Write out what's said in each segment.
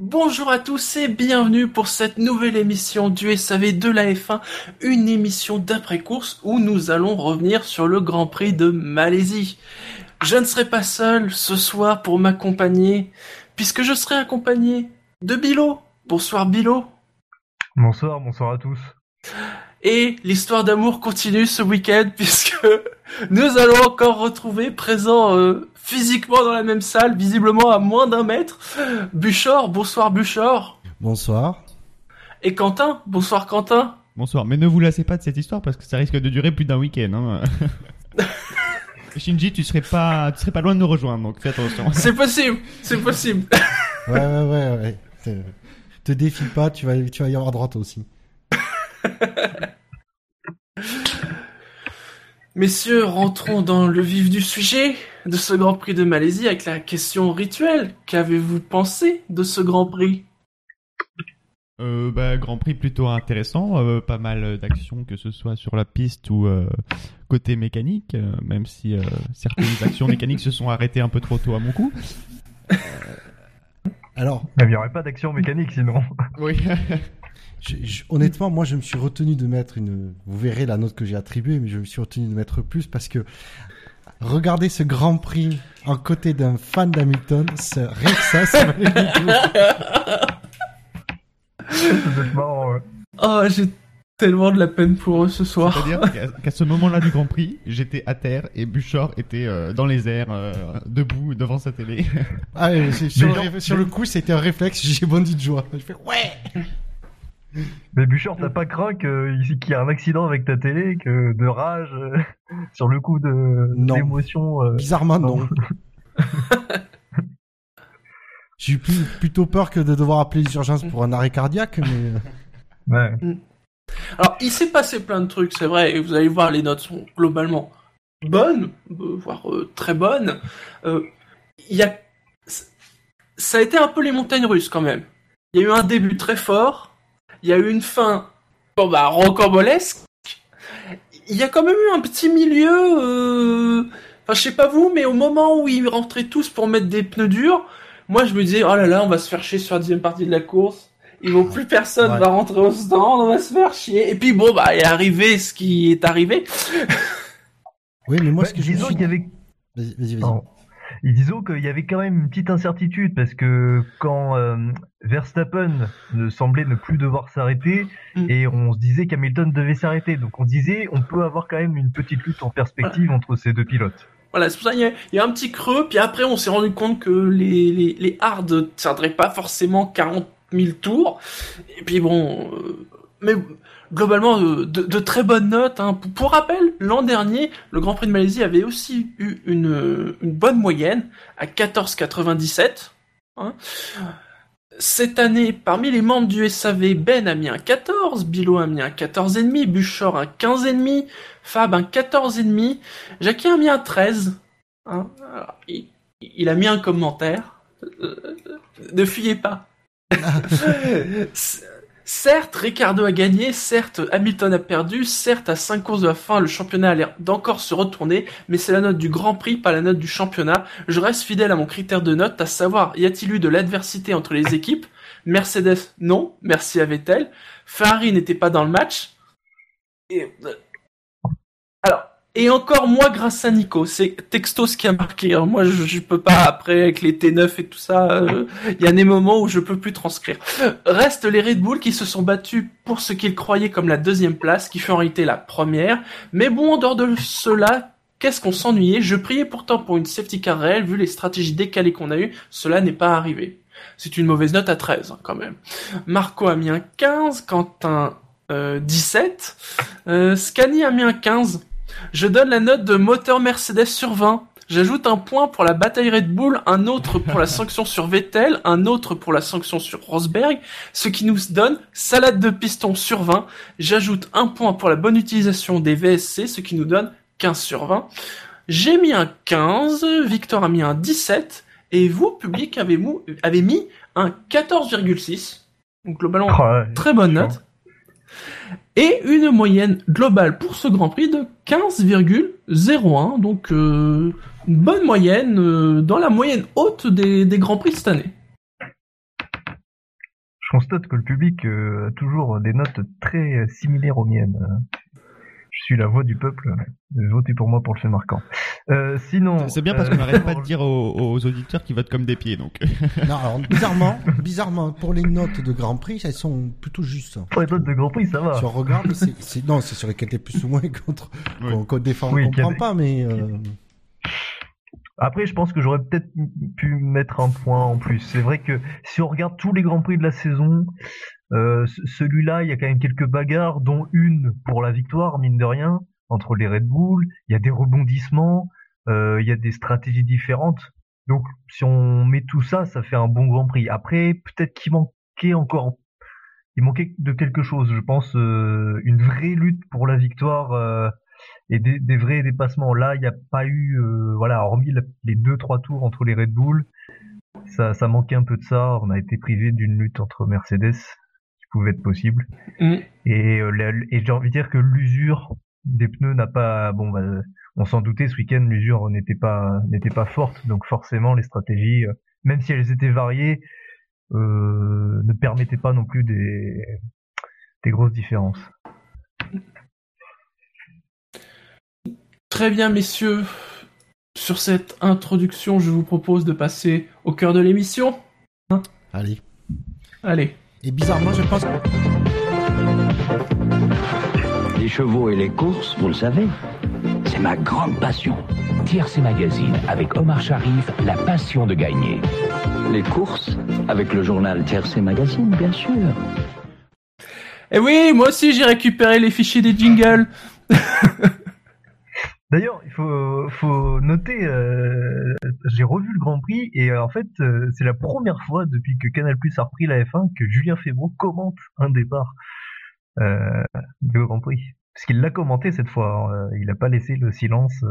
Bonjour à tous et bienvenue pour cette nouvelle émission du SAV de la F1, une émission d'après-course où nous allons revenir sur le Grand Prix de Malaisie. Je ne serai pas seul ce soir pour m'accompagner, puisque je serai accompagné de Bilo. Bonsoir Bilo. Bonsoir, bonsoir à tous. Et l'histoire d'amour continue ce week-end puisque nous allons encore retrouver présent euh, physiquement dans la même salle, visiblement à moins d'un mètre, Buchor. Bonsoir Buchor. Bonsoir. Et Quentin. Bonsoir Quentin. Bonsoir. Mais ne vous lassez pas de cette histoire parce que ça risque de durer plus d'un week-end. Hein. Shinji, tu serais pas, tu serais pas loin de nous rejoindre, donc fais attention. C'est possible, c'est possible. Ouais, ouais, ouais, ouais. Te, te défie pas, tu vas, tu vas y avoir droit toi aussi. Messieurs, rentrons dans le vif du sujet de ce Grand Prix de Malaisie avec la question rituelle. Qu'avez-vous pensé de ce Grand Prix? Euh, bah, Grand Prix plutôt intéressant, euh, pas mal d'actions que ce soit sur la piste ou euh, côté mécanique, euh, même si euh, certaines actions mécaniques se sont arrêtées un peu trop tôt à mon coup. Alors, Il n'y aurait pas d'action mécanique sinon. Oui. je- je- honnêtement, moi, je me suis retenu de mettre une. Vous verrez la note que j'ai attribuée, mais je me suis retenu de mettre plus parce que regarder ce Grand Prix en côté d'un fan d'Hamilton, c'est rien que ça, ça valait le coup. C'est marrant, ouais. Oh, j'ai tellement de la peine pour eux ce soir. C'est-à-dire qu'à qu'à ce moment-là du Grand Prix, j'étais à terre et Buchor était euh, dans les airs, euh, debout devant sa télé. Ah, sur, le, sur le coup, c'était un réflexe, j'ai bondi de joie. Je fais ouais. Mais Bouchard, t'as pas craint qu'il y ait un accident avec ta télé, que de rage, euh, sur le coup d'émotion. euh, Bizarrement, non. non. J'ai eu plus- plutôt peur que de devoir appeler les urgences pour un arrêt cardiaque, mais. euh, ouais. Alors, il s'est passé plein de trucs, c'est vrai, et vous allez voir, les notes sont globalement bonnes, voire euh, très bonnes. Euh, Il y a... Ça a été un peu les montagnes russes quand même. Il y a eu un début très fort, il y a eu une fin, bon bah, rocambolesque. Il y a quand même eu un petit milieu, euh... enfin je sais pas vous, mais au moment où ils rentraient tous pour mettre des pneus durs, moi je me disais, oh là là, on va se faire chier sur la deuxième partie de la course. Ils vont plus personne Ouais. va rentrer au stand, on va se faire chier. Et puis bon bah est arrivé ce qui est arrivé. Oui, mais moi, ce que je me disons suis qu'il y avait Vas-y, vas-y. vas-y. Et disons qu'il y avait quand même une petite incertitude parce que quand euh, Verstappen ne semblait ne plus devoir s'arrêter Mm. et on se disait qu'Hamilton devait s'arrêter, donc on disait on peut avoir quand même une petite lutte en perspective entre ces deux pilotes. Voilà, c'est pour ça qu'il y, a- il y a un petit creux, puis après on s'est rendu compte que les, les, ne tiendraient pas forcément 40 000 tours. Et puis bon, euh, mais globalement euh, de, très bonnes notes. Hein. Pour, rappel, l'an dernier, le Grand Prix de Malaisie avait aussi eu une, bonne moyenne à 14,97. Hein. Cette année, parmi les membres du SAV, Ben a mis un 14, Bilo a mis un 14,5, Buchor un 15,5, Fab un 14,5, Jackie a mis un 13. Hein. Il a mis un commentaire. Euh, ne fuyez pas. Certes, Ricardo a gagné, certes, Hamilton a perdu, certes, à 5 courses de la fin, le championnat a l'air d'encore se retourner, mais c'est la note du Grand Prix, pas la note du championnat. Je reste fidèle à mon critère de note, à savoir, y a-t-il eu de l'adversité entre les équipes? Mercedes, non. Merci à Vettel. Ferrari n'était pas dans le match. Et, euh, alors, et encore moi grâce à Nico. C'est Textos qui a marqué. hein. Moi, je, je peux pas après avec les T9 et tout ça. euh, Il y a des moments où je peux plus transcrire. Restent les Red Bull qui se sont battus pour ce qu'ils croyaient comme la deuxième place, qui fut en réalité la première. Mais bon, en dehors de cela, qu'est-ce qu'on s'ennuyait? Je priais pourtant pour une safety car réelle, vu les stratégies décalées qu'on a eues. Cela n'est pas arrivé. C'est une mauvaise note à 13 hein, quand même. Marco a mis un 15, Quentin euh, 17, euh, Scani a mis un 15. Je donne la note de moteur Mercedes sur 20. J'ajoute un point pour la bataille Red Bull, un autre pour la sanction sur Vettel, un autre pour la sanction sur Rosberg, ce qui nous donne salade de piston sur 20. J'ajoute un point pour la bonne utilisation des VSC, ce qui nous donne 15 sur 20. J'ai mis un 15, Victor a mis un 17, et vous, public, avez, mou- avez mis un 14,6. Donc globalement, Oh, ouais. très bonne note. Et une moyenne globale pour ce Grand Prix de 15,01. Donc euh, une bonne moyenne euh, dans la moyenne haute des, des Grands Prix cette année. Je constate que le public euh, a toujours des notes très similaires aux miennes. Euh, suis la voix du peuple. euh, Votez pour moi pour le fait marquant. Euh, sinon, C'est bien parce euh, qu'on n'arrête pas pour- de dire aux, aux auditeurs qu'ils votent comme des pieds, donc. Non, alors, bizarrement, bizarrement, pour les notes de Grand Prix, elles sont plutôt justes. Pour les notes de Grand Prix, ça va. Si on regarde, c'est, non, c'est sur lesquelles t'es plus ou moins contre, Oui. qu'on, défend, Oui, on comprend des- pas, mais, euh, Après, je pense que j'aurais peut-être pu mettre un point en plus. C'est vrai que si on regarde tous les grands prix de la saison, euh, ce- celui-là, il y a quand même quelques bagarres, dont une pour la victoire, mine de rien, entre les Red Bull. Il y a des rebondissements, euh, il y a des stratégies différentes. Donc, si on met tout ça, ça fait un bon Grand Prix. Après, peut-être qu'il manquait encore, il manquait de quelque chose. Je pense euh, une vraie lutte pour la victoire. et des, vrais dépassements. Là, il n'y a pas eu, voilà, hormis les deux trois tours entre les Red Bull, ça, ça manquait un peu de ça. On a été privé d'une lutte entre Mercedes pouvait être possible. Mm. Et, euh, la- et j'ai envie de dire que l'usure des pneus n'a pas, bon, bah, on s'en doutait ce week-end, l'usure n'était pas n'était pas forte, donc forcément les stratégies, euh, même si elles étaient variées, euh, ne permettaient pas non plus des des grosses différences. Très bien, messieurs. Sur cette introduction, je vous propose de passer au cœur de l'émission. allez. Allez. Et bizarrement, je pense que Les chevaux et les courses, vous le savez, c'est ma grande passion. Tiercé Magazine avec Omar Sharif, la passion de gagner. Les courses, avec le journal Tiercé Magazine, bien sûr. Et Eh oui, moi aussi j'ai récupéré les fichiers des jingles. D'ailleurs, il faut, faut noter, euh, j'ai revu le Grand Prix et euh, en fait, euh, c'est la première fois depuis que Canal Plus a repris la F1 que Julien Febro commente un départ du Grand Prix. Parce qu'il l'a commenté cette fois, hein, il n'a pas laissé le silence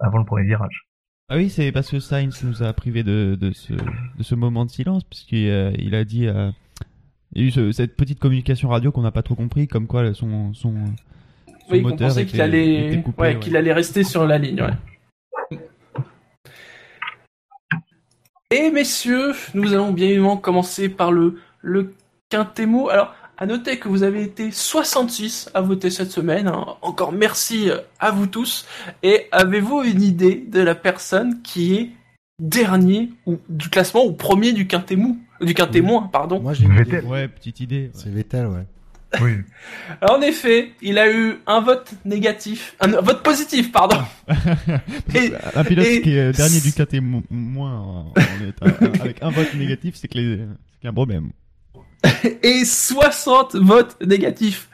avant le premier virage. Ah oui, c'est parce que Sainz nous a privé de, ce, moment de silence, puisqu'il il a dit. il y a eu ce- cette petite communication radio qu'on n'a pas trop compris, comme quoi son, son Oui, qu'on moteur pensait qu'il allait, était coupé, ouais, ouais. qu'il allait rester sur la ligne. Ouais. Et messieurs, nous allons bien évidemment commencer par le le quintémo. Alors, à noter que vous avez été 66 à voter cette semaine. hein. Encore merci à vous tous. Et avez-vous une idée de la personne qui est dernier ou du classement ou premier du quintémo, du quintémo, pardon? moi j'ai une Vettel. idée. Ouais, petite idée. ouais. C'est Vettel, ouais. Oui. Alors, en effet, il a eu un vote négatif, un, vote positif, pardon. Et- un pilote et- qui est dernier du KT mo- moins, on est à- avec un vote négatif, c'est que les- c'est qu'il y a un problème. et 60 votes négatifs.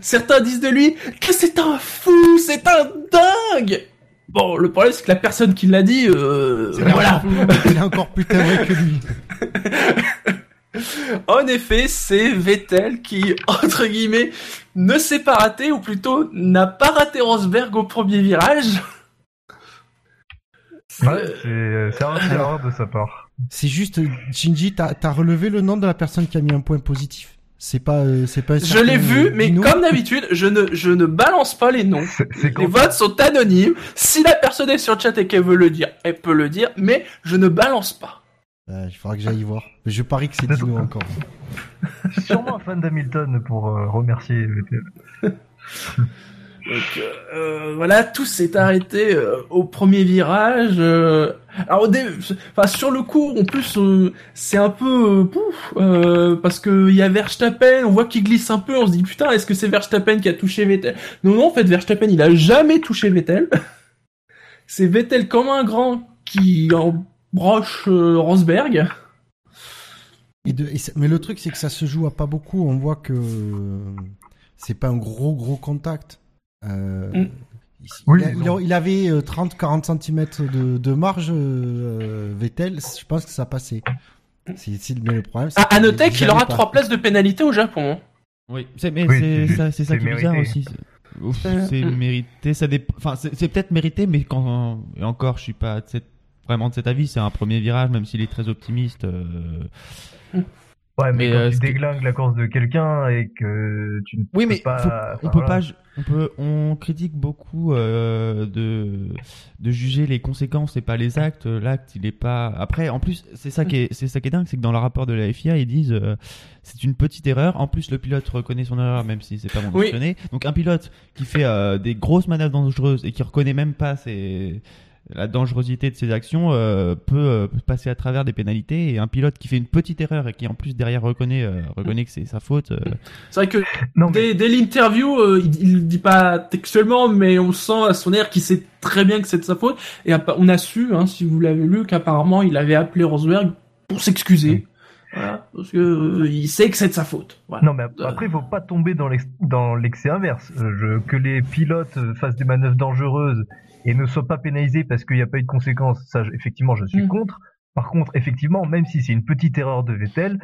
Certains disent de lui que c'est un fou, c'est un dingue. Bon, le problème c'est que la personne qui l'a dit, euh, voilà. Il est encore plus timbré que lui. En effet, c'est Vettel qui, entre guillemets, ne s'est pas raté, ou plutôt n'a pas raté Rosberg au premier virage. Ouais, c'est un erreur de sa part. C'est juste, Shinji, t'as, relevé le nom de la personne qui a mis un point positif. C'est pas, euh, c'est pas. Je l'ai vu, mais Dino. comme d'habitude, je ne, je ne balance pas les noms. Les votes sont anonymes. Si la personne est sur le chat et qu'elle veut le dire, elle peut le dire, mais je ne balance pas. Euh, il faudra que j'aille voir. Mais je parie que c'est Dino encore. sûrement un fan d'Hamilton pour euh, remercier Vettel. Donc euh, voilà, tout s'est arrêté euh, au premier virage. euh. Alors au dé- enfin sur le coup, en plus, euh, c'est un peu euh, pouf, euh, parce que il y a Verstappen, on voit qu'il glisse un peu, on se dit putain, est-ce que c'est Verstappen qui a touché Vettel Non non, en fait Verstappen, il a jamais touché Vettel. c'est Vettel comme un grand qui embroche euh, Rosberg. Et de, et ça- mais le truc, c'est que ça se joue à pas beaucoup. On voit que euh, c'est pas un gros gros contact. Euh, Mm. il, Oui, il a- non. il avait 30-40 cm de, de marge, euh, Vettel. Je pense que ça passait. C'est, c'est- mais le problème, c'est À, noter il qu'il aura trois places de pénalité au Japon. Oui, c'est, mais Oui, c'est, ça, ça qui est bizarre mérité. aussi. Euh, c'est mm. mérité, ça enfin c'est peut-être mérité, mais quand et encore, je suis pas de cette- vraiment de cet avis. C'est un premier virage, même s'il est très optimiste. euh, Ouais, mais, Mais, quand euh, tu déglingues la course de quelqu'un et que tu ne Oui, peux mais pas, faut- enfin, on peut voilà. pas, on peut, on critique beaucoup euh, de de juger les conséquences et pas les actes. L'acte, il est pas. Après, en plus, c'est ça qui est, c'est ça qui est dingue, c'est que dans le rapport de la FIA, ils disent euh, c'est une petite erreur. En plus, le pilote reconnaît son erreur, même si c'est pas Oui. mentionné. Donc, un pilote qui fait euh, des grosses manœuvres dangereuses et qui reconnaît même pas ses la dangerosité de ses actions euh, peut, euh, peut passer à travers des pénalités et un pilote qui fait une petite erreur et qui en plus derrière reconnaît euh, reconnaît que c'est sa faute euh, C'est vrai que Non, mais dès, dès l'interview, euh, il, il le dit pas textuellement, mais on sent à son air qu'il sait très bien que c'est de sa faute. Et on a su, hein, si vous l'avez lu, qu'apparemment il avait appelé Rosberg pour s'excuser. Voilà, parce que euh, il sait que c'est de sa faute. Voilà. Non, mais ap- après, il faut pas tomber dans l'ex- dans l'excès inverse. Euh, je- que les pilotes fassent des manœuvres dangereuses et ne soient pas pénalisés parce qu'il n'y a pas eu de conséquences, ça, effectivement, je suis Mm. contre. Par contre, effectivement, même si c'est une petite erreur de Vettel,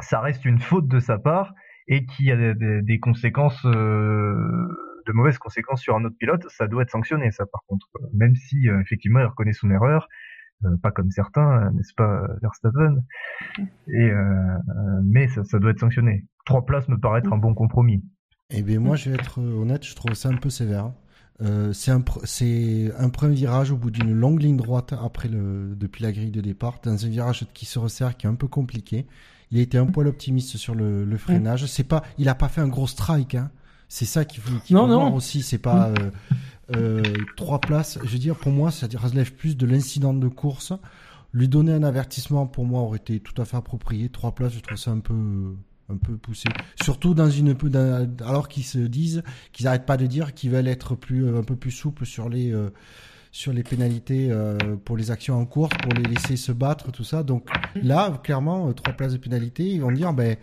ça reste une faute de sa part et qu'il y a des, conséquences, euh, de mauvaises conséquences sur un autre pilote, ça doit être sanctionné, ça, par contre. Même si, euh, effectivement, il reconnaît son erreur, euh, pas comme certains, n'est-ce pas, Verstappen. Et, euh, euh, mais ça, ça doit être sanctionné. Trois places me paraît être un bon compromis. Eh bien, moi, je vais être honnête, je trouve ça un peu sévère. Euh, c'est un, premier virage au bout d'une longue ligne droite après le, depuis la grille de départ, dans un virage qui se resserre, qui est un peu compliqué. Il a été un poil optimiste sur le, le freinage. C'est pas, il a pas fait un gros strike, hein. C'est ça qu'il faut, qu'il Non, faut non. voir aussi. C'est pas euh, euh, trois places. Je veux dire, pour moi, ça relève plus de l'incident de course. Lui donner un avertissement, pour moi, aurait été tout à fait approprié. Trois places, je trouve ça un peu, un peu poussé. Surtout dans une, dans- alors qu'ils se disent, qu'ils n'arrêtent pas de dire qu'ils veulent être plus, un peu plus souples sur les, euh, sur les pénalités euh, pour les actions en cours, pour les laisser se battre, tout ça. Donc là, clairement, euh, trois places de pénalité, ils vont dire, ben,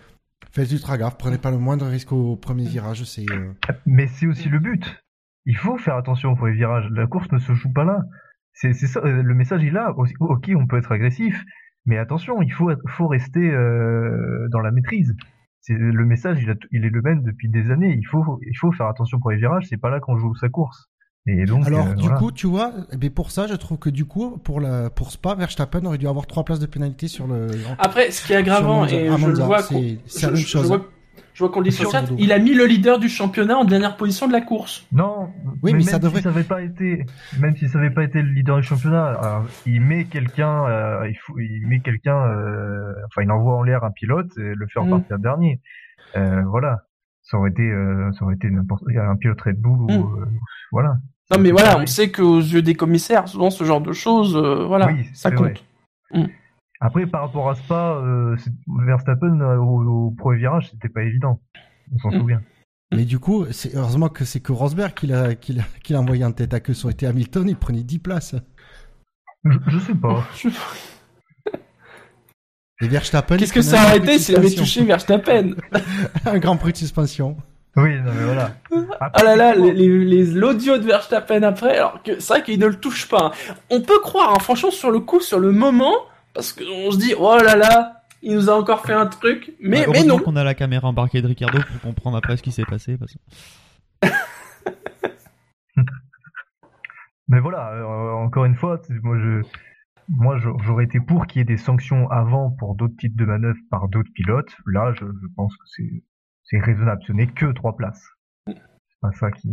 faites ultra gaffe, prenez pas le moindre risque au premier virage. C'est, euh, Mais c'est aussi le but. Il faut faire attention pour les virages. La course ne se joue pas là. C'est c'est ça. euh, Le message il est là. Ok, on peut être agressif, mais attention, il faut faut rester euh, dans la maîtrise. C'est le message, il, a t- il est le même depuis des années. Il faut il faut faire attention pour les virages. C'est pas là qu'on joue sa course. Et donc Alors, euh, du voilà. coup, tu vois, eh bien, pour ça, je trouve que du coup, pour la, pour Spa, Verstappen aurait dû avoir trois places de pénalité sur le. Après, ce qui est aggravant, et Ah, je le vois, c'est- la même je chose. vois, je vois qu'on le dit sur chat, il a mis le leader du championnat en dernière position de la course. Non, Oui, mais même ça devrait- si ça avait pas été, même si ça avait pas été le leader du championnat, alors, il met quelqu'un, euh, il faut, il met quelqu'un, euh, enfin, il envoie en l'air un pilote et le fait Mm. partir dernier. Euh, voilà, ça aurait été, euh, ça aurait été n'importe, un pilote Red Bull ou, Mm. euh, voilà. Non, mais voilà, pareil. on sait qu'aux yeux des commissaires, souvent ce genre de choses, euh, voilà, Oui, ça c'est compte. vrai. Après, par rapport à Spa, euh, Verstappen euh, au, au premier virage, c'était pas évident. On s'en Mm. souvient. Mais du coup, c'est heureusement que c'est que Rosberg qui l'a, qui l'a, qui l'a envoyé en tête à queue. Ça aurait été Hamilton, il prenait 10 places. Je, je sais pas. Et Verstappen. Qu'est-ce que ça aurait été s'il avait touché Verstappen un grand prix de suspension. Oui, non, mais voilà. Oh là là, les- les- les- l'audio de Verstappen après, alors que c'est vrai qu'il ne le touche pas. hein. On peut croire, hein, franchement, sur le coup, sur le moment, parce qu'on se dit, oh là là, il nous a encore fait un truc, mais, mais non. qu'on a la caméra embarquée de Ricardo pour comprendre après ce qui s'est passé. Parce... Mais voilà, euh, encore une fois, c'est- moi je, moi j'aurais été pour qu'il y ait des sanctions avant pour d'autres types de manœuvres par d'autres pilotes. Là, je, je pense que c'est, c'est raisonnable. Ce n'est que trois places. C'est pas ça qui.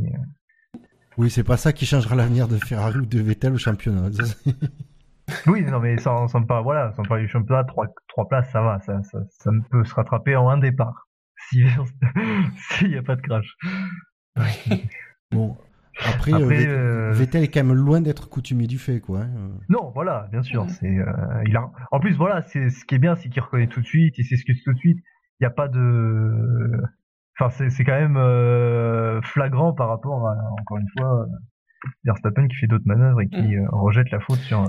Oui, c'est pas ça qui changera l'avenir de Ferrari ou de Vettel au championnat. Oui, non, mais sans, sans pas, voilà, sans parler du championnat, trois, trois places, ça va, ça, ça, ça peut se rattraper en un départ. Si, s'il n'y a pas de crash. bon, après, Après, euh, Vettel, est quand même loin d'être coutumier du fait, quoi. hein. Non, voilà, bien sûr. C'est, euh, il a. En plus, voilà, c'est ce qui est bien, c'est qu'il reconnaît tout de suite, il s'excuse tout de suite. Il n'y a pas de. Enfin, c'est, c'est quand même euh, flagrant par rapport à, encore une fois, Verstappen qui fait d'autres manœuvres et qui euh, rejette la faute sur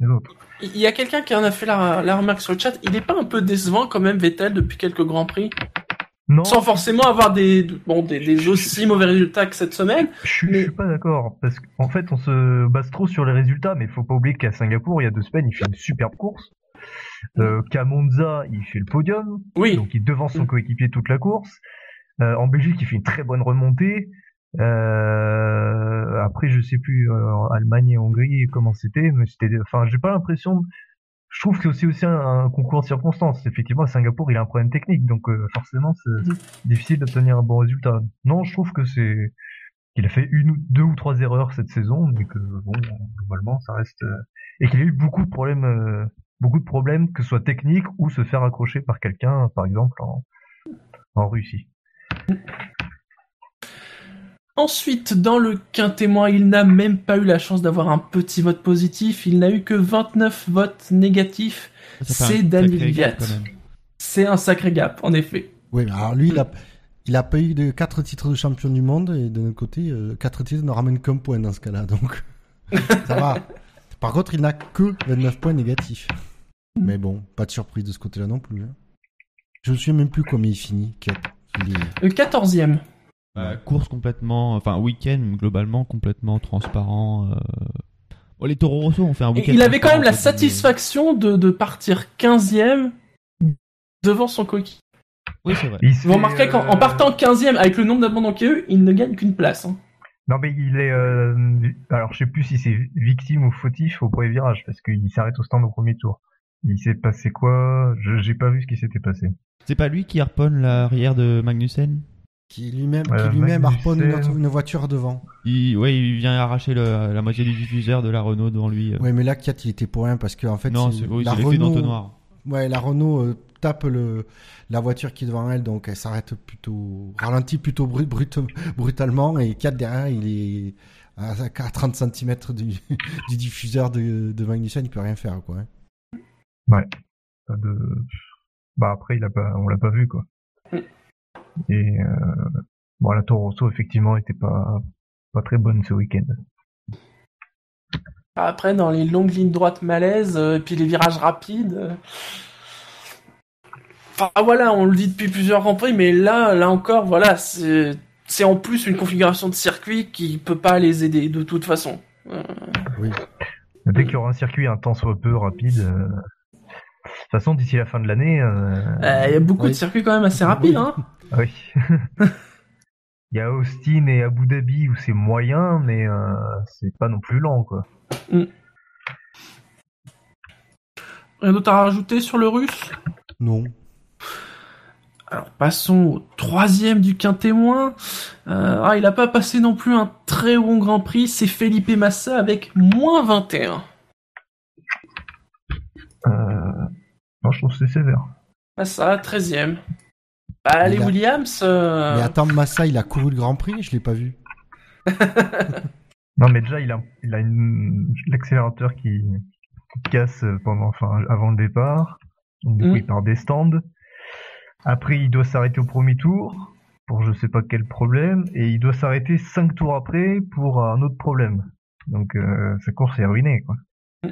les autres. Il y a quelqu'un qui en a fait la, la remarque sur le chat. Il est pas un peu décevant quand même Vettel depuis quelques grands prix, Non, sans forcément avoir des bon des, des aussi mauvais résultats que cette semaine. je, suis- je mais- suis pas d'accord parce qu'en fait, on se base trop sur les résultats, mais il faut pas oublier qu'à Singapour, il y a deux semaines, il fait une superbe course. Euh, qu'à Monza, il fait le podium. Oui, donc il devance son Mm. coéquipier toute la course. Euh, en Belgique, il fait une très bonne remontée. Euh, après, je sais plus euh, Allemagne et Hongrie comment c'était, mais c'était. Enfin, j'ai pas l'impression. Je trouve que c'est aussi un, un concours de circonstances. Effectivement, à Singapour, il a un problème technique, donc euh, forcément, c'est difficile d'obtenir un bon résultat. Non, je trouve que c'est qu'il a fait une ou deux ou trois erreurs cette saison, mais que bon, globalement, ça reste euh, et qu'il a eu beaucoup de problèmes, beaucoup de problèmes, que ce soit technique ou se faire accrocher par quelqu'un, par exemple en, en Russie. Ensuite, dans le quintémoin, il n'a même pas eu la chance d'avoir un petit vote positif. Il n'a eu que 29 votes négatifs. C'est Daniel Viat. C'est un sacré gap, en effet. Oui, mais alors lui, il a, il a pas eu de 4 titres de champion du monde et de notre côté, 4 titres ne ramènent qu'un point dans ce cas-là, donc ça va. Par contre, il n'a que 29 points négatifs. Mais bon, pas de surprise de ce côté-là non plus. hein. Je me souviens même plus combien il finit. Est- Le 14e. Bah, course complètement, enfin week-end globalement complètement transparent. euh. Bon, les Toro Rosso ont fait un week-end. il avait quand même la satisfaction de, de partir 15e devant son coéquipier. Oui, c'est vrai. Il Vous remarquerez qu'en en euh, partant 15e avec le nombre d'abandons qu'il y a eu, il ne gagne qu'une place. hein. Non mais il est euh, alors je sais plus si c'est victime ou fautif au premier virage parce qu'il s'arrête au stand au premier tour. Il s'est passé quoi? Je j'ai pas vu ce qui s'était passé. C'est pas lui qui harponne l'arrière de Magnussen? Qui lui-même Euh, qui lui-même Magnussen. harponne une, voiture devant. il, Ouais, il vient arracher le- la moitié du diffuseur de la Renault devant lui. euh. Ouais, mais là, Kiat, il était pour rien parce que en fait, non, c'est- oui, la Renault, d'entonnoir. ouais, la Renault euh, tape le la voiture qui est devant elle, donc elle s'arrête plutôt ralentit plutôt brut, brut- brutalement et Kiat derrière, il est à, à 30 cm du, du diffuseur de, de Magnussen, il peut rien faire quoi. hein. Pas de bah après il a pas on l'a pas vu quoi. Et euh, bon la Toro Rosso effectivement était pas pas très bonne ce week-end. Après, dans les longues lignes droites malaises, euh, et puis les virages rapides. euh, Enfin voilà, on le dit depuis plusieurs Grands Prix, mais là, là encore, voilà, c'est c'est en plus une configuration de circuit qui peut pas les aider de toute façon. Euh, Oui. Dès qu'il y aura un circuit un temps soit peu rapide. euh, De toute façon d'ici la fin de l'année. euh, euh, Il y a beaucoup Oui. de circuits quand même assez rapides, hein. Ah oui. Il y a Austin et Abu Dhabi où c'est moyen, mais euh, c'est pas non plus lent, quoi. Rien d'autre à rajouter sur le russe? Non. Alors passons au troisième du quintémoin. Euh, ah, il a pas passé non plus un très bon Grand Prix, c'est Felipe Massa avec moins 21. Je trouve que c'est sévère. Massa, 13ème. Bah, les a- Williams... euh, Mais attends, Massa, il a couru le Grand Prix, je l'ai pas vu. Non, mais déjà, il a, il a une... l'accélérateur qui... qui casse pendant, enfin, avant le départ. Donc, du coup, Mm. il part des stands. Après, il doit s'arrêter au premier tour pour je sais pas quel problème, et il doit s'arrêter cinq tours après pour un autre problème. Donc, euh, sa course est ruinée, quoi. Euh,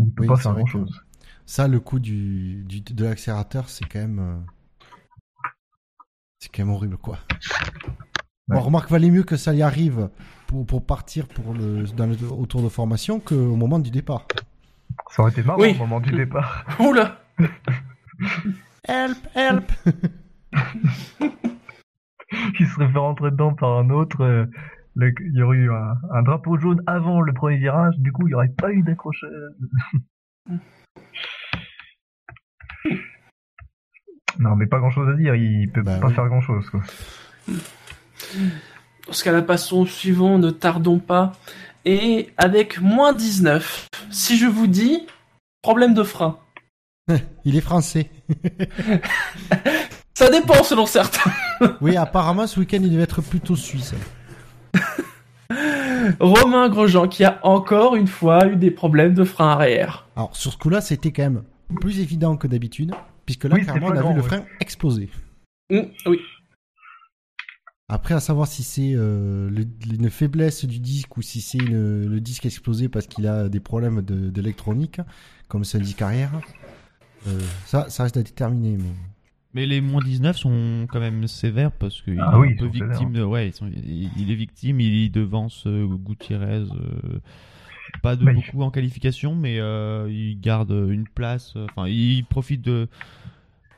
Il peut Oui, pas faire grand chose. Ça, le coup du, du de l'accélérateur, c'est quand même euh, c'est quand même horrible quoi. Bon, Ouais. remarque, valait mieux que ça y arrive pour, pour partir pour le, dans le, au tour de formation qu'au moment du départ. Ça aurait été marrant Oui. au moment du départ. Oula Help, help il serait fait rentrer dedans par un autre. euh, le- il y aurait eu un, un drapeau jaune avant le premier virage, du coup il n'y aurait pas eu d'accrochage. non, mais pas grand chose à dire, il peut Bah pas oui. faire grand chose. Quoi. Dans ce cas-là, passons au suivant, ne tardons pas. Et avec moins 19, si je vous dis problème de frein, Il est français. ça dépend selon certains. Oui, apparemment, ce week-end, il devait être plutôt suisse. Romain Grosjean qui a encore une fois eu des problèmes de frein arrière. Alors, sur ce coup-là, c'était quand même plus évident que d'habitude, puisque là, Oui, clairement, on a vu le frein exploser. Hum, oui. Après, à savoir si c'est euh, une faiblesse du disque ou si c'est le disque explosé parce qu'il a des problèmes de- d'électronique, comme c'est un disque arrière, euh, ça, ça reste à déterminer. Mais... Mais les moins 19 sont quand même sévères parce qu'il Ah est oui, un peu victime de. Ouais, ils sont- il, il est victime, il devance euh, Gutiérrez. Euh, pas de beaucoup en qualification, mais euh, il garde une place. euh, Enfin, il profite de.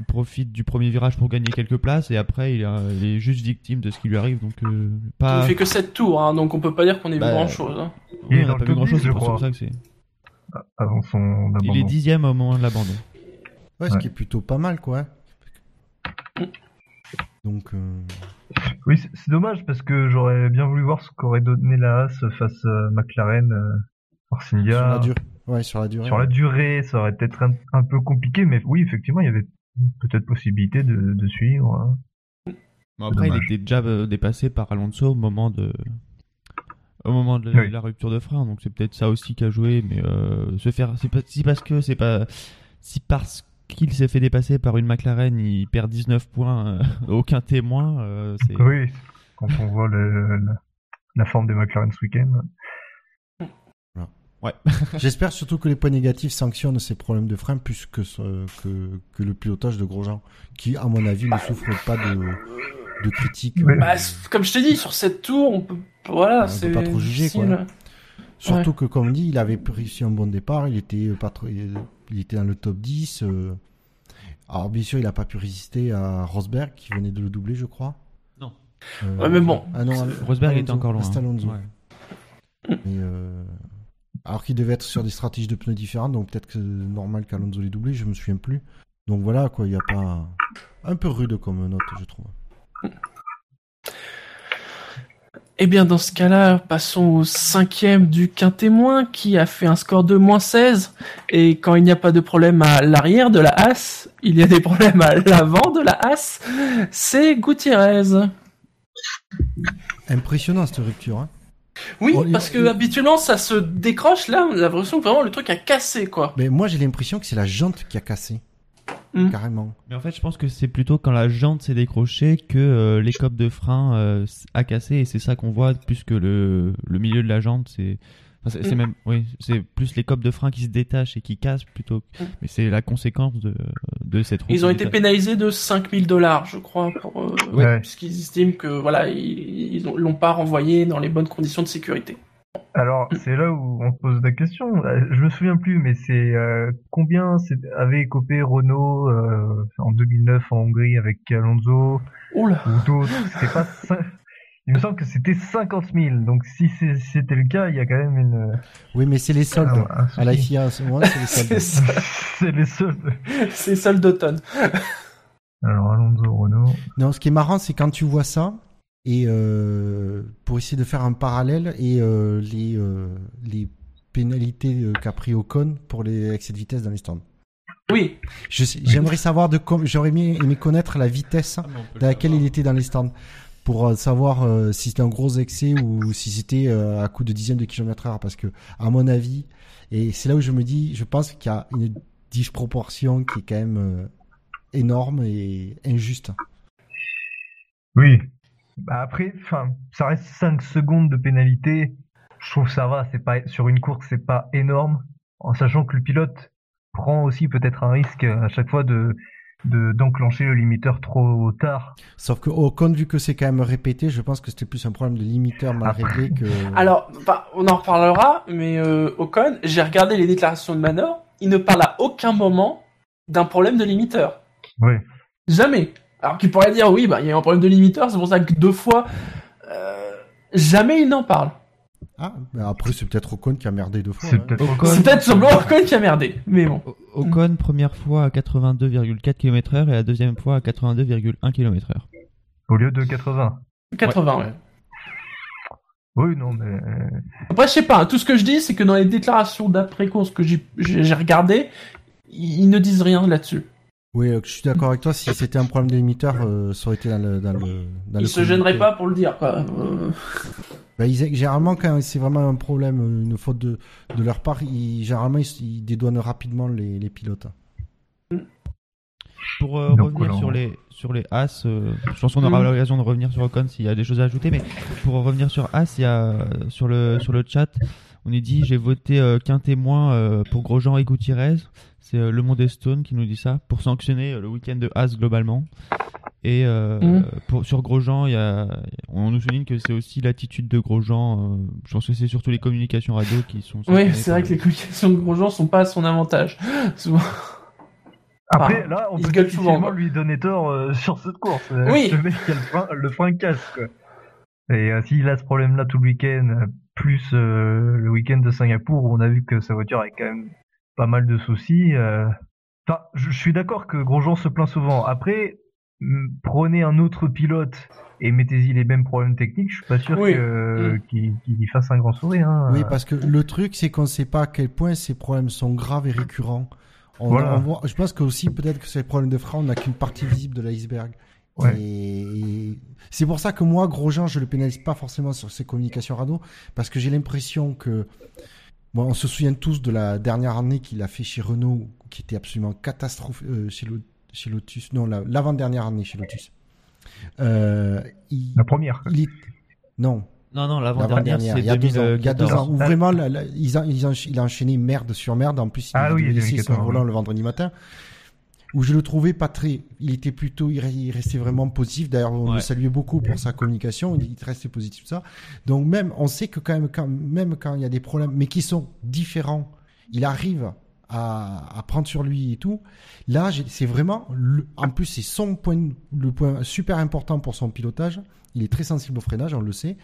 il profite du premier virage pour gagner quelques places et après il, est- il est juste victime de ce qui lui arrive. Donc euh, Il pas. fait que 7 tours, hein, donc on peut pas dire qu'on ait Bah, vu grand chose. Hein. Il est Oui, on n'a pas vu grand chose, 10, c'est pour ça que c'est. Avant son Il est abandon. dixième au moment de l'abandon. Ouais, ce qui est plutôt pas mal, quoi. Donc, euh, Oui, c'est c'est dommage parce que j'aurais bien voulu voir ce qu'aurait donné la Haas face à McLaren, Force sur la India. durée. Ouais, sur la durée. Sur la durée, ça aurait peut-être un, un peu compliqué, mais oui, effectivement, il y avait peut-être possibilité de, de suivre. hein. Bon, après, Dommage. il était déjà euh, dépassé par Alonso au moment de, au moment de Oui. la rupture de frein, donc c'est peut-être ça aussi qui a joué. Mais euh, se faire, c'est pas, si parce que c'est pas, si parce qu'il s'est fait dépasser par une McLaren, il perd 19 points, euh, aucun témoin. euh, c'est... Oui, quand on voit le, le- la forme des McLaren ce week-end. J'espère surtout que les points négatifs sanctionnent ces problèmes de frein plus que, ce- que, que le pilotage de Grosjean, qui, à mon avis, ne souffre pas de, de critiques. Euh, Bah, comme je t'ai dit, sur 7 tours, on peut. Voilà, on peut c'est. pas trop juger, quoi. Surtout que, comme dit, il avait réussi un bon départ, il était, pas trop, il était dans le top 10. euh. Alors, bien sûr, il n'a pas pu résister à Rosberg, qui venait de le doubler, je crois. Non. Euh, Ouais, mais bon. Ah non, Rosberg il était Alonso, encore loin. hein. Alonso. Ouais. Mais, euh, Alors qu'il devait être sur des stratégies de pneus différentes, donc peut-être que c'est normal qu'Alonso les doublé, je me souviens plus. Donc voilà, quoi, il n'y a pas. Un peu rude comme note, je trouve. Eh bien, dans ce cas-là, passons au cinquième du quintémoin qui a fait un score de moins 16. Et quand il n'y a pas de problème à l'arrière de la As, il y a des problèmes à l'avant de la As. C'est Gutiérrez. Impressionnant cette rupture. Hein. Oui, parce que il- habituellement ça se décroche. Là, on a l'impression que vraiment le truc a cassé, quoi. Mais moi j'ai l'impression que c'est la jante qui a cassé. Hmm. Carrément. Mais en fait, je pense que c'est plutôt quand la jante s'est décrochée que euh, l'écope de frein euh, a cassé et c'est ça qu'on voit plus que le, le milieu de la jante. C'est c'est c'est Mm. même oui, c'est plus l'écope de frein qui se détache et qui casse plutôt. que- Mm. Mais c'est la conséquence de, de cette route. Ils ont été pénalisés de 5000 dollars, je crois, pour, euh, Ouais. puisqu'ils estiment que voilà, ils, ils ont- l'ont pas renvoyé dans les bonnes conditions de sécurité. Alors, c'est là où on se pose la question. Je me souviens plus, mais c'est euh, combien c'est- avait écopé Renault euh, en 2009 en Hongrie avec Alonso Oula. ou d'autres? C'est pas. Il me semble que c'était 50 000. Donc, si c'était le cas, il y a quand même une. Oui, mais c'est les soldes. un À la. FIA, en ce moment, c'est les soldes. c'est les seuls. C'est seul d'automne. Alors, Alonso, Renault. Non, ce qui est marrant, c'est quand tu vois ça, et euh, pour essayer de faire un parallèle, et euh, les, euh, les pénalités qu'a pris Ocon pour les excès de vitesse dans les stands. Oui. J'aimerais savoir de j'aurais aimé, aimé connaître la vitesse dans laquelle il était dans les stands pour euh, savoir euh, si c'était un gros excès ou si c'était euh, à coup de dixième de kilomètre heure parce que à mon avis et c'est là où je me dis je pense qu'il y a une disproportion qui est quand même énorme et injuste. Oui. Bah après, ça reste 5 secondes de pénalité. Je trouve que ça va, c'est pas sur une course, c'est pas énorme, en sachant que le pilote prend aussi peut-être un risque à chaque fois de de d'enclencher le limiteur trop tard. Sauf que Ocon vu que c'est quand même répété, je pense que c'était plus un problème de limiteur mal réglé que Alors, bah, on en reparlera, mais euh, Ocon, j'ai regardé les déclarations de Manor, il ne parle à aucun moment d'un problème de limiteur. Oui. Jamais. Alors qu'il pourrait dire, oui, bah, il y a un problème de limiteur, c'est pour ça que deux fois, euh, jamais il n'en parle. Ah mais après c'est peut-être Ocon qui a merdé deux fois. C'est hein. peut-être Ocon- C'est peut-être simplement Ocon qui a merdé, mais bon. O- Ocon, première fois à 82,4 km/h et la deuxième fois à 82,1 km/h. au lieu de 80. 80, ouais. Oui, non, mais Après, je sais pas, hein, tout ce que je dis, c'est que dans les déclarations d'après-course que j'ai j'ai j'ai regardé, ils ne disent rien là-dessus. Oui, euh, je suis d'accord avec toi. Si c'était un problème de limiteur, euh, ça aurait été dans le dans le. Dans Ils le se gêneraient pas pour le dire, quoi. Euh, Bah, ils, généralement, quand c'est vraiment un problème, euh, une faute de, de leur part, ils, généralement, ils, ils dédouanent rapidement les, les pilotes. Pour euh, Donc, revenir sur les sur les As, euh, je pense qu'on aura Mm. l'occasion de revenir sur Ocon s'il y a des choses à ajouter, mais pour revenir sur As, il y a sur le sur le chat, on est dit j'ai voté euh, qu'un témoin euh, pour Grosjean et Gutiérrez. C'est euh, Le Monde Stone qui nous dit ça pour sanctionner euh, le week-end de As globalement. Et euh, Mm. pour, sur Grosjean, il y a, on nous souligne que c'est aussi l'attitude de Grosjean. euh, je pense que c'est surtout les communications radio qui sont. Oui, c'est vrai que les communications de Grosjean sont pas à son avantage. Souvent. Après, Ah, là, on peut difficilement lui donner tort euh, sur cette course. Oui. Le mec qui a le frein, le frein casse, quoi. Et euh, s'il a ce problème-là tout le week-end, plus euh, le week-end de Singapour où on a vu que sa voiture avait quand même pas mal de soucis. euh, Enfin, je, je suis d'accord que Grosjean se plaint souvent. Après, prenez un autre pilote et mettez-y les mêmes problèmes techniques. Je suis pas sûr Oui. que- Mm. qu'il qu'il fasse un grand sourire. Hein. Oui, parce que le truc, c'est qu'on ne sait pas à quel point ces problèmes sont graves et récurrents. On, Voilà. on voit- je pense que aussi peut-être que ces problèmes de frein, on n'a qu'une partie visible de l'iceberg. Ouais. Et c'est pour ça que moi, Grosjean, je le pénalise pas forcément sur ses communications radio, parce que j'ai l'impression que, bon, on se souvient tous de la dernière année qu'il a fait chez Renault, qui était absolument catastrophique euh, chez, Lo- chez Lotus, non, la- l'avant-dernière année chez Lotus. Euh, il, La première. il non, Non, non, l'avant-dernière, c'est il y a deux ans, il y a deux 2014. ans, où vraiment, la- la- ils ont- ils ont- il a enchaîné merde sur merde. En plus, il Ah a oui, 2014, son volant le vendredi matin. Où je le trouvais pas très, il était plutôt, il re- il restait vraiment positif. D'ailleurs, on le saluait beaucoup pour sa communication. Il restait positif, tout ça. Donc même, on sait que quand même, quand, même quand il y a des problèmes, mais qui sont différents, il arrive à, à prendre sur lui et tout. Là, c'est vraiment, le- en plus, c'est son point, le point super important pour son pilotage. Il est très sensible au freinage, on le sait,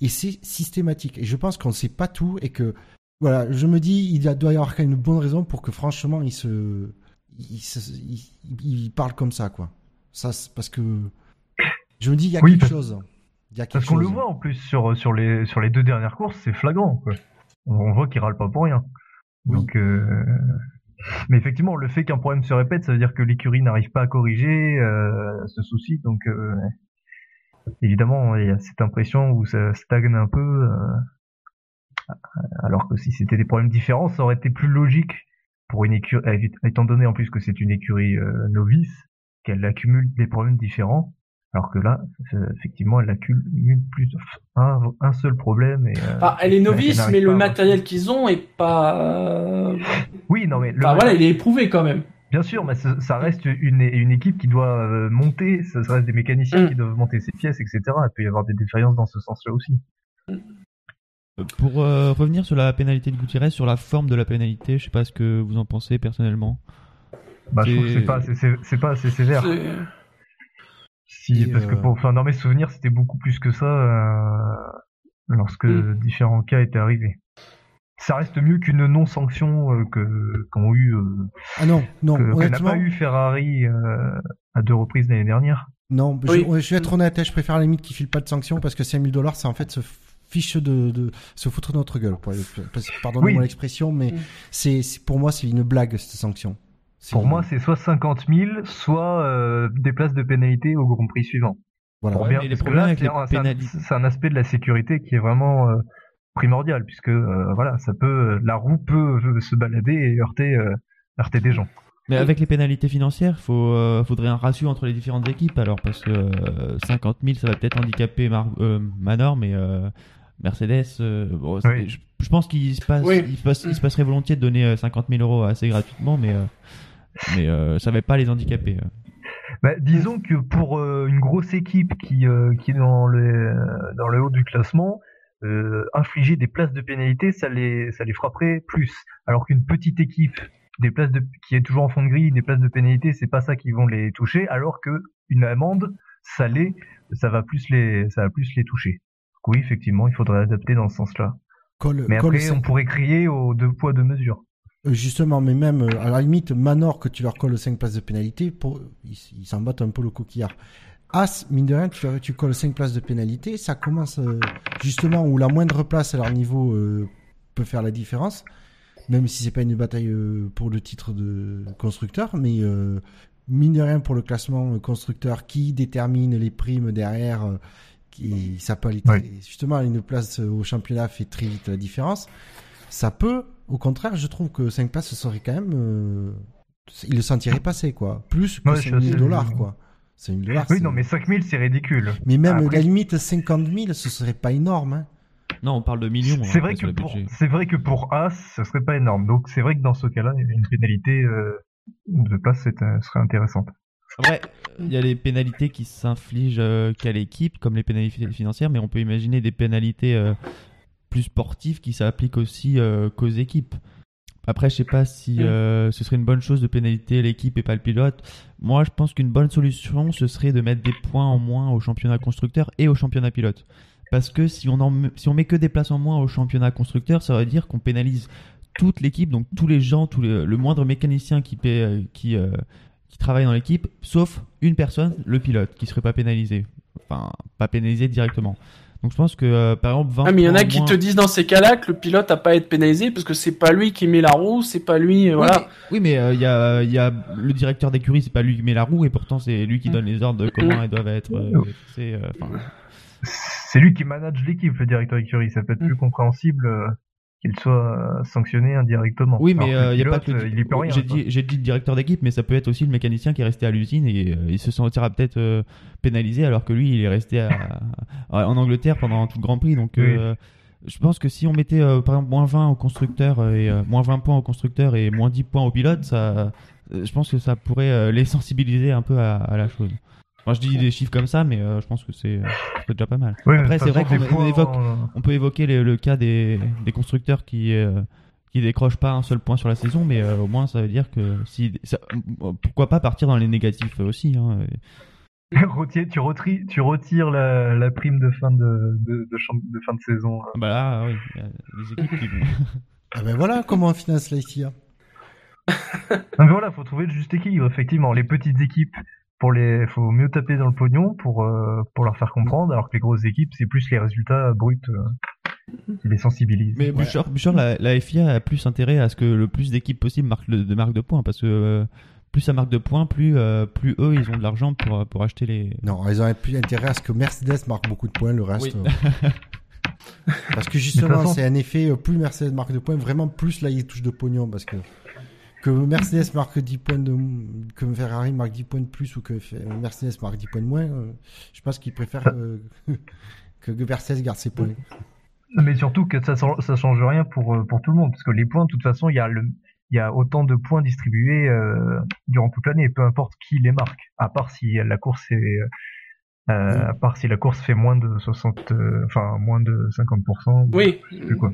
et c'est systématique. Et je pense qu'on ne sait pas tout et que, voilà, je me dis, il doit y avoir quand même une bonne raison pour que, franchement, il se, il, se- il- il parle comme ça, quoi. Ça, parce que je me dis, il y a Oui, quelque parce- chose. Il y a quelque Parce qu'on le voit en plus sur, sur, les, sur les deux dernières courses, c'est flagrant. Quoi. On voit qu'il râle pas pour rien. Donc, euh, Mais effectivement, le fait qu'un problème se répète, ça veut dire que l'écurie n'arrive pas à corriger euh, ce souci. Donc, euh, évidemment, il y a cette impression où ça stagne un peu. euh, alors que si c'était des problèmes différents, ça aurait été plus logique pour une écurie, étant donné en plus que c'est une écurie euh, novice, qu'elle accumule des problèmes différents. Alors que là, euh, effectivement, elle accumule plus un, un seul problème. Et, euh, Enfin, elle est novice, mais le à- matériel qu'ils ont est pas. Oui, non, mais le Enfin voilà, il est éprouvé quand même. Bien sûr, mais ça, ça reste une, une équipe qui doit euh, monter, ça, reste des mécaniciens Mm. qui doivent monter ses pièces, etc. Il peut y avoir des défaillances dans ce sens-là aussi. Euh, Pour euh, revenir sur la pénalité de Gutiérrez, sur la forme de la pénalité, je sais pas ce que vous en pensez personnellement. Bah, je trouve que C'est- pas, c'est pas assez sévère. C'est- Si, Et, parce que euh, pour, enfin, dans mes souvenirs, c'était beaucoup plus que ça euh, lorsque Mm. différents cas étaient arrivés. Ça reste mieux qu'une non-sanction euh, que qu'ont eu, euh, Ah non, non, que, que n'a honnêtement, pas eu Ferrari euh, à deux reprises l'année dernière. non, je- Oui. je, vais être honnête, hein, je préfère à la limite qu'ils filent pas de sanctions parce que 5000 dollars, c'est en fait se fiche de, de se foutre de notre gueule. Pardonnez-moi Oui. l'expression, mais Mm. c'est- pour moi c'est une blague cette sanction. Pour moi, c'est soit 50 000, soit euh, des places de pénalité au Grand Prix suivant. voilà. Ouais, bien- les parce que problèmes là, avec c'est un, aspect de la sécurité qui est vraiment euh, primordial, puisque euh, voilà, ça peut, la roue peut euh, se balader et heurter, euh, heurter des gens. Mais avec les pénalités financières, faut, euh, faudrait un ratio entre les différentes équipes alors parce que euh, 50 000 ça va peut-être handicaper Mar euh, Manor, mais euh, Mercedes, euh, bon, c'est- Oui. je, je pense qu'il se passe, Oui. il, se passe- il se passerait volontiers de donner euh, 50 000 euros assez gratuitement, mais euh, mais euh, ça va pas les handicaper. euh. Bah, disons que pour euh, une grosse équipe qui, euh, qui est dans le, dans le haut du classement, euh, infliger des places de pénalité, ça les, ça les frapperait plus. Alors qu'une petite équipe des places de, qui est toujours en fond de grille, des places de pénalité, c'est pas ça qui vont les toucher, alors que une amende salée, ça va plus les, ça va plus les toucher. Donc oui, effectivement, il faudrait adapter dans ce sens-là. Mais après, on pourrait crier aux deux poids deux mesures. Euh, Justement, mais même euh, à la limite, Manor, que tu leur colles 5 places de pénalité, pour... ils s'en battent un peu le coquillard. As, mine de rien, tu, tu colles 5 places de pénalité, ça commence euh, justement où la moindre place à leur niveau euh, peut faire la différence, même si c'est pas une bataille euh, pour le titre de constructeur, mais mine de rien pour le classement constructeur qui détermine les primes derrière, qui, ça peut aller justement une place au championnat fait très vite la différence. Ça peut, au contraire, je trouve que 5 places, ce serait quand même. Euh, il le sentirait passer, quoi. Plus que Ouais, je suis 5 000 assez- dollars, quoi. 5 000 dollars. Oui, c'est- non, mais 5000, c'est ridicule. Mais même, Après- la limite, 50 000, ce serait pas énorme, hein. Non, on parle de millions. C'est hein, vrai sur que pour, c'est vrai que pour As, ça serait pas énorme. Donc c'est vrai que dans ce cas-là, une pénalité euh, de place c'est, euh, serait intéressante. Après, il y a les pénalités qui s'infligent euh, qu'à l'équipe, comme les pénalités financières, mais on peut imaginer des pénalités euh, plus sportives qui s'appliquent aussi euh, qu'aux équipes. Après, je sais pas si Mm. euh, ce serait une bonne chose de pénaliser l'équipe et pas le pilote. Moi, je pense qu'une bonne solution, ce serait de mettre des points en moins au championnat constructeur et au championnat pilote. Parce que si on, en, met- si on met que des places en moins au championnat constructeur, ça veut dire qu'on pénalise toute l'équipe, donc tous les gens, tous les- le moindre mécanicien qui, paie, qui, euh, qui travaille dans l'équipe, sauf une personne, le pilote, qui serait pas pénalisé. Enfin, pas pénalisé directement. Donc je pense que, euh, par exemple, 20 Ah, mais il y en a qui moins- te disent dans ces cas-là que le pilote a pas à être pénalisé parce que c'est pas lui qui met la roue, c'est pas lui, euh, Oui, voilà. mais- Oui, mais euh, il y, a, il y a le directeur d'écurie, c'est pas lui qui met la roue, et pourtant c'est lui qui donne les ordres de comment elles doivent être. euh, c'est, euh, enfin, C'est lui qui manage l'équipe, le directeur d'écurie. Ça peut être plus compréhensible euh, qu'il soit euh, sanctionné indirectement. oui, mais euh, il y a pas que le. euh, il y peut rien. J'ai dit, j'ai dit le directeur d'équipe, mais ça peut être aussi le mécanicien qui est resté à l'usine et euh, il se sentira peut-être euh, pénalisé alors que lui, il est resté à- à- en Angleterre pendant tout le Grand Prix. Donc, euh, je pense que si on mettait euh, par exemple moins 20 au constructeur euh, et euh, moins 20 points au constructeur et moins 10 points au pilote, ça, euh, je pense que ça pourrait euh, les sensibiliser un peu à, à la chose. Moi, je dis des chiffres comme ça, mais euh, je pense que c'est c'est déjà pas mal. Oui, Après, c'est vrai qu'on fois, on évoque, on- on peut évoquer les- le cas des, des constructeurs qui euh, qui décrochent pas un seul point sur la saison, mais euh, au moins ça veut dire que si ça- pourquoi pas partir dans les négatifs aussi. Hein. Retier- tu, retires, tu retires la, la prime de fin de, de, de, champ- de fin de saison. euh. Bah là, oui, il y a des équipes qui vont. Ah ben voilà comment on finance. Non, mais voilà, faut trouver le juste équilibre. Effectivement, les petites équipes, pour les, faut mieux taper dans le pognon pour euh, pour leur faire comprendre, alors que les grosses équipes, c'est plus les résultats bruts euh, qui les sensibilisent. Mais Bouchard, Bouchard, la, la FIA a plus intérêt à ce que le plus d'équipes possible marquent le, de marque de points, parce que euh, plus ça marque de points, plus euh, plus eux ils ont de l'argent pour pour acheter les. Non, ils ont plus intérêt à ce que Mercedes marque beaucoup de points, le reste. Oui. Parce que justement, façon- c'est un effet, plus Mercedes marque de points, vraiment plus là il touche de pognon. Parce que que Mercedes marque 10 points de que Ferrari marque 10 points de plus ou que Fe- Mercedes marque 10 points de moins, euh, je pense qu'ils préfèrent euh, que que Mercedes garde ses points. Mais surtout que ça, change- ça change rien pour, euh, pour tout le monde, parce que les points, de toute façon, il y a, le, il y a autant de points distribués euh, durant toute l'année, peu importe qui les marque, à part si la course est, euh, à part si la course fait moins de 60, euh, enfin moins de 50%. Oui. je sais plus quoi.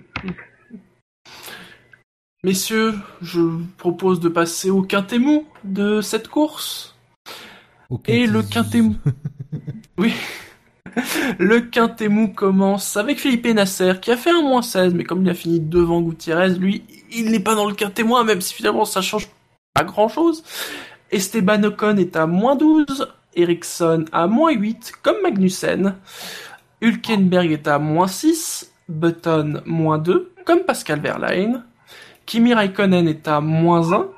Messieurs, je vous propose de passer au quintet mou de cette course. Et le mou. oui. Le quintet mou commence avec Philippe Nasser qui a fait un moins 16, mais comme il a fini devant Gutiérrez, lui, il n'est pas dans le quintet moins, même si finalement ça change pas grand chose. Esteban Ocon est à moins 12, Ericsson à moins 8, comme Magnussen. Hülkenberg est à moins 6, Button moins 2, comme Pascal Verlaine. Kimi Raikkonen est à moins 1,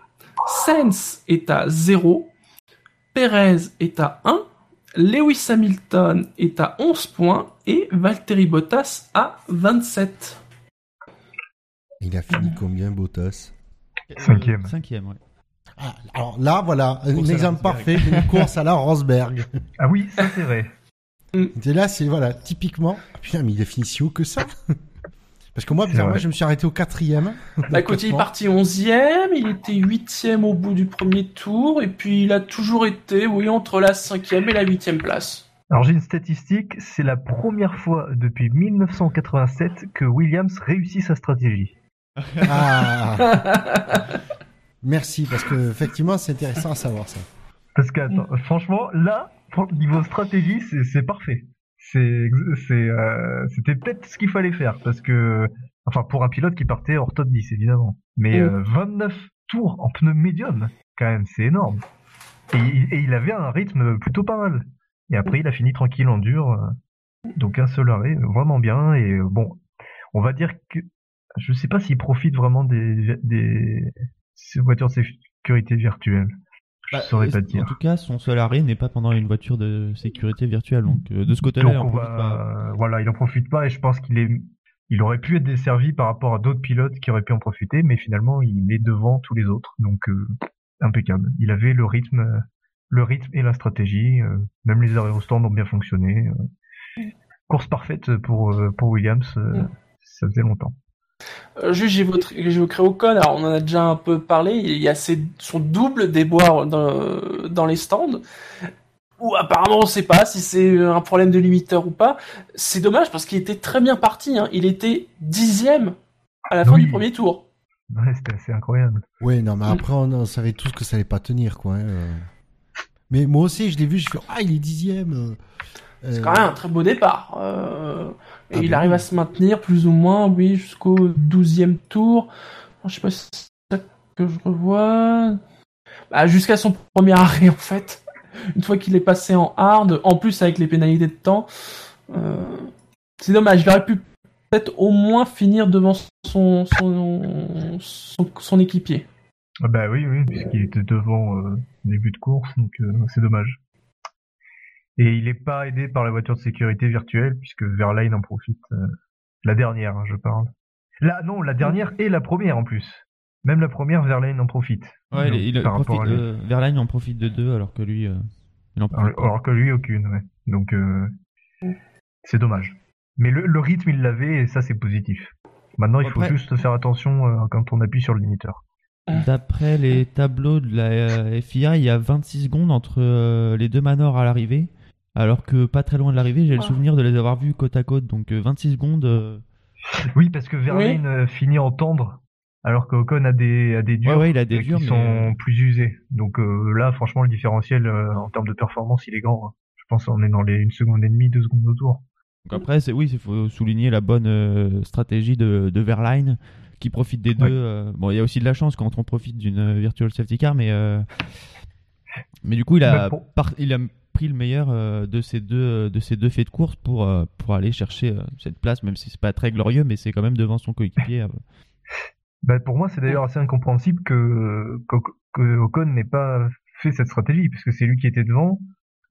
Sainz est à 0, Perez est à 1, Lewis Hamilton est à 11 points et Valtteri Bottas à 27. Il a fini combien Bottas? Cinquième. Euh, cinquième, ouais. Ah, Alors là, voilà, un exemple parfait d'une course à la Rosberg. Ah oui, ça c'est vrai. Et là, c'est voilà, typiquement. Ah, Putain, mais il a fini si haut que ça. Parce que moi, bizarrement, je me suis arrêté au quatrième. Bah écoute, il est parti 11e, il était 8e au bout du premier tour, et puis il a toujours été, oui, entre la 5e et la 8e place. Alors j'ai une statistique, c'est la première fois depuis 1987 que Williams réussit sa stratégie. Ah. Merci, parce que effectivement, c'est intéressant à savoir ça. Parce que attends, franchement, là, niveau stratégie, c'est parfait. C'est c'est euh, c'était peut-être ce qu'il fallait faire parce que enfin pour un pilote qui partait hors top 10 évidemment. Mais Mm. euh, 29 tours en pneu médium, quand même, c'est énorme. Et, il- et il avait un rythme plutôt pas mal. Et après, il a fini tranquille en dur. euh, donc un seul arrêt, vraiment bien. Et euh, bon, on va dire que je sais pas s'il profite vraiment des des ces voitures de sécurité virtuelle. Je Bah, saurais pas en tout cas, son seul arrêt n'est pas pendant une voiture de sécurité virtuelle. Donc, euh, de ce côté-là, on on profite va, pas. voilà, il en profite pas et je pense qu'il est, il aurait pu être desservi par rapport à d'autres pilotes qui auraient pu en profiter, mais finalement il est devant tous les autres, donc euh, impeccable. Il avait le rythme, le rythme et la stratégie, euh, même les arrêts au stand ont bien fonctionné. euh. Course parfaite pour euh, pour Williams, Mm. ça faisait longtemps. Euh, j'évoquerai Ocon, alors on en a déjà un peu parlé, il y a ses, son double déboire dans, dans les stands, où apparemment on sait pas si c'est un problème de limiteur ou pas. C'est dommage parce qu'il était très bien parti, hein. il était dixième à la fin Oui. du premier tour. Ouais, c'était assez incroyable. Ouais, non, mais après, on, on savait tous que ça allait pas tenir, quoi. hein, euh. Mais moi aussi, je l'ai vu, je fais, ah, il est dixième. euh. C'est Euh, quand même un très beau départ. Euh, et Ah il bon arrive à se maintenir plus ou moins, oui, jusqu'au 12e tour. Je sais pas si c'est ça que je revois. Bah, jusqu'à son premier arrêt, en fait. Une fois qu'il est passé en hard, en plus avec les pénalités de temps. Euh, c'est dommage, il aurait pu peut-être au moins finir devant son, son, son, son équipier. Ah bah oui, oui, puisqu'il était devant euh, au début de course, donc euh, c'est dommage. Et il n'est pas aidé par la voiture de sécurité virtuelle, puisque Verlaine en profite. euh, la dernière, hein, je parle. Là, non, la dernière et la première en plus. Même la première, Verlaine en profite. Ouais, Donc, il, il profite, euh, Verlaine en profite de deux alors que lui, euh, il en profite Alors, que lui, aucune, ouais. Donc, euh, c'est dommage. Mais le, le rythme, il l'avait, et ça, c'est positif. Maintenant, il faut juste faire attention euh, quand on appuie sur le limiteur. D'après les tableaux de la FIA, il y a 26 secondes entre les deux manors à l'arrivée, alors que pas très loin de l'arrivée, j'ai le Ah. souvenir de les avoir vus côte à côte. Donc euh, 26 secondes, euh, Oui, parce que Verlaine euh, finit en tendre, alors que Ocon a des, a des durs, Ouais, ouais, il a des euh, durs, qui mais, sont euh, plus usés. Donc euh, là, franchement, le différentiel euh, en termes de performance, il est grand. hein. Je pense qu'on est dans les une seconde et demie, deux secondes autour. Donc après, c'est oui, il faut souligner la bonne euh, stratégie de, de Verline qui profite des deux. Ouais. euh, bon, il y a aussi de la chance quand on profite d'une euh, virtual safety car, mais euh, mais du coup, il a Bah, pour- par- il a pris le meilleur euh, de ces deux de ces deux faits de course pour euh, pour aller chercher euh, cette place, même si c'est pas très glorieux, mais c'est quand même devant son coéquipier. euh. Bah, pour moi, c'est d'ailleurs assez incompréhensible que, que, que Ocon n'ait pas fait cette stratégie, puisque c'est lui qui était devant.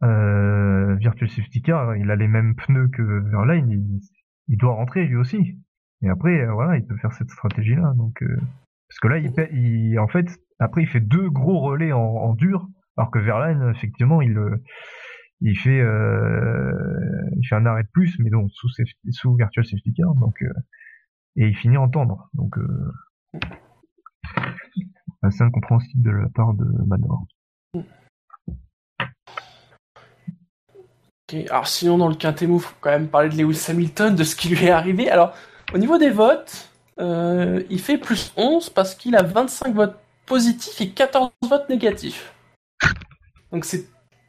Euh, Virtual Safety Car, il a les mêmes pneus que Verlaine, il, il doit rentrer lui aussi. Et après, euh, voilà, il peut faire cette stratégie-là. Donc, euh, parce que là, il, il, en fait, après, il fait deux gros relais en, en dur, alors que Verlaine, effectivement, il, euh, il fait, euh, il fait un arrêt de plus, mais donc sous, safety- sous Virtual Safety Car, donc, euh, et il finit en tendre. Donc, assez incompréhensible de la part de Manor. Alors sinon dans le quintet move, faut quand même parler de Lewis Hamilton, de ce qui lui est arrivé. Alors au niveau des votes, il fait plus 11 parce qu'il a 25 votes positifs et 14 votes négatifs. Donc c'est,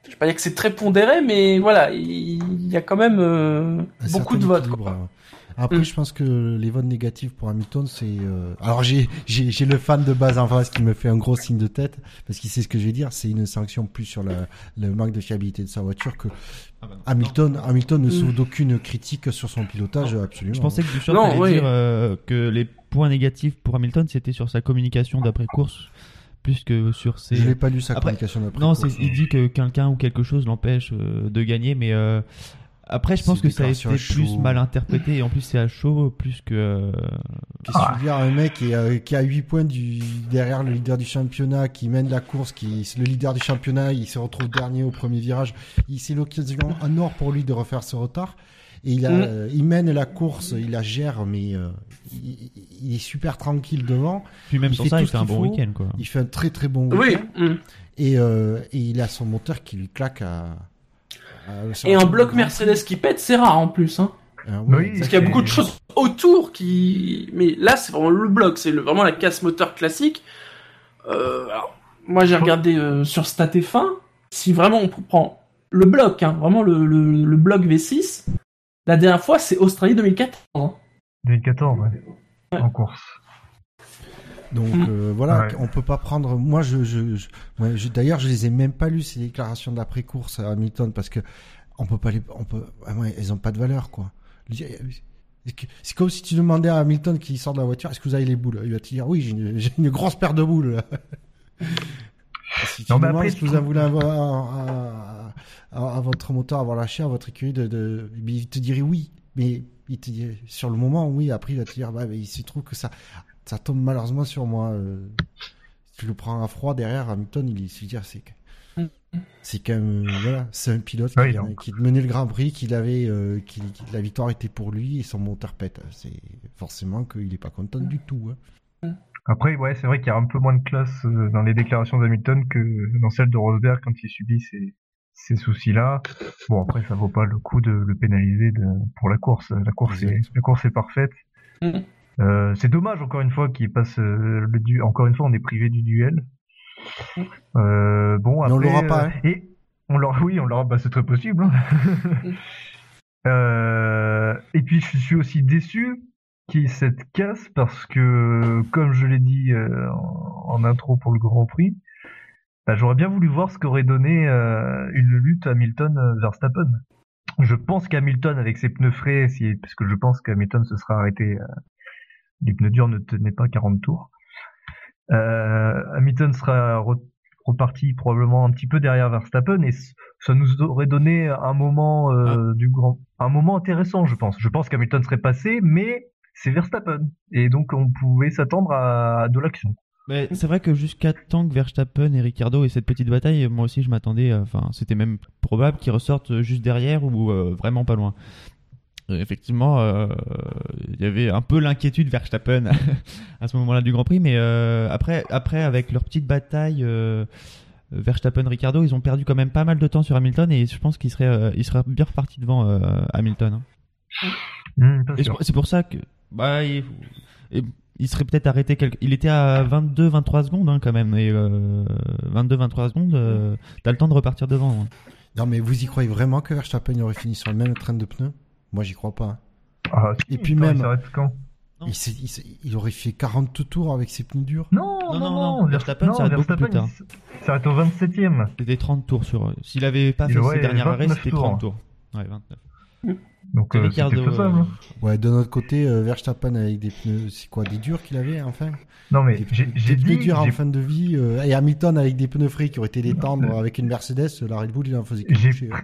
je vais pas dire que c'est très pondéré, mais voilà, il y a quand même euh, beaucoup de votes. quoi. hein. Après, Mm. je pense que les votes négatifs pour Hamilton, c'est. euh, Alors, j'ai j'ai j'ai le fan de base en face qui me fait un gros signe de tête parce qu'il sait ce que je vais dire. C'est une sanction plus sur la, le manque de fiabilité de sa voiture que Hamilton. Hamilton ne Mm. souffre d'aucune critique sur son pilotage, absolument. Je pensais que Duchamp allait oui. dire euh, que les points négatifs pour Hamilton c'était sur sa communication d'après course plus que sur ses. Je n'ai pas lu sa Après- communication d'après. Non, c'est, il dit que quelqu'un ou quelque chose l'empêche euh, de gagner, mais euh, après, je pense que ça a été plus mal interprété et en plus c'est à chaud plus que. euh, Qu'est-ce que tu veux dire un mec qui, a- qui a 8 points du, derrière le leader du championnat, qui mène la course, qui le leader du championnat, il se retrouve dernier au premier virage. Il c'est l'occasion en or pour lui de refaire ce retard. Et il, a, Mm. il mène la course, il la gère, mais euh, il, il est super tranquille devant. Puis même Il sans fait ça, il fait un bon week-end quoi. Il fait un très très bon week-end. Et, euh, et il a son moteur qui lui claque à. à- sur Et un bloc Mercedes qui pète, c'est rare en plus. Hein. Ah Oui, Parce qu'il y a beaucoup de choses autour qui. Mais là, c'est vraiment le bloc, c'est le- vraiment la casse moteur classique. Euh, alors, moi, j'ai regardé euh, sur StatF1. Si vraiment on prend le bloc, hein, vraiment le, le, le bloc V6, la dernière fois, c'est Australie 2014. hein. 2014, ouais. Ouais. En course. Donc Mm. euh, voilà, Ouais. on peut pas prendre. Moi, je, je, je- ouais, je- d'ailleurs, je les ai même pas lues ces déclarations d'après course à Hamilton parce que on peut pas les, on peut, ah ouais, elles ont pas de valeur quoi. C'est comme si tu demandais à Hamilton qui sort de la voiture, est-ce que vous avez les boules? Il va te dire oui, j'ai une, j'ai une grosse paire de boules. Là. si tu Non, mais demandes après, est-ce que vous voulez avoir à, à- à votre moteur avoir lâché à votre écurie de, de, il te dirait oui, mais il te dit sur le moment oui, après il va te dire bah, il se trouve que ça ça tombe malheureusement sur moi. euh, si tu le prends à froid derrière, Hamilton, il se c'est que- c'est quand même euh, voilà, c'est un pilote qui, Ouais, menait le Grand Prix, qu'il avait, euh, qui, qui- la victoire était pour lui et son moteur pète. C'est forcément qu'il est pas content du tout. hein. Après, ouais, c'est vrai qu'il y a un peu moins de classe dans les déclarations d'Hamilton que dans celles de Rosberg quand il subit ces, ces soucis-là. Bon, après, ça vaut pas le coup de le pénaliser de, pour la course. La course, est, la course est parfaite. Mhm. Euh, c'est dommage encore une fois qu'il passe euh, le du. Encore une fois, on est privé du duel. Euh, bon, Mais on après, l'aura pas, euh, hein. Et on l'aura, oui, on l'aura. Bah, c'est très possible. hein. Euh, et puis je suis aussi déçu qu'il y ait cette casse parce que, comme je l'ai dit euh, en, en intro pour le Grand Prix, bah, j'aurais bien voulu voir ce qu'aurait donné euh, une lutte Hamilton-Verstappen. Je pense qu'Hamilton, avec ses pneus frais, si, parce que je pense qu'Hamilton se sera arrêté, euh, les pneus durs ne tenaient pas 40 tours. Euh, Hamilton sera re- reparti probablement un petit peu derrière Verstappen et ça nous aurait donné un moment euh, du grand, un moment intéressant, je pense. Je pense qu'Hamilton serait passé, mais c'est Verstappen et donc on pouvait s'attendre à de l'action. Mais c'est vrai que jusqu'à temps que Verstappen et Ricardo aient cette petite bataille, moi aussi je m'attendais, euh, enfin c'était même probable qu'ils ressortent juste derrière ou euh, vraiment pas loin. Euh, Effectivement, euh, il y avait un peu l'inquiétude Verstappen à ce moment-là du Grand Prix, mais euh, après, après avec leur petite bataille euh, Verstappen-Ricardo, ils ont perdu quand même pas mal de temps sur Hamilton et je pense qu'ils seraient, euh, ils seraient bien repartis devant Hamilton. hein. Et sûr. c'est pour- ça que bah, il, et- il serait peut-être arrêté quelque... Il était à 22-23 secondes hein, quand même. Et euh, 22-23 secondes, euh, t'as le temps de repartir devant. hein. Non, mais vous y croyez vraiment que Verstappen aurait fini sur le même train de pneus? Moi, j'y crois pas. Ah, si, Et puis même- il quand? Il, s'est- il s'est- il aurait fait 40 tours avec ses pneus durs. Non, Non, non, non, non, non, Ver- Verstappen s'arrête beaucoup plus tard. s'arrête au 27ème. C'était 30 tours sur. S'il avait pas Il fait ses derniers arrêts, 29 c'était tours. 30 tours. Ouais, 29. Donc C'est euh, Ricardo. c'était faisable. euh, hein. Ouais, de notre côté, euh, Verstappen avec des pneus, c'est quoi, des durs qu'il avait enfin? Non mais Des, j'ai des j'ai pneus dit, durs en fin de vie. euh, et Hamilton avec des pneus frais qui auraient été les tendres avec une Mercedes, la Red Bull, il en faisait que J'ai- hein.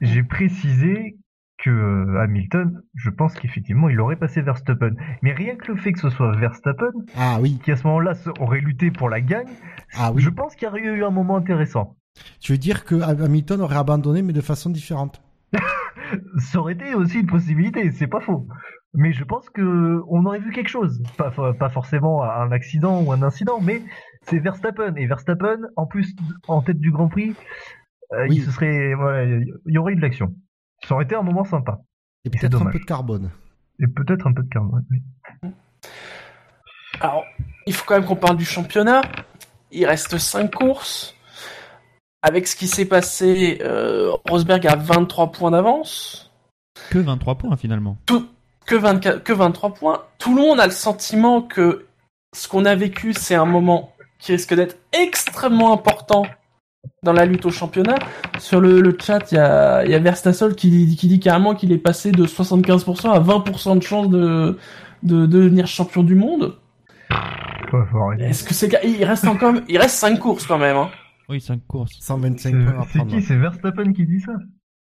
j'ai précisé que euh, Hamilton, je pense qu'effectivement il aurait passé Verstappen. Mais rien que le fait que ce soit Verstappen, Ah oui, qui à ce moment-là aurait lutté pour la gagne, ah oui. je pense qu'il y aurait eu un moment intéressant. Tu veux dire que Hamilton aurait abandonné, mais de façon différente? Ça aurait été aussi une possibilité, c'est pas faux. Mais je pense que on aurait vu quelque chose. Pas, pas forcément un accident ou un incident, mais c'est Verstappen. Et Verstappen, en plus, en tête du Grand Prix, euh, Oui. il se serait, voilà, il y aurait eu de l'action. Ça aurait été un moment sympa. Et c'est peut-être un peu de carbone. Et peut-être un peu de carbone. oui. Alors, il faut quand même qu'on parle du championnat. Il reste 5 courses. Avec ce qui s'est passé, euh, Rosberg a 23 points d'avance. Que 23 points finalement. Que, 24, que 23 points. Tout le monde a le sentiment que ce qu'on a vécu, c'est un moment qui risque d'être extrêmement important dans la lutte au championnat. Sur le, le chat, il y a, y a Verstassol qui, qui dit carrément qu'il est passé de 75% à 20% de chance de, de, de devenir champion du monde. Est-ce que c'est il reste encore il reste 5 courses quand même hein. Oui, 5 courses. 125 C'est points à c'est qui C'est Verstappen qui dit ça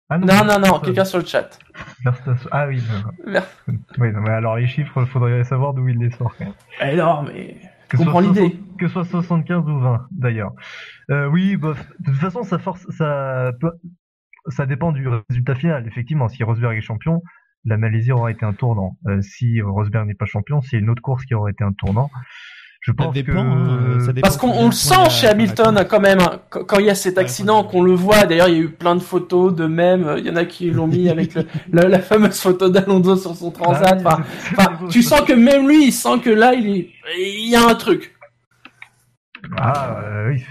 ah, Non non non, quelqu'un sur le chat. Verstappen. Ah oui. Oui, non, mais alors les chiffres, faudrait savoir d'où il les sort quand même. Eh non mais Que Je ce soit comprends l'idée. 60 Que ce soit 75 ou 20, d'ailleurs. Euh, oui, bof. De toute façon, ça force, ça, ça dépend du résultat final. Effectivement, si Rosberg est champion, la Malaisie aura été un tournant. Euh, si Rosberg n'est pas champion, c'est une autre course qui aura été un tournant. Je Ça pense dépend. que hein, euh, ça dépend Parce qu'on le sent chez Hamilton quand même. Quand quand il y a cet accident, qu'on le voit. D'ailleurs, il y a eu plein de photos de mèmes. Il y en a qui l'ont mis avec le- la, la fameuse photo d'Alonso sur son transat. Ah, Enfin, enfin, tu sens que même lui, il sent que là, il est, il y a un truc. Ah, euh, oui.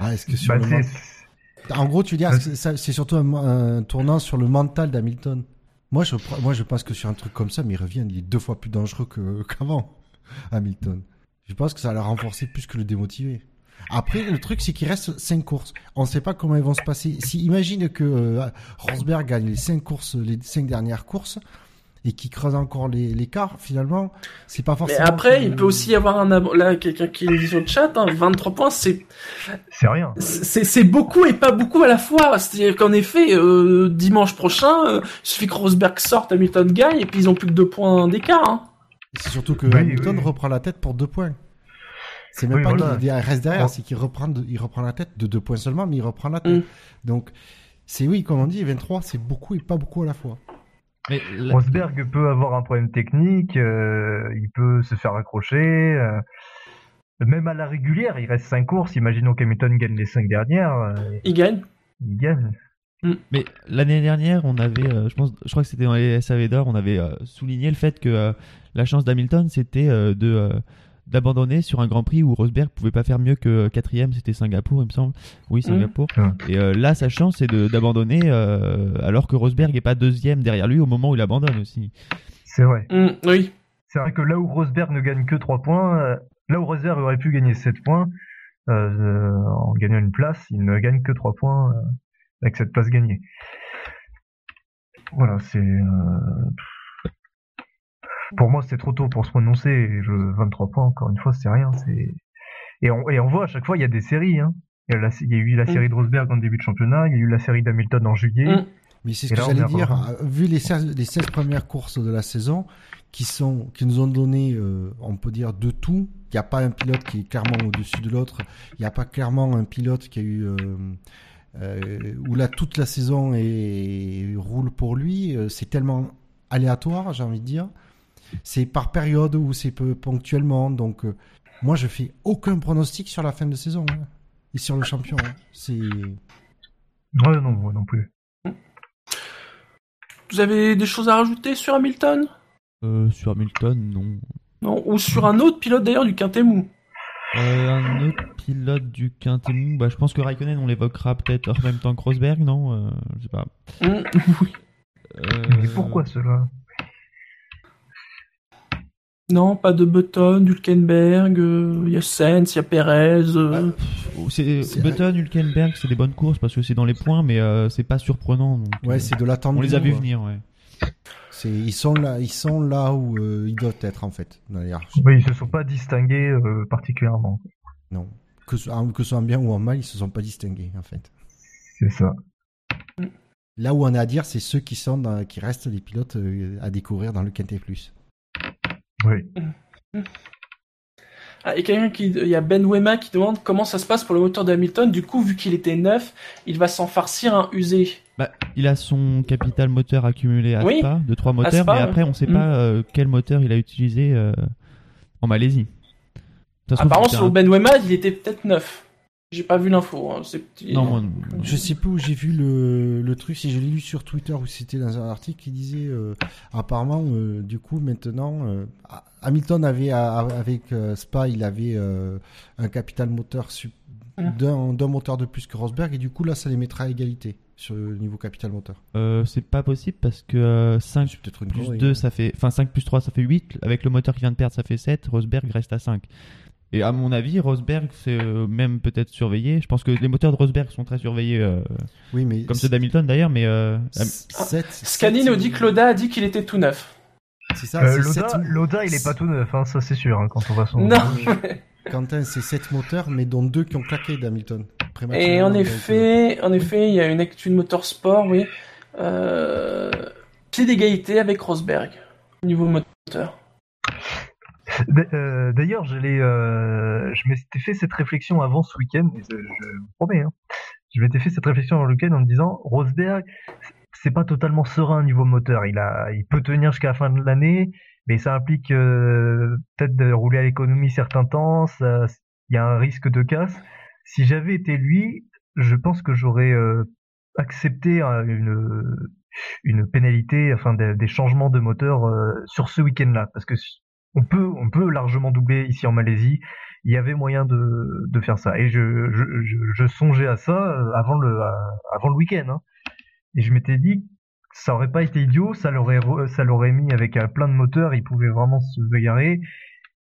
Ah, est-ce que sur Bah, le En gros, tu veux dire, Ouais. c'est surtout un, un tournant sur le mental d'Hamilton. Moi, je, moi, je pense que sur un truc comme ça, mais il revient, il est deux fois plus dangereux qu'avant, Hamilton. Je pense que ça l'a renforcé plus que le démotiver. Après, le truc, c'est qu'il reste cinq courses. On ne sait pas comment elles vont se passer. Si, imagine que euh, Rosberg gagne les cinq courses, les cinq dernières courses, et qu'il creuse encore les- l'écart, finalement, c'est pas Mais forcément. après, que- il peut aussi y avoir un ab- là quelqu'un qui le dit sur le chat. Hein, 23 points, c'est C'est rien. c'est c'est beaucoup et pas beaucoup à la fois. C'est-à-dire qu'en effet, euh, dimanche prochain, euh, il suffit que Rosberg sorte, Hamilton gagne, et puis ils ont plus que deux points d'écart. Hein. C'est surtout que Oui, Hamilton oui. reprend la tête pour deux points. C'est même Oui, pas voilà. qu'il reste derrière, Oh. c'est qu'il reprend, de- il reprend la tête de deux points seulement, mais il reprend la tête. Mm. Donc, c'est oui, comme on dit, 23, c'est beaucoup et pas beaucoup à la fois. Mais la- Rosberg peut avoir un problème technique, euh, il peut se faire accrocher. euh, même à la régulière, il reste 5 courses. Imaginons qu'Hamilton gagne les 5 dernières, euh, Il gagne. il gagne. Mais l'année dernière, on avait, euh, je pense, je crois que c'était dans les SAV d'or, on avait euh, souligné le fait que euh, la chance d'Hamilton, c'était euh, de euh, d'abandonner sur un Grand Prix où Rosberg pouvait pas faire mieux que quatrième, c'était Singapour, il me semble. Oui, Singapour. Ouais. Et euh, là, sa chance, c'est d'abandonner euh, alors que Rosberg est pas deuxième derrière lui au moment où il abandonne aussi. C'est vrai. Mm, oui. C'est vrai que là où Rosberg ne gagne que 3 points, euh, là où Rosberg aurait pu gagner 7 points, en gagnant une place, il ne gagne que 3 points euh, avec cette place gagnée. Voilà, c'est... euh, Pour moi, c'est trop tôt pour se prononcer. et Je... 23 points, encore une fois, c'est rien. C'est et on, et on voit à chaque fois, il y a des séries. Hein. Il, y a la- il y a eu la série de Rosberg en début de championnat, il y a eu la série d'Hamilton en juillet. Mm. Mais c'est ce Et que j'allais dire, euh, vu les 16, les 16 premières courses de la saison, qui, sont, qui nous ont donné, euh, on peut dire, de tout. Il n'y a pas un pilote qui est clairement au-dessus de l'autre. Il n'y a pas clairement un pilote qui a eu... euh, euh, où là, toute la saison est, roule pour lui. Euh, C'est tellement aléatoire, j'ai envie de dire. C'est par période ou c'est peu ponctuellement. Donc, euh, moi, je fais aucun pronostic sur la fin de saison. hein. Et sur le champion. hein. C'est... Ouais, non, moi non plus. Vous avez des choses à rajouter sur Hamilton? Euh, sur Hamilton, non. Non Ou sur un autre pilote d'ailleurs du Quintet Mou Euh, un autre pilote du Quintet bah, je pense que Raikkonen, on l'évoquera peut-être en même temps que Rosberg, non Euh, Je sais pas. Mm, Oui. Euh, Mais pourquoi cela? Non, pas de Button, Hülkenberg, euh, il y a Sainz, il y a Perez. euh, c'est C'est- Button, Hülkenberg, c'est des bonnes courses parce que c'est dans les points, mais euh, c'est pas surprenant. donc, Ouais, euh, c'est de l'attente. on les a vus venir, ouais. C'est, ils sont là, ils sont là où euh, ils doivent être en fait dans la hiérarchie. Oui, ils se sont pas distingués euh, particulièrement. Non, que ce, en- que ce soit en bien ou en mal, ils se sont pas distingués en fait. C'est ça. Là où on a à dire, c'est ceux qui sont, dans- qui restent les pilotes euh, à découvrir dans le Quintet Plus. Oui. Ah, et quelqu'un qui, il y a Ben Wema qui demande comment ça se passe pour le moteur d'Hamilton. Du coup, vu qu'il était neuf, il va s'en farcir un usé. Bah, il a son capital moteur accumulé à Oui, Spa, de trois moteurs, Spa, mais après on sait Mm. pas euh, quel moteur il a utilisé euh, en Malaisie. Apparemment, sur un- Ben Wema, il était peut-être neuf. J'ai pas vu l'info. hein, c'est petit- Non, moi, non. Je sais plus où j'ai vu le, le truc, si je l'ai lu sur Twitter ou si c'était dans un article qui disait euh, apparemment euh, du coup maintenant euh, Hamilton avait avec euh, Spa il avait euh, un capital moteur Mm. d'un d'un moteur de plus que Rosberg et du coup là ça les mettra à égalité sur le niveau capital moteur. Euh, c'est pas possible parce que euh, 5 C'est peut-être une plus connerie, 2 hein. ça fait enfin 5 plus 3 ça fait 8 avec le moteur qui vient de perdre ça fait 7 Rosberg reste à 5 et à mon avis Rosberg c'est euh, même peut-être surveillé je pense que les moteurs de Rosberg sont très surveillés euh, Oui mais comme ceux d'Hamilton d'ailleurs mais euh, nous dit que Loda a dit qu'il était tout neuf. C'est ça, Euh, Loda, il est pas tout neuf, hein, ça c'est sûr, hein, quand on va son. Non. Quentin, c'est 7 moteurs, mais dont deux qui ont claqué d'Hamilton. Et en effet, en effet, il y a une actu de motorsport, oui. Euh, pied d'égalité avec Rosberg au niveau moteur? Euh, D'ailleurs, euh, je m'étais fait cette réflexion avant ce week-end, je vous promets, hein. je m'étais fait cette réflexion avant le week-end en me disant, Rosberg, c'est pas totalement serein niveau moteur. Il a, il peut tenir jusqu'à la fin de l'année, mais ça implique euh, peut-être de rouler à l'économie certains temps. Il y a un risque de casse. Si j'avais été lui, je pense que j'aurais euh, accepté euh, une une pénalité, enfin des, changements de moteur euh, sur ce week-end-là, parce que on peut, on peut largement doubler ici en Malaisie. Il y avait moyen de, de faire ça. Et je, je, je, songeais à ça avant le, avant le week-end. hein. Et je m'étais dit, ça aurait pas été idiot, ça l'aurait, ça l'aurait mis avec euh, plein de moteurs, il pouvait vraiment se bagarrer.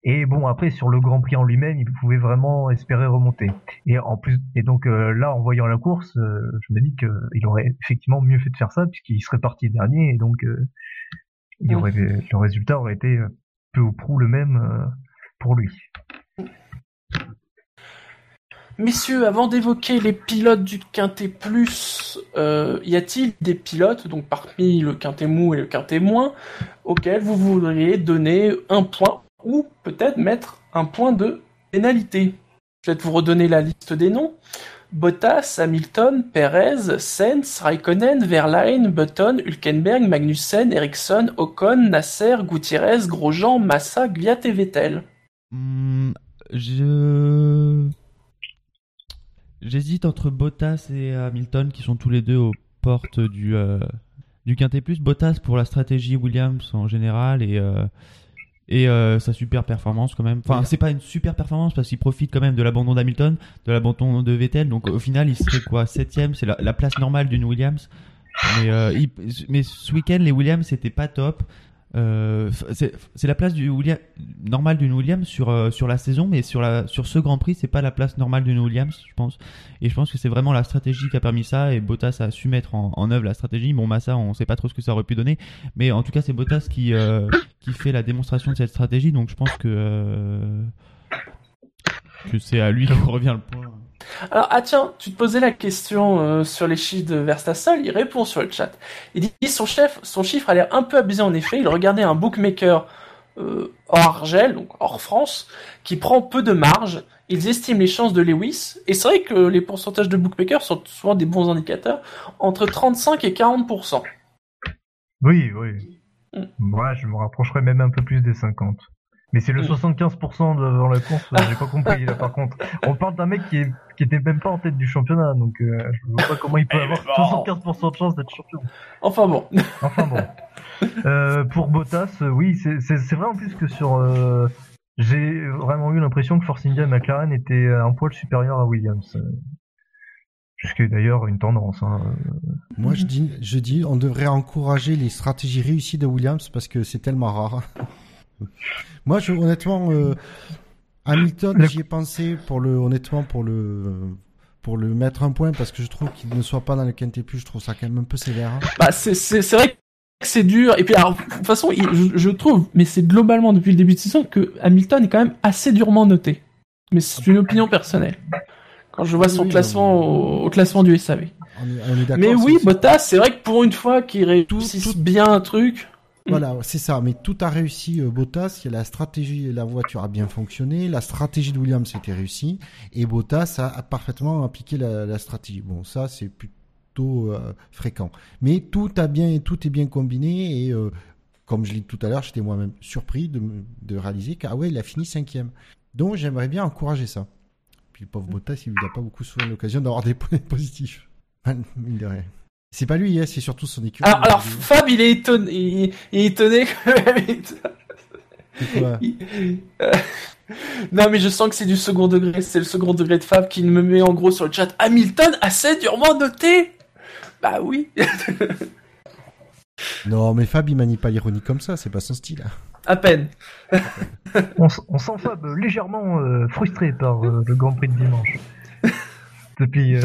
Et bon, après, sur le Grand Prix en lui-même, il pouvait vraiment espérer remonter. Et en plus, et donc euh, là, en voyant la course, euh, je me dis qu'il aurait effectivement mieux fait de faire ça, puisqu'il serait parti dernier, et donc euh, il aurait, le résultat aurait été peu ou prou le même pour lui. Messieurs, avant d'évoquer les pilotes du Quintet Plus, euh, y a-t-il des pilotes, donc parmi le Quintet Mou et le Quintet Moins, auxquels vous voudriez donner un point ou peut-être mettre un point de pénalité? Je vais vous redonner la liste des noms. Bottas, Hamilton, Perez, Sainz, Raikkonen, Verlaine, Button, Hülkenberg, Magnussen, Ericsson, Ocon, Nasser, Gutiérrez, Grosjean, Massa, Gviat et Vettel. Hmm, je. J'hésite entre Bottas et Hamilton qui sont tous les deux au porte du euh, du quintet plus. Bottas pour la stratégie Williams en général et euh, et euh, sa super performance quand même. Enfin, c'est pas une super performance parce qu'il profite quand même de l'abandon d'Hamilton, de l'abandon de Vettel. Donc au final, il serait quoi septième, c'est la, la place normale d'une Williams. Mais il- mais ce week-end, les Williams c'était pas top. Euh, c'est la place normale d'une Williams sur euh, sur la saison, mais sur sur ce Grand Prix, c'est pas la place normale d'une Williams, je pense. Et je pense que c'est vraiment la stratégie qui a permis ça. Et Bottas a su mettre en, œuvre la stratégie. Bon, Massa, on sait pas trop ce que ça aurait pu donner, mais en tout cas, c'est Bottas qui euh, qui fait la démonstration de cette stratégie. Donc, je pense que que c'est à lui qu'on revient le point. Alors, ah tiens, tu te posais la question euh, sur les chiffres de Verstappen, il répond sur le chat. Il dit son chef, son chiffre a l'air un peu abusé en effet. Il regardait un bookmaker euh, hors Argel, donc hors France, qui prend peu de marge. Ils estiment les chances de Lewis, et c'est vrai que les pourcentages de bookmakers sont souvent des bons indicateurs, entre 35 et 40%. Oui, oui. Mm. Moi, je me rapprocherais même un peu plus des 50. Mais c'est le Mm. 75% devant la course, euh, j'ai pas compris là par contre. On parle d'un mec qui, est, qui était même pas en tête du championnat, donc euh, je vois pas comment il peut Eh avoir bon. 75% de chance d'être champion. Enfin bon. Enfin bon. Euh, pour Bottas, oui, c'est- vrai en plus que sur. euh, J'ai vraiment eu l'impression que Force India et McLaren étaient un poil supérieurs à Williams. Ce qui est d'ailleurs une tendance. Hein. Moi, je dis, je dis, on devrait encourager les stratégies réussies de Williams parce que c'est tellement rare. Moi, je, honnêtement, euh, Hamilton, Le- j'y ai pensé pour le, honnêtement, pour le, pour le mettre un point parce que je trouve qu'il ne soit pas dans le quintet plus, je trouve ça quand même un peu sévère. hein. Bah, c'est, c'est, c'est vrai que c'est dur. Et puis, alors, de toute façon, je, je trouve, mais c'est globalement depuis le début de saison que Hamilton est quand même assez durement noté. Mais c'est une opinion personnelle. Quand je vois son oui, classement au, au classement du SAV. On est, on est d'accord. Mais oui, Bottas, c'est vrai que pour une fois qu'il réussisse tout- bien un truc, Voilà, c'est ça. Mais tout a réussi. euh, Bottas, il y a la stratégie, la voiture a bien fonctionné, la stratégie de Williams était réussie, et Bottas a, a parfaitement appliqué la, la stratégie. Bon, ça c'est plutôt euh, fréquent. Mais tout a bien, tout est bien combiné et euh, comme je l'ai dit tout à l'heure, j'étais moi-même surpris de, réaliser qu'ah ouais, il a fini cinquième. Donc j'aimerais bien encourager ça. Puis le pauvre Bottas, il n'a pas beaucoup souvent l'occasion d'avoir des points positifs. Mine de rien. C'est pas lui, c'est surtout son équipe. Alors, alors Fab, il est étonné, il, il est étonné que Hamilton- Pourquoi il- euh, Non, mais je sens que c'est du second degré. C'est le second degré de Fab qui me met en gros sur le chat. Hamilton assez durement noté. Bah oui. Non, mais Fab, il manie pas l'ironie comme ça, c'est pas son style. hein. À peine. On sent Fab légèrement euh, frustré par euh, le Grand Prix de dimanche. Depuis.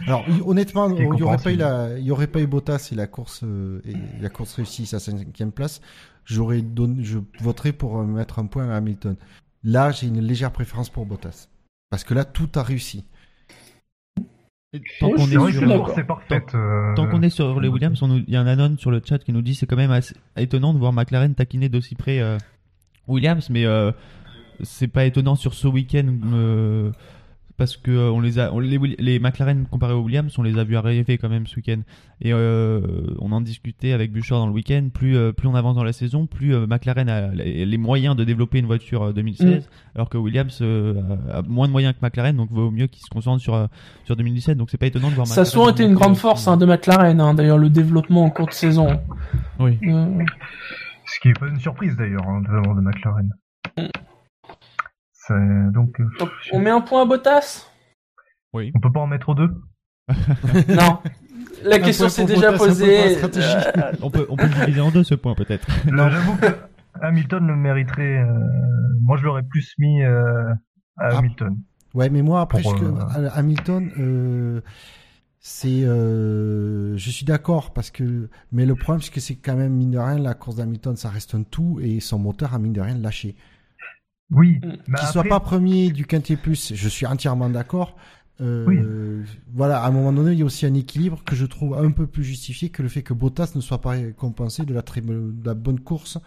Euh, Alors, honnêtement, il y aurait pas eu compréhensible. la, il y aurait pas eu Bottas et la course euh, et la course réussie sa cinquième place, j'aurais donné, je voterais pour euh, mettre un point à Hamilton. Là, j'ai une légère préférence pour Bottas parce que là, tout a réussi. Et tant qu'on est C'est vrai suis que sur la d'accord. course est parfaite. euh, Tant qu'on est sur les Williams, il y a un anon sur le chat qui nous dit c'est quand même assez étonnant de voir McLaren taquiner d'aussi près euh, Williams, mais euh, c'est pas étonnant sur ce week-end euh, parce que euh, on les a, on- les, McLaren comparés aux Williams, on les a vus arriver quand même ce week-end et euh, on en discutait avec Bouchard dans le week-end. Plus euh, plus on avance dans la saison, plus euh, McLaren a les, les moyens de développer une voiture euh, 2016, alors que Williams euh, a moins de moyens que McLaren, donc vaut mieux qu'ils se concentrent sur sur 2017. Donc c'est pas étonnant de voir. Ça a souvent été une grande force hein, de McLaren. Hein, D'ailleurs, le développement en cours de saison. Oui. Ce qui est pas une surprise d'ailleurs, hein, vraiment de McLaren. Mm. C'est- Donc, euh, donc, on met un point à Bottas? Oui. on peut pas en mettre deux? Non. La question s'est déjà Bottas, posée. Euh, On peut, on peut le diviser en deux ce point peut-être. Là, J'avoue que Hamilton le mériterait. euh, Moi, je l'aurais plus mis euh, à Ah. Hamilton. Ouais, mais moi après, Pour, je- euh, Hamilton, euh, c'est, euh, je suis d'accord parce que, mais le problème c'est que c'est quand même mine de rien la course d'Hamilton, ça reste un tout et son moteur a mine de rien lâché. Oui, Mm. Qu'il soit pas premier du quintet plus, je suis entièrement d'accord. Euh, Oui. Voilà, à un moment donné, il y a aussi un équilibre que je trouve un peu plus justifié que le fait que Bottas ne soit pas récompensé de la, très, de la bonne course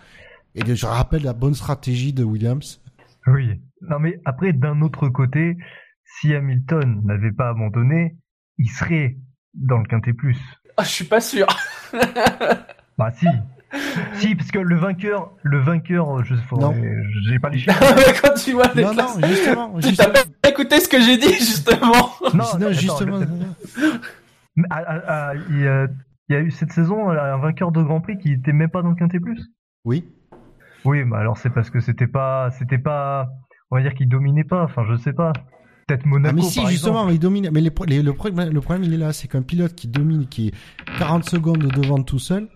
et de, je rappelle, la bonne stratégie de Williams. Oui. Non, mais après, d'un autre côté, si Hamilton n'avait pas abandonné, il serait dans le quintet plus. ah, je suis pas sûr. Bah si. si, parce que le vainqueur, le vainqueur, je Non. j'ai pas les chiffres. Quand tu vois les Non, classes- non, justement, Tu justement. t'as pas écouté ce que j'ai dit justement. Non, Non, attends, justement. ah, ah, ah, il, y a, il y a eu cette saison un vainqueur de Grand Prix qui était même pas dans le Quintet Plus. Oui. Oui, mais alors c'est parce que c'était pas, c'était pas, on va dire qu'il dominait pas. Enfin, je sais pas. Peut-être Monaco. Ah, mais si, par justement, exemple. il domine. Mais les pro- les- le, problème, le problème, il est là, c'est qu'un pilote qui domine, qui est 40 secondes devant tout seul,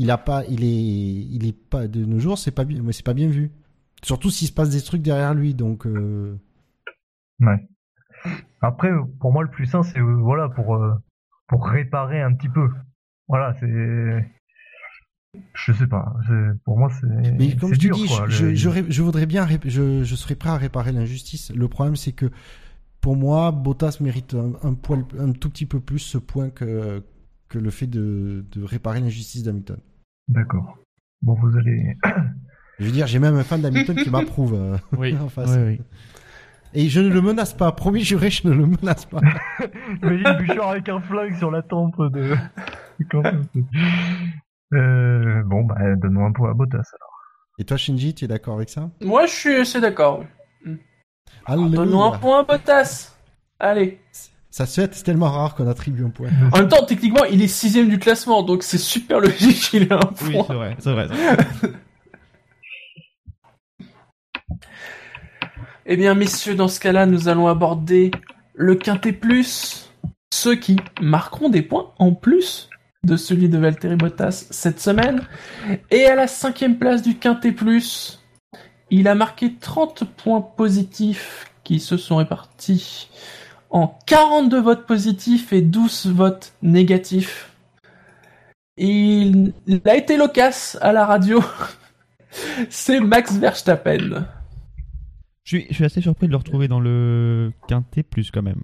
il a pas, il est, il est pas de nos jours, c'est pas bien, mais c'est pas bien vu. Surtout s'il se passe des trucs derrière lui, donc. euh, Ouais. Après, pour moi, le plus sain, c'est euh, voilà pour euh, pour réparer un petit peu. Voilà, c'est. Je sais pas. Pour moi, c'est. Mais comme je dur, dis, quoi, je, le- je, je, je voudrais bien, ré- je, je serais prêt à réparer l'injustice. Le problème, c'est que pour moi, Bottas mérite un, un poil, un tout petit peu plus ce point que que le fait de, de réparer l'injustice d'Hamilton. D'accord. Bon, vous allez. Je veux dire, j'ai même un fan d'Hamilton qui m'approuve. euh, Oui, en face. oui, oui. Et je ne le menace pas, promis juré, je ne le menace pas. Imagine Bouchard avec un flingue sur la tempe de. Euh, bon, bah, donnons un point à Bottas. alors. Et toi, Shinji, tu es d'accord avec ça? Moi, je suis assez d'accord. Donne-nous un point à Bottas. Allez. Ça se fait, c'est tellement rare qu'on attribue un point. En même temps, techniquement, il est sixième du classement, donc c'est super logique qu'il ait un Oui, point. c'est vrai, c'est vrai. c'est vrai. Eh bien, messieurs, dans ce cas-là, nous allons aborder le Quintet Plus. Ceux qui marqueront des points en plus de celui de Valtteri Bottas cette semaine. Et à la cinquième place du Quintet Plus, il a marqué 30 points positifs qui se sont répartis en 42 votes positifs et 12 votes négatifs. Il, a été loquace à la radio. C'est Max Verstappen. Je suis, assez surpris de le retrouver dans le quintet plus quand même.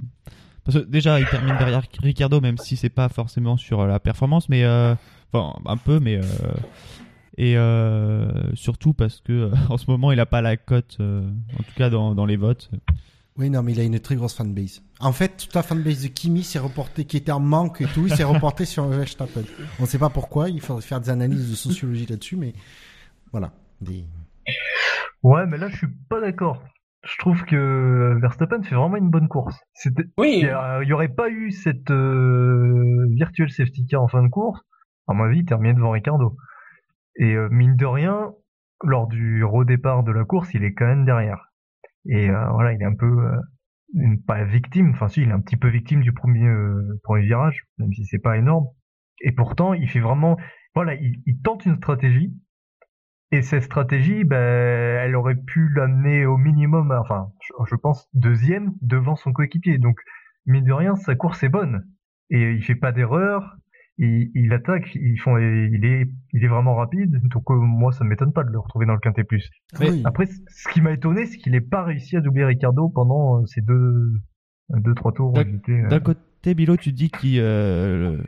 Parce que déjà, il termine derrière Ricardo, même si c'est pas forcément sur la performance, mais euh, enfin un peu, mais euh, et euh, surtout parce que euh, en ce moment, il a pas la cote, euh, en tout cas dans les votes. Oui, non, mais il a une très grosse fanbase. En fait, toute la fanbase de Kimi s'est reportée, qui était en manque et tout, s'est reporté sur Verstappen. On ne sait pas pourquoi, il faudrait faire des analyses de sociologie là-dessus, mais voilà. Des... Ouais, mais là, je suis pas d'accord. Je trouve que Verstappen fait vraiment une bonne course. C'était, Oui. il y a- il y aurait pas eu cette euh, virtual safety car en fin de course, à mon avis, il terminait devant Ricardo. Et euh, mine de rien, lors du redépart de la course, il est quand même derrière. Et euh, voilà, il est un peu euh, pas victime, enfin si, il est un petit peu victime du premier euh, premier virage, même si c'est pas énorme. Et pourtant, il fait vraiment, voilà, il, tente une stratégie. Et cette stratégie, ben, elle aurait pu l'amener au minimum, enfin, je, je pense deuxième devant son coéquipier. Donc, mine de rien, sa course est bonne et il fait pas d'erreur. Il, il attaque, ils font, il est, il est vraiment rapide. Donc euh, moi, ça ne m'étonne pas de le retrouver dans le quintet plus. Oui. Après, ce qui m'a étonné, c'est qu'il n'ait pas réussi à doubler Ricardo pendant euh, ces deux, deux trois tours. euh, D'un côté, Bilo, tu dis qu'il, euh,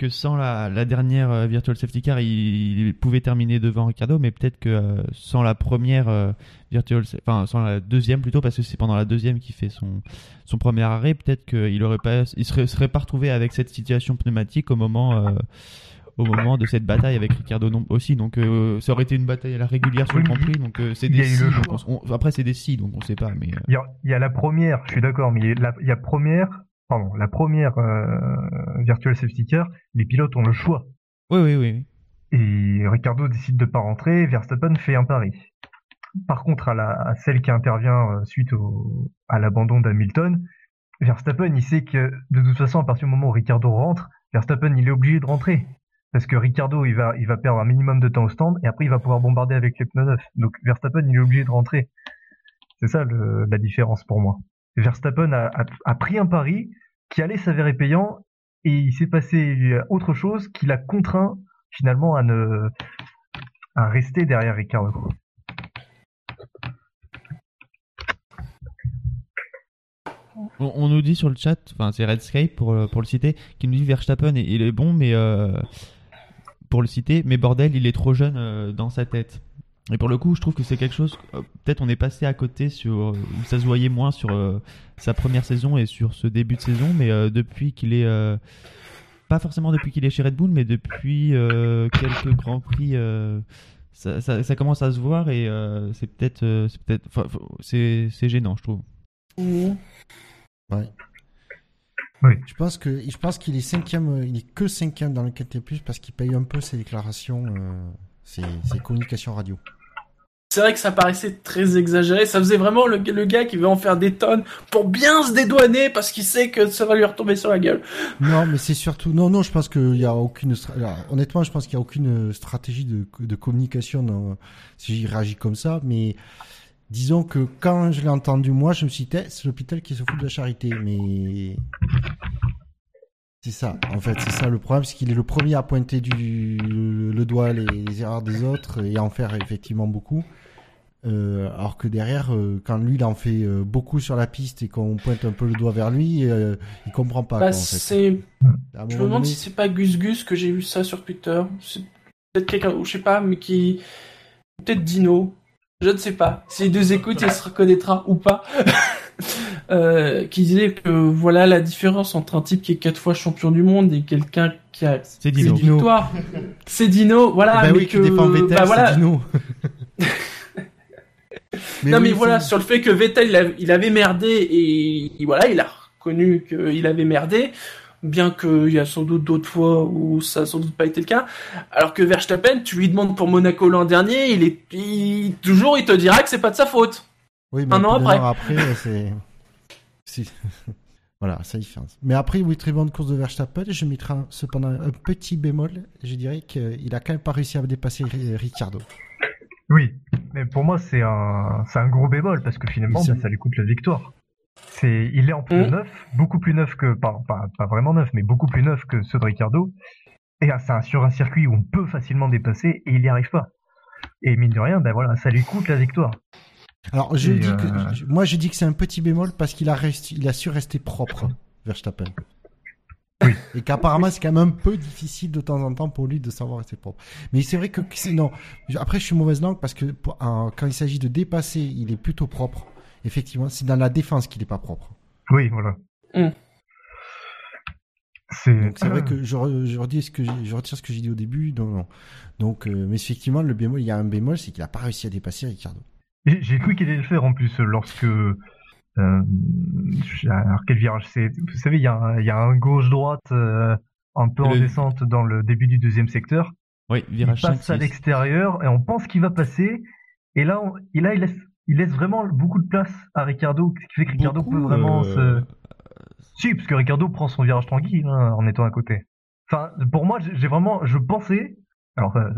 que sans la, la dernière euh, Virtual Safety Car, il, il pouvait terminer devant Ricardo, mais peut-être que euh, sans la première euh, Virtual, enfin sans la deuxième plutôt, parce que c'est pendant la deuxième qu'il fait son, son premier arrêt, peut-être qu'il aurait pas, il serait, serait pas retrouvé avec cette situation pneumatique au moment. euh, au moment de cette bataille avec Ricardo non, aussi. Donc ça aurait été une bataille à la régulière sur le Grand Prix. Donc c'est des si, donc on- on- après c'est des si donc on sait pas mais Il y a, il y a la première, je suis d'accord, mais il y a, la, il y a première, pardon, la première euh, virtual safety car, les pilotes ont le choix. oui oui oui Et Ricardo décide de pas rentrer, Verstappen fait un pari. Par contre, à, la, à celle qui intervient euh, suite au, à l'abandon d'Hamilton, Verstappen, il sait que de toute façon, à partir du moment où Ricardo rentre, Verstappen, il est obligé de rentrer. Parce que Ricardo, il va, il va perdre un minimum de temps au stand et après, il va pouvoir bombarder avec les pneus neufs. Donc, Verstappen, il est obligé de rentrer. C'est ça le- la différence pour moi. Verstappen a, pris un pari qui allait s'avérer payant et il s'est passé autre chose qui l'a contraint finalement à ne à rester derrière Ricardo. On, nous dit sur le chat, enfin c'est Redscape pour, euh, pour le citer, qui nous dit Verstappen il, il est bon, mais euh, pour le citer, mais bordel, il est trop jeune euh, dans sa tête. Et pour le coup, je trouve que c'est quelque chose, euh, peut-être on est passé à côté sur, euh, où ça se voyait moins sur euh, sa première saison et sur ce début de saison, mais euh, depuis qu'il est, euh, pas forcément depuis qu'il est chez Red Bull, mais depuis euh, quelques grands prix. euh, ça, ça- ça commence à se voir et euh, c'est peut-être, euh, c'est peut-être, c'est gênant, je trouve. Ouais. Je pense que je pense qu'il est cinquième, il est que cinquième dans le QT+, parce qu'il paye un peu ses déclarations, euh, ses communications radio. C'est vrai que ça paraissait très exagéré. Ça faisait vraiment le, le gars qui veut en faire des tonnes pour bien se dédouaner parce qu'il sait que ça va lui retomber sur la gueule. Non, mais c'est surtout non, non. Je pense qu'il y a aucune. alors, honnêtement, je pense qu'il y a aucune stratégie de, de communication dans, si j'y réagis comme ça. Mais disons que quand je l'ai entendu, moi, je me suis dit, Eh, c'est l'hôpital qui se fout de la charité. Mais c'est ça. En fait, c'est ça le problème, c'est qu'il est le premier à pointer du le doigt les, les erreurs des autres et à en faire effectivement beaucoup. Euh, alors que derrière, euh, quand lui il en fait euh, beaucoup sur la piste et qu'on pointe un peu le doigt vers lui, il comprend pas. Bah, quoi, en fait. je me demande donné- si c'est pas Gus Gus que j'ai vu ça sur Twitter. C'est peut-être quelqu'un, je sais pas, mais qui, peut-être Dino. Je ne sais pas. Si les deux écoutent, il se reconnaîtra ou pas. Euh, qui disait que voilà la différence entre un type qui est quatre fois champion du monde et quelqu'un qui a C'est Dino. une victoire. C'est Dino, voilà. bah mais oui, que, qui défend Vettel, bah voilà. c'est Dino. non oui, mais voilà sur le fait que Vettel il, avait merdé et, et voilà il a reconnu qu'il avait merdé bien qu'il y a sans doute d'autres fois où ça a sans doute pas été le cas alors que Verstappen tu lui demandes pour Monaco l'an dernier il est il- toujours il te dira que c'est pas de sa faute Oui, mais un an après. après, c'est. voilà, ça y fait. Mais après, oui, très bonne course de Verstappen. Je mettrai un- cependant un petit bémol. Je dirais qu'il a quand même pas réussi à dépasser Ri- Ricciardo. Oui, mais pour moi c'est un c'est un gros bémol parce que finalement bah, ça lui coûte la victoire. C'est il est en pneu Mm. neuf, beaucoup plus neuf que pas, pas pas vraiment neuf, mais beaucoup plus neuf que ceux de Ricardo. Et ah, c'est un- sur un circuit où on peut facilement dépasser et il n'y arrive pas. Et mine de rien, ben voilà, ça lui coûte la victoire. Alors, je dis euh, que, je- moi, je dis que c'est un petit bémol parce qu'il a, resti- il a su rester propre, Verstappen. Oui. Et qu'apparemment, c'est quand même un peu difficile de temps en temps pour lui de savoir rester propre. Mais c'est vrai que, c'est- non. Après, je suis mauvaise langue parce que pour- quand il s'agit de dépasser, il est plutôt propre. Effectivement, c'est dans la défense qu'il est pas propre. Oui, voilà. Mm. C'est Donc c'est vrai que je, re- je redis ce que je retire ce que j'ai dit au début. Non, non. Donc, euh, mais effectivement, le bémol, il y a un bémol, c'est qu'il a pas réussi à dépasser Ricardo. J'ai cru qu'il allait le faire en plus lorsque. Euh, alors quel virage c'est Vous savez, il y a un, il un gauche-droite euh, un peu en Le- descente dans le début du deuxième secteur. Oui, Il virage passe 5, à l'extérieur et on pense qu'il va passer. Et là, on- et là il, laisse, il laisse vraiment beaucoup de place à Ricardo, ce qui fait que Ricardo peut vraiment euh, se. Si, parce que Ricardo prend son virage tranquille hein, en étant à côté. Enfin, pour moi, j'ai vraiment, je pensais, alors, euh,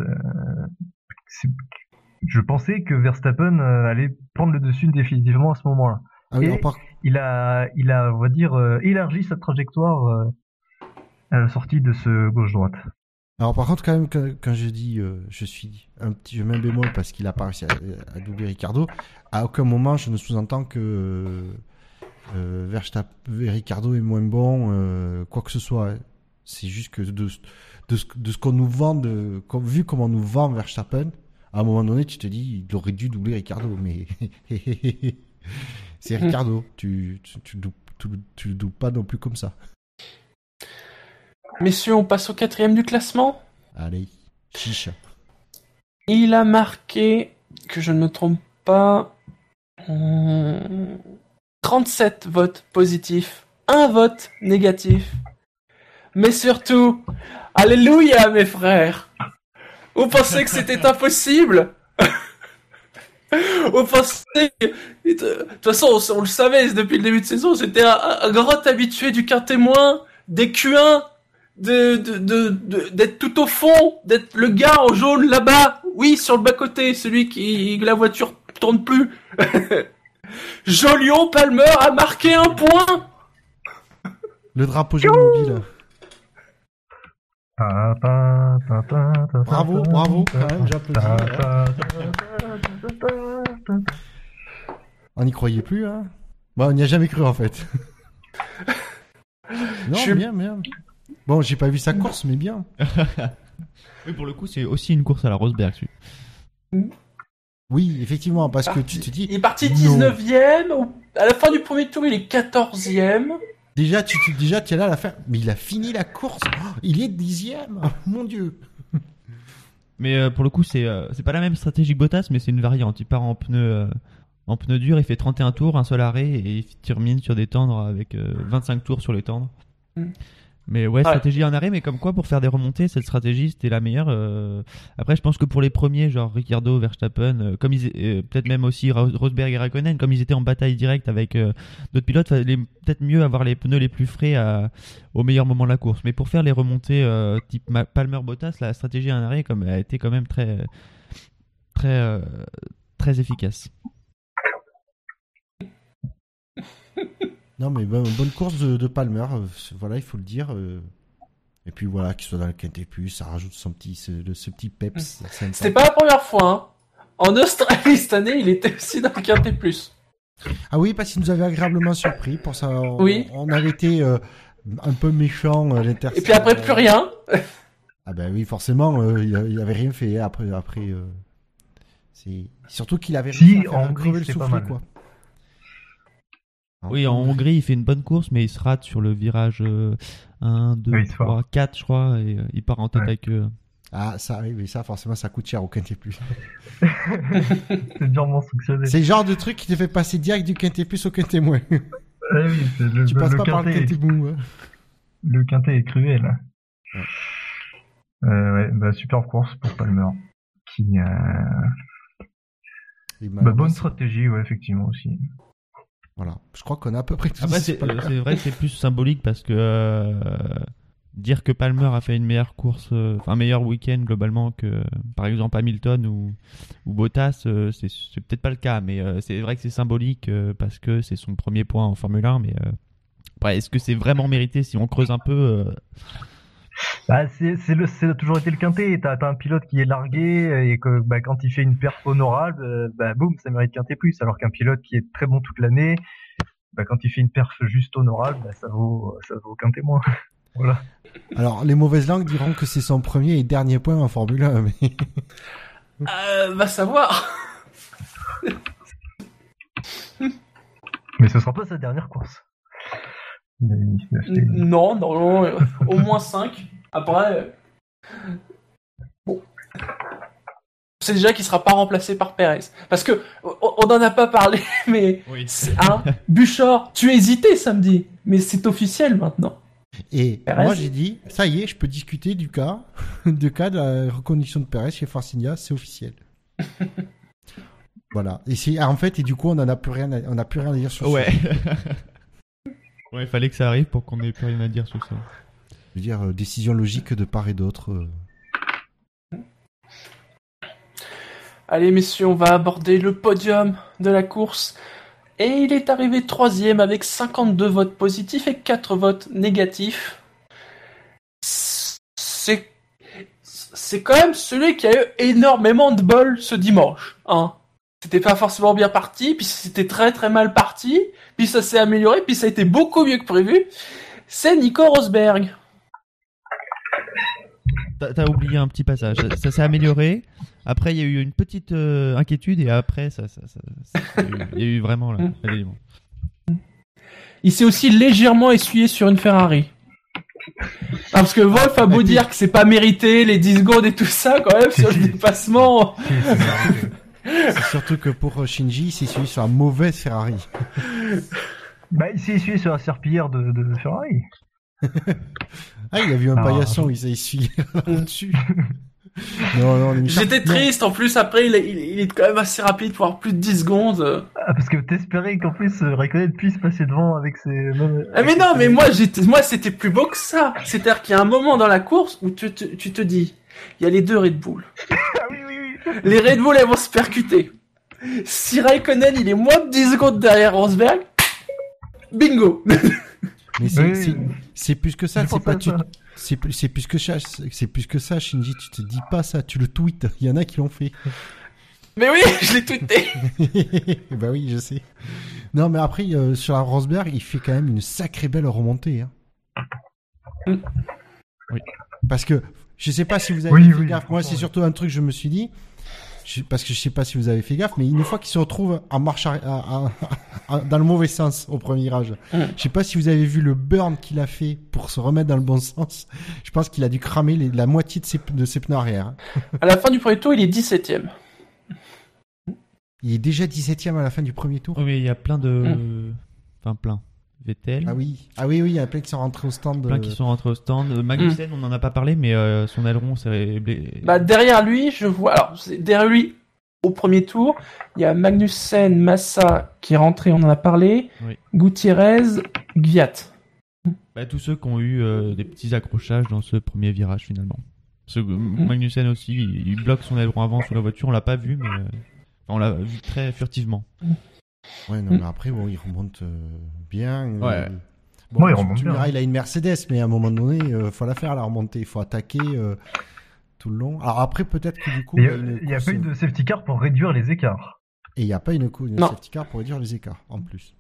je pensais que Verstappen euh, allait prendre le dessus définitivement à ce moment-là. Ah oui, par- Il a, il a, on va dire, euh, élargi sa trajectoire euh, à la sortie de ce gauche-droite. Alors par contre quand même quand, quand je dis euh, je suis un petit je mets un bémol parce qu'il a pas réussi à, à doubler Ricardo, à aucun moment je ne sous-entends que Verstappen Ricardo est moins bon quoi que ce soit. C'est juste que de, de, ce- de ce qu'on nous vend de vu comment on nous vend Verstappen, à un moment donné tu te dis il aurait dû doubler Ricardo mais c'est Ricardo, tu tu tu, le doubles- tu, le- tu le doubles pas non plus comme ça. messieurs on passe au quatrième du classement Allez, chicha. il a marqué que je ne me trompe pas hum, 37 votes positifs un vote négatif mais surtout alléluia mes frères vous pensez que c'était impossible? Pensez que... De toute façon, on, on le savait depuis le début de saison, c'était un, un grand habitué du témoin, des Q1, de, de, de, de- d'être tout au fond, d'être le gars en jaune là-bas, oui, sur le bas-côté, celui qui, la voiture tourne plus. Jolion Palmer a marqué un point Le drapeau jaune. Ta, ta, ta, ta, ta, Bravo, bravo, quand même, j'applaudis. On n'y croyait plus, hein Bon, on n'y a jamais cru, en fait. non, Je- bien, bien. Bon, j'ai pas vu sa course, mais bien. Oui, pour le coup, c'est aussi une course à la Rosberg. celui. Oui, effectivement, parce que tu te Il dis... est parti Non. 19ème, au- à la fin du premier tour, il est 14ème. Déjà, tu, tu, déjà, tu es là à la fin. Mais il a fini la course. Oh, il est dixième. Mon Dieu. Mais euh, pour le coup, c'est euh, c'est pas la même stratégie que Bottas, mais c'est une variante. Il part en pneu, euh, en pneu dur, il fait 31 tours, un seul arrêt, et il termine sur des tendres avec euh, 25 tours sur les tendres. Mm. Mais ouais, stratégie en arrêt, mais comme quoi pour faire des remontées, cette stratégie c'était la meilleure. euh. Après, je pense que pour les premiers, genre Ricciardo, Verstappen, euh, comme ils, euh, peut-être même aussi Ro- Rosberg et Raikkonen, comme ils étaient en bataille directe avec d'autres pilotes, fallait peut-être mieux avoir les pneus les plus frais à- au meilleur moment de la course. Mais pour faire les remontées type Ma- Palmer-Bottas, la stratégie en arrêt comme a été quand même très très très efficace. Non, mais bon- bonne course de, de Palmer, euh, voilà, il faut le dire. euh. Et puis voilà, qu'il soit dans le Quintet Plus, ça rajoute son petit, ce, ce petit peps. sympa. C'était pas la première fois. Hein. En Australie cette année, il était aussi dans le Quintet Plus. Ah oui, parce qu'il nous avait agréablement surpris. Pour ça, on, Oui. on avait été euh, un peu méchant euh, l'inter. Et puis après, plus rien. Ah ben oui, forcément, euh, il, avait rien fait après. après euh, c'est surtout qu'il avait Si, en Hongrie, le c'était pas mal. quoi. Oui, en Hongrie, il fait une bonne course, mais il se rate sur le virage euh, 1, 2, Oui, c'est 3, 4, je crois, et euh, il part en tête Ouais. avec eux. Ah ça, oui, mais ça forcément, ça coûte cher au Quintet Plus. C'est durement sanctionné. C'est le genre de truc qui te fait passer direct du Quintet Plus au Quintet Moins. Eh oui, c'est le, tu le- passes le pas par le quintet, Mou. hein. le quintet est cruel. Ouais. Euh, ouais, bah, super course pour Palmer. Qui, euh, bah, bonne stratégie, ouais, effectivement aussi. Voilà, je crois qu'on a à peu près tout Après, c'est c'est vrai que c'est plus symbolique parce que euh, dire que Palmer a fait une meilleure course, euh, enfin un meilleur week-end globalement que par exemple Hamilton ou, ou Bottas, euh, c'est c'est peut-être pas le cas, mais euh, c'est vrai que c'est symbolique parce que c'est son premier point en Formule 1. Mais après, est-ce que c'est vraiment mérité si on creuse un peu Bah, c'est, c'est le, c'est toujours été le quintet. T'as, un pilote qui est largué et que bah, quand il fait une perf honorable, euh, bah boum, ça mérite quintet plus. Alors qu'un pilote qui est très bon toute l'année, bah, quand il fait une perf juste honorable, bah, ça vaut, ça vaut quintet moins. voilà. Alors, les mauvaises langues diront que c'est son premier et dernier point en Formule 1, mais Euh, va savoir. Mais ce sera pas sa dernière course. Non, non, non, euh, au moins 5. Après, euh, bon. C'est déjà qu'il sera pas remplacé par Perez. Parce que, on on en a pas parlé, mais, c'est- hein, Bouchard, tu hésitais samedi, mais c'est officiel maintenant. Et Perez. moi j'ai dit, ça y est, je peux discuter du cas, du cas de la reconduction de Perez chez Forcinia, c'est officiel. voilà. Et c'est en fait et du coup on en a plus rien, à, on a plus rien à dire sur. ce Ouais. Ouais, il fallait que ça arrive pour qu'on ait plus rien à dire sur ça. Je veux dire euh, décision logique de part et d'autre. euh. Allez, messieurs, on va aborder le podium de la course. Et il est arrivé troisième avec 52 votes positifs et 4 votes négatifs. C'est, c'est quand même celui qui a eu énormément de bol ce dimanche, hein. C'était pas forcément bien parti, puis c'était très très mal parti, puis ça s'est amélioré, puis ça a été beaucoup mieux que prévu. C'est Nico Rosberg. T'as oublié un petit passage. Ça, ça s'est amélioré. Après, il y a eu une petite euh, inquiétude et après, ça, ça, ça- ça- il y a eu- vraiment là, Mm. Il s'est aussi légèrement essuyé sur une Ferrari. Ah, parce que Wolf a beau dire que c'est pas mérité, les 10 secondes et tout ça, quand même, sur le dépassement. Surtout que pour euh, Shinji, c'est celui sur la mauvaise Ferrari. bah, il s'est essuyé sur la serpillière de, de Ferrari. Ah, il a vu un Ah. paillasson, il s'est essuyé là-dessus. non, non, J'étais non. triste, en plus, après, il est, il il quand même assez rapide pour avoir plus de 10 secondes. Ah, parce que t'espérais qu'en plus euh, Raikkonen puisse passer devant avec ses. même- Ah, mais avec non, mais moi, j'étais, moi, c'était plus beau que ça. C'est-à-dire qu'il y a un moment dans la course où tu te, tu te dis, il y a les deux Red Bull. Les Red Bull, elles vont se percuter. Si Raikkonen, il est moins de 10 secondes derrière Rosberg, bingo. Mais c'est, Oui, c'est, oui. c'est plus que ça, c'est pas tu, c'est plus, c'est plus que ça, c'est plus que ça, Shinji, tu te dis pas ça, tu le tweets. Il y en a qui l'ont fait. Mais oui, je l'ai tweeté. bah oui, je sais. Non, mais après, euh, sur la Rosberg, il fait quand même une sacrée belle remontée. Hein. Mm. Oui. Parce que, je sais pas si vous avez Oui, fait oui, gaffe. Moi, c'est surtout un truc que je me suis dit. Je- parce que je sais pas si vous avez fait gaffe, mais une fois qu'il se retrouve en marche arri- à- à- à- dans le mauvais sens au premier virage, Mm. je sais pas si vous avez vu le burn qu'il a fait pour se remettre dans le bon sens. Je pense qu'il a dû cramer les- la moitié de ses, de ses pneus arrière. À la fin du premier tour, il est 17ème. Il est déjà 17ème à la fin du premier tour. Oui, mais il y a plein de. Enfin, plein. Vettel. Ah oui, ah oui, oui, il y a plein qui sont rentrés au stand. Plein euh, qui sont rentrés au stand. Euh, Magnussen, on n'en a pas parlé, mais euh, son aileron s'est blé- Bah, derrière lui, je vois. Alors, c'est- derrière lui, au premier tour, il y a Magnussen, Massa qui est rentré, on en a parlé. Oui. Gutiérrez, Gviat. Bah, tous ceux qui ont eu euh, des petits accrochages dans ce premier virage finalement. Ce, Magnussen aussi, il, il bloque son aileron avant sous la voiture, on l'a pas vu, mais euh, on l'a vu très furtivement. Ouais, non, mais après, bon, il remonte euh, bien. euh, Ouais. Bon, Ouais, il remonte tu bien. diras, il a une Mercedes, mais à un moment donné, il faut la faire, la remontée. Il faut attaquer euh, tout le long. Alors après, peut-être que du coup, Il n'y a, pas eu de safety car pour réduire les écarts. Et il n'y a pas une, cou- une Non. safety car pour réduire les écarts, en plus.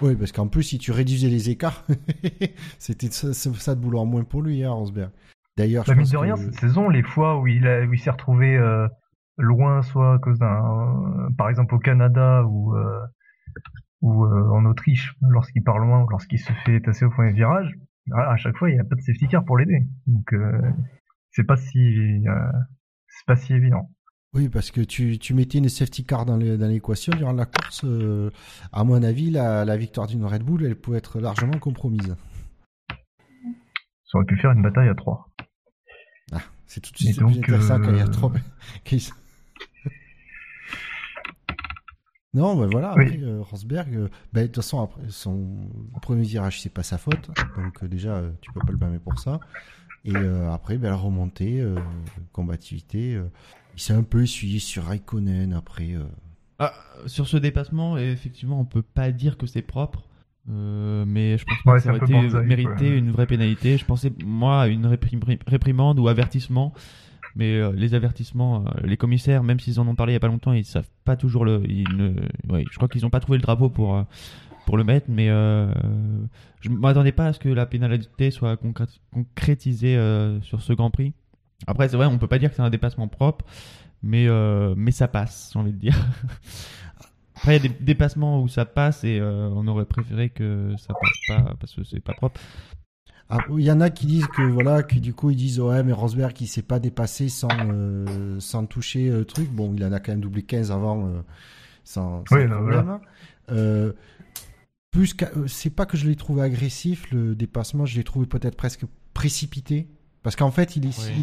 Oui, parce qu'en plus, si tu réduisais les écarts, c'était ça, ça, de boulot en moins pour lui, hein, Rosberg. D'ailleurs, Bah, mine pense de rien, que- cette saison, les fois où il, a- où il s'est retrouvé euh, loin, soit à cause d'un, par exemple au Canada ou euh, ou euh, en Autriche, lorsqu'il part loin ou lorsqu'il se fait tasser au premier virage, à chaque fois il n'y a pas de safety car pour l'aider. Donc euh, c'est pas si c'est pas si évident. Oui, parce que tu, tu mettais une safety car dans l'équation durant la course. À mon avis, la, victoire d'une Red Bull, elle pouvait être largement compromise. Ça aurait pu faire une bataille à 3. Ah, c'est tout de suite donc, plus intéressant quand il y a 3. Non, mais voilà, Oui. après, euh, Rosberg, euh, ben, de toute façon, après, son premier virage, c'est pas sa faute. Donc, euh, déjà, euh, tu peux pas le blâmer pour ça. Et euh, après, ben, la remontée, euh, combativité, euh, il s'est un peu essuyé sur Raikkonen après. euh, Ah, sur ce dépassement, effectivement, on peut pas dire que c'est propre. euh, mais je pense Ouais, que c'est ça aurait été mérité une vraie pénalité. Je pensais, moi, à une réprim- réprimande ou avertissement. Mais euh, les avertissements, euh, les commissaires, même s'ils en ont parlé il y a pas longtemps, ils savent pas toujours le. Ils ne, je crois qu'ils ont pas trouvé le drapeau pour, euh, pour le mettre. Mais je m'attendais pas à ce que la pénalité soit concrét- concrétisée sur ce Grand Prix. Après, c'est vrai, on peut pas dire que c'est un dépassement propre, mais, mais ça passe, j'ai envie de dire. Après, il y a des dépassements où ça passe et on aurait préféré que ça passe pas parce que c'est pas propre. Ah, Il y en a qui disent que voilà, que du coup ils disent ouais mais Rosberg il s'est pas dépassé sans euh, sans toucher le truc. Bon, il en a quand même doublé 15 avant euh, sans, sans Oui, non, problème. Euh, plus qu'à- euh, c'est pas que je l'ai trouvé agressif le dépassement, je l'ai trouvé peut-être presque précipité parce qu'en fait il, est, Oui.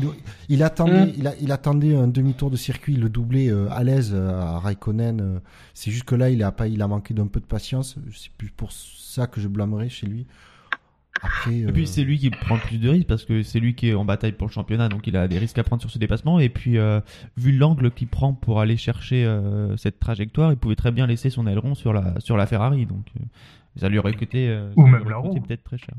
il, il attendait Mm. il, a- il attendait un demi-tour de circuit, le doublé euh, à l'aise euh, à Raikkonen. euh, c'est juste que là il a pas il a manqué d'un peu de patience. C'est plus pour ça que je blâmerais chez lui. Après, Et euh, puis c'est lui qui prend le plus de risques parce que c'est lui qui est en bataille pour le championnat, donc il a des risques à prendre sur ce dépassement. Et puis euh, vu l'angle qu'il prend pour aller chercher euh, cette trajectoire, il pouvait très bien laisser son aileron sur la sur la Ferrari, donc euh, ça lui aurait coûté, euh, Ou même aurait la roue. peut-être très cher.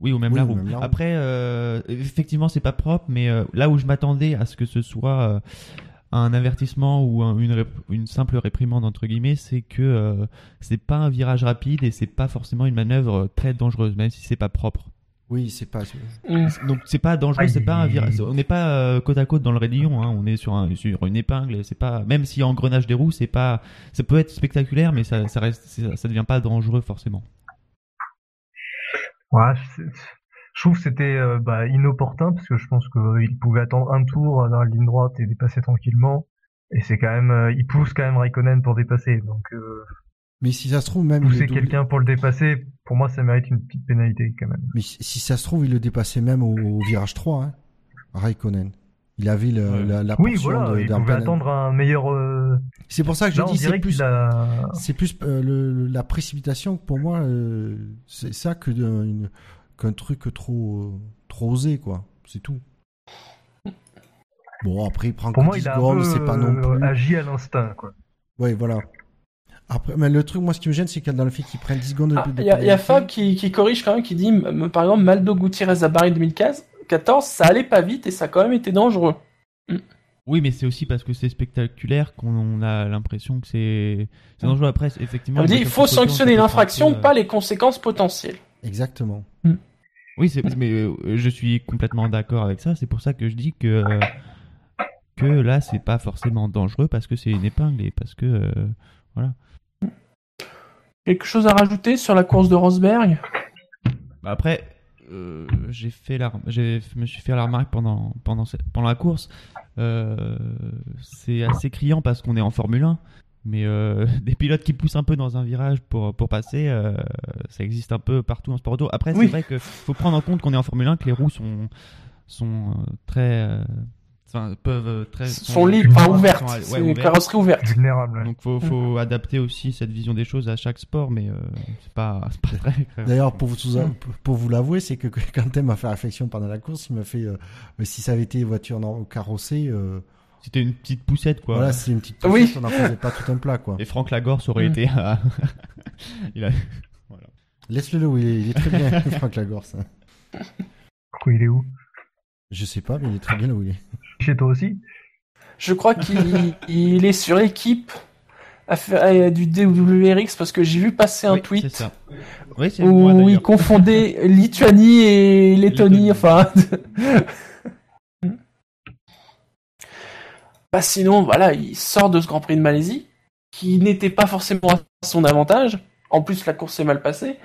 Oui, ou même, Oui, la, ou roue. même la roue. Après, euh, effectivement, c'est pas propre, mais euh, là où je m'attendais à ce que ce soit euh, un avertissement ou un- une, simple réprimande entre guillemets, c'est que euh, c'est pas un virage rapide et c'est pas forcément une manœuvre très dangereuse, même si c'est pas propre. Oui, c'est pas. Mm. Donc c'est pas dangereux, c'est pas un virage. On n'est pas euh, côte à côte dans le raidillon, hein. on est sur, un, sur une épingle. C'est pas même si engrenage des roues, c'est pas. Ça peut être spectaculaire, mais ça, ça reste, ça, ça devient pas dangereux forcément. Ouais, c'est- je trouve que c'était euh, bah, inopportun parce que je pense qu'il pouvait attendre un tour dans la ligne droite et dépasser tranquillement. Et c'est quand même, euh, il pousse quand même Raikkonen pour dépasser. Donc euh, Mais si ça se trouve, même. il pousser double- quelqu'un pour le dépasser, pour moi, ça mérite une petite pénalité quand même. Mais si ça se trouve, il le dépassait même au, au virage 3, hein, Raikkonen. Il avait le, Ouais. la, la Oui, portion voilà, de- il pouvait attendre un meilleur. euh, C'est pour ça que je dis c'est plus, qu'il a. c'est plus euh, le- la précipitation pour moi, euh, c'est ça que une- qu'un truc trop, euh, trop osé, quoi. C'est tout. Bon, après, il prend Pour que moi, 10 il a un secondes, peu c'est pas non euh, plus. agi à l'instinct, quoi. Ouais, voilà. Après, mais le truc, moi, ce qui me gêne, c'est qu'il y a dans le fait qu'il prenne 10 secondes de Ah, de Il y, a- il y a. Fab qui, qui corrige quand même, qui dit, par exemple, Maldo Gutiérrez à Paris 2015, 14, ça allait pas vite et ça a quand même été dangereux. Oui, mais c'est aussi parce que c'est spectaculaire qu'on a l'impression que c'est c'est dangereux. Après, effectivement. On dit, il faut sanctionner l'infraction, peu, euh, pas les conséquences potentielles. Exactement. Oui, c'est- mais euh, je suis complètement d'accord avec ça. C'est pour ça que je dis que euh, que là, c'est pas forcément dangereux parce que c'est une épingle et parce que euh, voilà. Quelque chose à rajouter sur la course de Rosberg? Bah après, euh, j'ai fait la, j'ai, me suis fait la remarque pendant pendant pendant la course. Euh, c'est assez criant parce qu'on est en Formule 1 Mais euh, des pilotes qui poussent un peu dans un virage pour, pour passer, euh, ça existe un peu partout en sport auto. Après, c'est Oui. vrai qu'il faut prendre en compte qu'on est en Formule 1, que les roues sont, sont euh, très. euh, enfin, peuvent très. sont libres, enfin sont- ouvertes. sont- ouais, c'est une ouvertes. carrosserie ouverte. Vulnérable. Donc faut, faut adapter aussi cette vision des choses à chaque sport, mais euh, c'est pas, c'est pas très. D'ailleurs, pour vous, pour vous l'avouer, c'est que Quentin m'a fait réflexion pendant la course. Il m'a fait, euh, mais si ça avait été voiture non- carrossée, euh, C'était une petite poussette quoi. voilà, c'est une petite Oui. poussette, on n'en faisait pas tout un plat, quoi. Et Franck Lagorce aurait Mm. été à... il a... Laisse-le là où il est, il est très bien, Franck Lagorce. Pourquoi il est où? Je sais pas, mais il est très bien là où il est. Chez toi aussi? Je crois qu'il il est sur à faire à- du DWRX parce que j'ai vu passer un Oui, tweet ça. Oui, moi où il confondait Lituanie et Lettonie. Lettonie. Enfin. Bah sinon, voilà, il sort de ce Grand Prix de Malaisie qui n'était pas forcément à son avantage. En plus, la course s'est mal passée.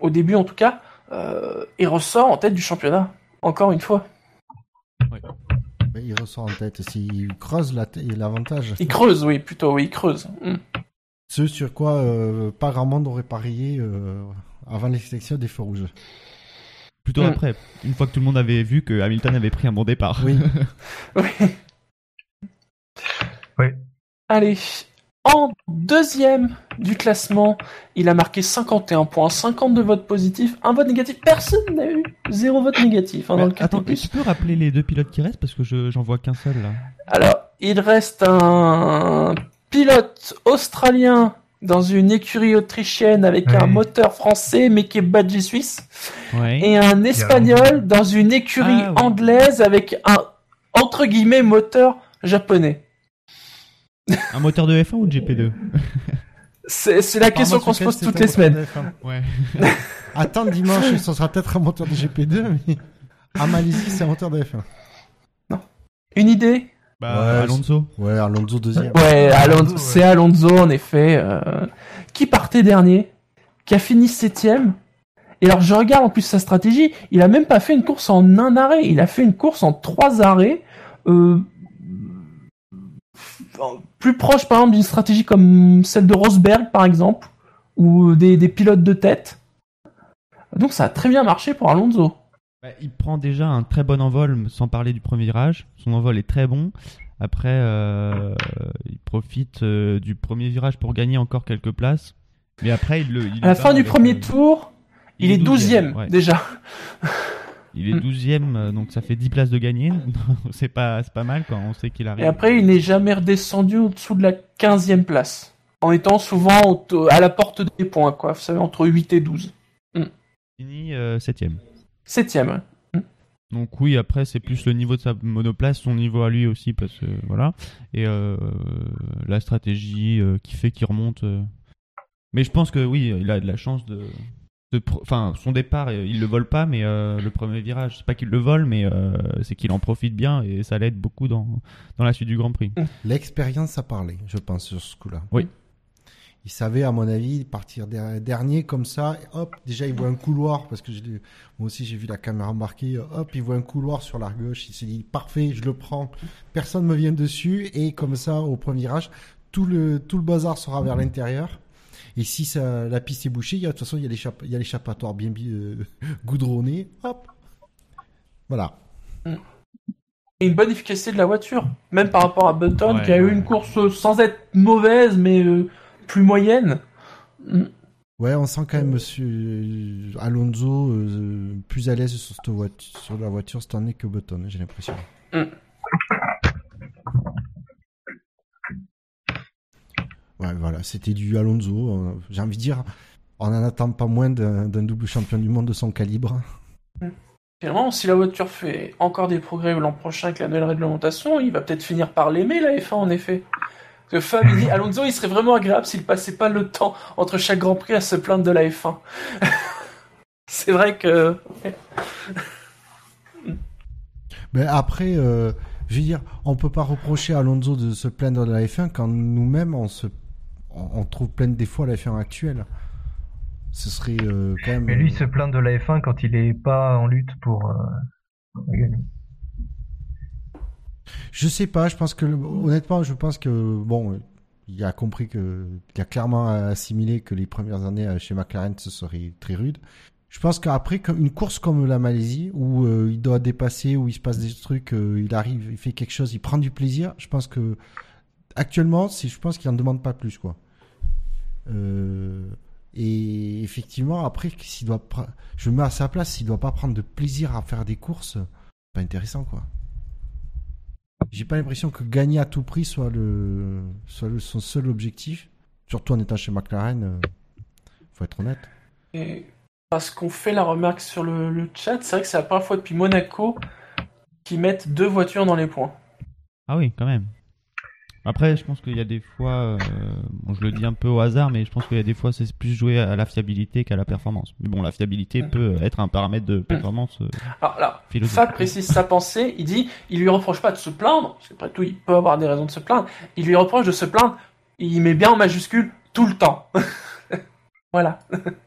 Au début, en tout cas, euh, et ressort en tête du championnat. Encore une fois. Mais il ressort en tête. S'il creuse la l'avantage. Il creuse, oui, plutôt, oui, il creuse. Hmm. Ce sur quoi euh, pas grand monde aurait parié euh, avant l'extinction des feux rouges. Plutôt Mm. après, une fois que tout le monde avait vu que Hamilton avait pris un bon départ. Oui. Oui. Allez, en deuxième du classement, il a marqué 51 points, 52 votes positifs, un vote négatif. Personne n'a eu zéro vote négatif hein, dans le attends, tu peux rappeler les deux pilotes qui restent? Parce que je j'en vois qu'un seul là. Alors, il reste un pilote australien dans une écurie autrichienne avec Oui. un moteur français mais qui est badgé suisse Ouais. et un espagnol dans une écurie Ah, oui. anglaise avec un entre guillemets moteur japonais. Un moteur de F1 ou de GP2 C'est la question qu'on se pose toutes les semaines. Ouais. Attends dimanche, ce sera peut-être un moteur de GP2, mais à Malaisie, c'est un moteur de F1. Une idée? Bah, Ouais, Alonso. Ouais, Alonso deuxième. Ouais, Alonso, c'est Alonso en effet, euh, qui partait dernier, qui a fini septième? Et alors je regarde en plus sa stratégie, il a même pas fait une course en un arrêt, il a fait une course en trois arrêts, euh, plus proche par exemple d'une stratégie comme celle de Rosberg par exemple, ou des, des pilotes de tête. Donc ça a très bien marché pour Alonso. Bah, il prend déjà un très bon envol, sans parler du premier virage. Son envol est très bon. Après, euh, il profite euh, du premier virage pour gagner encore quelques places. Mais après, il le. il À la fin du premier euh, tour, il, est douzième ouais. déjà. Il est douzième, euh, donc ça fait 10 places de gagner. c'est pas, pas mal quand on sait qu'il arrive. Et après, il n'est jamais redescendu au-dessous de la 15e place. En étant souvent à la porte des points, quoi. Vous savez, entre 8 et 12. fini euh, septième. 7e. Donc oui, après c'est plus le niveau de sa monoplace, son niveau à lui aussi, parce que voilà, et euh, la stratégie euh, qui fait qu'il remonte. Mais je pense que oui, il a de la chance de, enfin son départ, euh, il le vole pas, mais euh, le premier virage, c'est pas qu'il le vole, mais euh, c'est qu'il en profite bien et ça l'aide beaucoup dans dans la suite du Grand Prix. L'expérience a parlé, je pense, sur ce coup-là. Oui. Il savait, à mon avis, partir der- dernier comme ça. et Hop, déjà, il voit un couloir, parce que je moi aussi, j'ai vu la caméra embarquée. Hop, il voit un couloir sur la gauche. Il s'est dit, parfait, je le prends. Personne me vient dessus. Et comme ça, au premier virage, tout le, tout le bazar sera vers l'intérieur. Et si ça, la piste est bouchée, il y a, de toute façon, il y a l'échappatoire bien, euh, goudronné. Hop. Voilà. Et une bonne efficacité de la voiture. Même par rapport à Button, Ouais, qui a eu ouais. une course euh, sans être mauvaise, mais euh, plus moyenne. Mm. Ouais, on sent quand même Monsieur Alonso euh, plus à l'aise sur, cette voiture, sur la voiture cette année que Button, j'ai l'impression. Mm. Ouais, voilà, c'était du Alonso. euh, J'ai envie de dire, on n'en attend pas moins d'un double champion du monde de son calibre. Finalement, si la voiture fait encore des progrès l'an prochain avec la nouvelle réglementation, il va peut-être finir par l'aimer, la F1, en effet. Parce que Fab, il dit, Alonso, il serait vraiment agréable s'il passait pas le temps entre chaque Grand Prix à se plaindre de la F1. C'est vrai que... Mais après, euh, je veux dire, on peut pas reprocher à Alonso de se plaindre de la F1 quand nous-mêmes on se, on trouve plein de défauts à la F1 actuelle. Ce serait euh, quand même. Mais lui euh, se plaint de la F1 quand il est pas en lutte pour, euh, gagner. Je sais pas, je pense que honnêtement, je pense que bon, Il a compris que, il a clairement assimilé que les premières années chez McLaren ce serait très rude. Je pense qu'après une course comme la Malaisie où euh, il doit dépasser, où il se passe des trucs, il arrive, il fait quelque chose, il prend du plaisir. Je pense que actuellement, je pense qu'il en demande pas plus quoi. Euh, et effectivement, après, s'il doit, je me mets à sa place, s'il doit pas prendre de plaisir à faire des courses, pas intéressant quoi. J'ai pas l'impression que gagner à tout prix soit le, soit le- son seul objectif. Surtout en étant chez McLaren, euh, faut être honnête. Et parce qu'on fait la remarque sur le, le chat, c'est vrai que c'est la première fois depuis Monaco qu'ils mettent deux voitures dans les points. Ah oui, quand même. Après, je pense qu'il y a des fois, euh, bon, je le dis un peu au hasard, mais je pense qu'il y a des fois, c'est plus joué à la fiabilité qu'à la performance. Mais bon, la fiabilité peut être un paramètre de performance. euh, Alors là, Philosophe. Fab précise sa pensée, il dit, il lui reproche pas de se plaindre, parce qu'après tout, il peut avoir des raisons de se plaindre, il lui reproche de se plaindre, il met bien en majuscule tout le temps. voilà.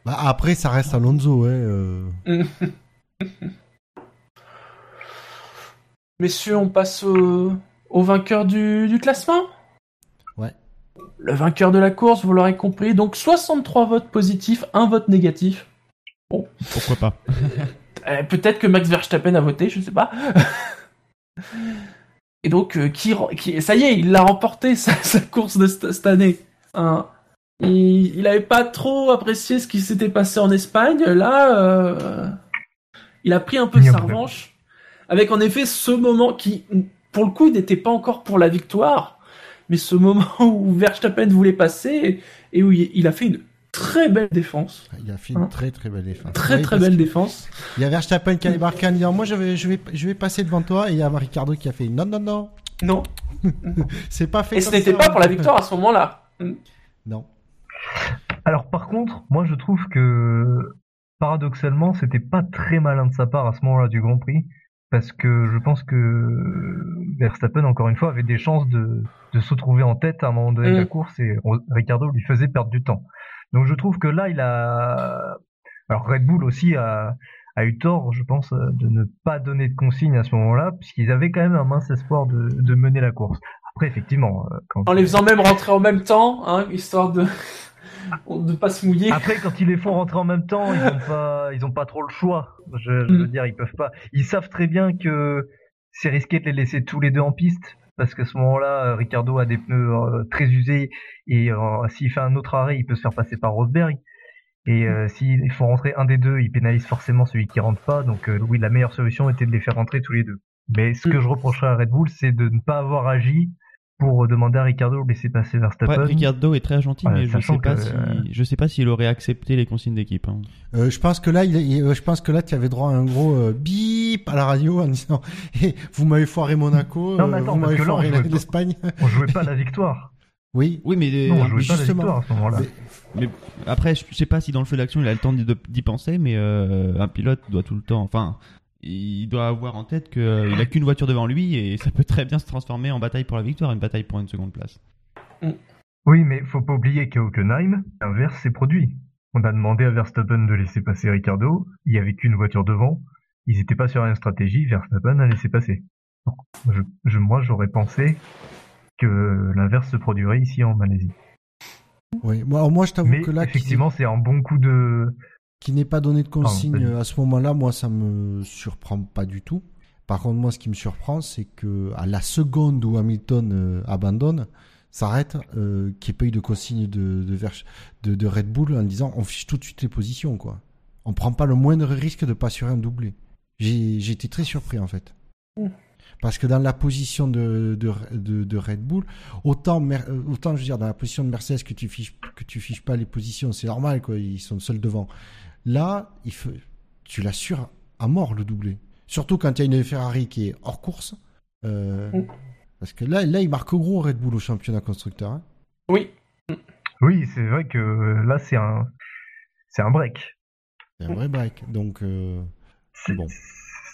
Bah, après, ça reste Alonso, ouais. euh. Messieurs, on passe au, au vainqueur du, du classement? Ouais. Le vainqueur de la course, vous l'aurez compris, donc 63 votes positifs, 1 vote négatif. Pourquoi pas? Euh, Peut-être que Max Verstappen a voté, je sais pas. Et donc, euh, qui, qui, ça y est, il l'a remporté sa, sa course de cette cette année. Hein. Il, il avait pas trop apprécié ce qui s'était passé en Espagne. Là, euh, il a pris un peu un sa revanche. Avec en effet ce moment qui, pour le coup, n'était pas encore pour la victoire, mais ce moment où Verstappen voulait passer et, où il, il a fait une très belle défense. Il a fait une Hein. très très belle défense. Très Oui, très belle défense. Il y a Verstappen qui a débarqué en disant Moi je vais, je, vais, je vais passer devant toi. Et il y a Ricardo qui a fait Non, non, non, Non. c'est pas fait. Et ce n'était pas pour la victoire à ce moment-là. Non. Alors par contre, moi je trouve que paradoxalement, c'était pas très malin de sa part à ce moment-là du Grand Prix, parce que je pense que Verstappen, encore une fois, avait des chances de, de se retrouver en tête à un moment donné de la Mm. course et Ricardo lui faisait perdre du temps. Donc je trouve que là, il a... Alors Red Bull aussi a, a eu tort, je pense, euh, de ne pas donner de consigne à ce moment-là, puisqu'ils avaient quand même un mince espoir de, de mener la course. Après, effectivement, euh, quand... En les faisant même rentrer en même temps, hein, histoire de de pas se mouiller. Après, quand ils les font rentrer en même temps, ils ont pas, ils ont pas trop le choix. Je, je veux Mm. dire, ils peuvent pas. Ils savent très bien que c'est risqué de les laisser tous les deux en piste, parce qu'à ce moment-là, euh, Ricardo a des pneus euh, très usés et euh, s'il fait un autre arrêt, il peut se faire passer par Rosberg. Et euh, s'il faut rentrer un des deux, il pénalise forcément celui qui rentre pas. Donc oui, la meilleure solution était de les faire rentrer tous les deux. Mais ce que Mm. je reprocherais à Red Bull, c'est de ne pas avoir agi pour demander à Ricardo de laisser passer Verstappen. Ouais, Ricardo est très gentil, Ouais, mais je sais pas que, si, euh, je sais pas s'il aurait accepté les consignes d'équipe. hein. Euh, je pense que là, il, il- euh, je pense que là, tu avais droit à un gros euh, bip à la radio en disant Eh, Vous m'avez foiré Monaco, Non, mais euh, attends, vous m'avez foiré l'Espagne. On jouait pas à la victoire. oui. Oui, mais, Non, on jouait pas la justement. victoire à ce moment-là. Mais- après, je sais pas si dans le feu d'action il a le temps d'y d'y penser, mais euh, un pilote doit tout le temps, enfin, il doit avoir en tête qu'il a qu'une voiture devant lui et ça peut très bien se transformer en bataille pour la victoire, une bataille pour une seconde place. Oui, mais faut pas oublier qu'à Hockenheim, l'inverse s'est produit. On a demandé à Verstappen de laisser passer Ricardo, il y avait qu'une voiture devant, ils étaient pas sur une stratégie, Verstappen a laissé passer. Donc, je, je- moi, j'aurais pensé que l'inverse se produirait ici en Malaisie. Oui. Moi, alors, moi, je t'avoue que là, effectivement, c'est un bon coup de... qui n'ait pas donné de consigne à ce moment-là, moi, ça me surprend pas du tout. Par contre, moi, ce qui me surprend, c'est que à la seconde où Hamilton euh, abandonne, s'arrête, euh, qu'il n'y ait pas eu de consigne de, de, Verch- de, de Red Bull en disant on fiche tout de suite les positions, quoi. On prend pas le moindre risque de pas assurer un doublé. J'ai j'ai été très surpris, en fait. Mm. Parce que dans la position de, de, de, de Red Bull, autant, euh, autant, je veux dire, dans la position de Mercedes que tu fiches, que tu fiches pas les positions, c'est normal, quoi. Ils sont seuls devant. Là, il faut, tu l'assures à mort le doublé. Surtout quand il y a une Ferrari qui est hors course. Euh, Mm. Parce que là, là, il marque gros Red Bull au championnat constructeur. hein. Oui. Oui, c'est vrai que euh, là, c'est un... C'est un break. C'est un vrai break. Donc, euh, C'est Bon.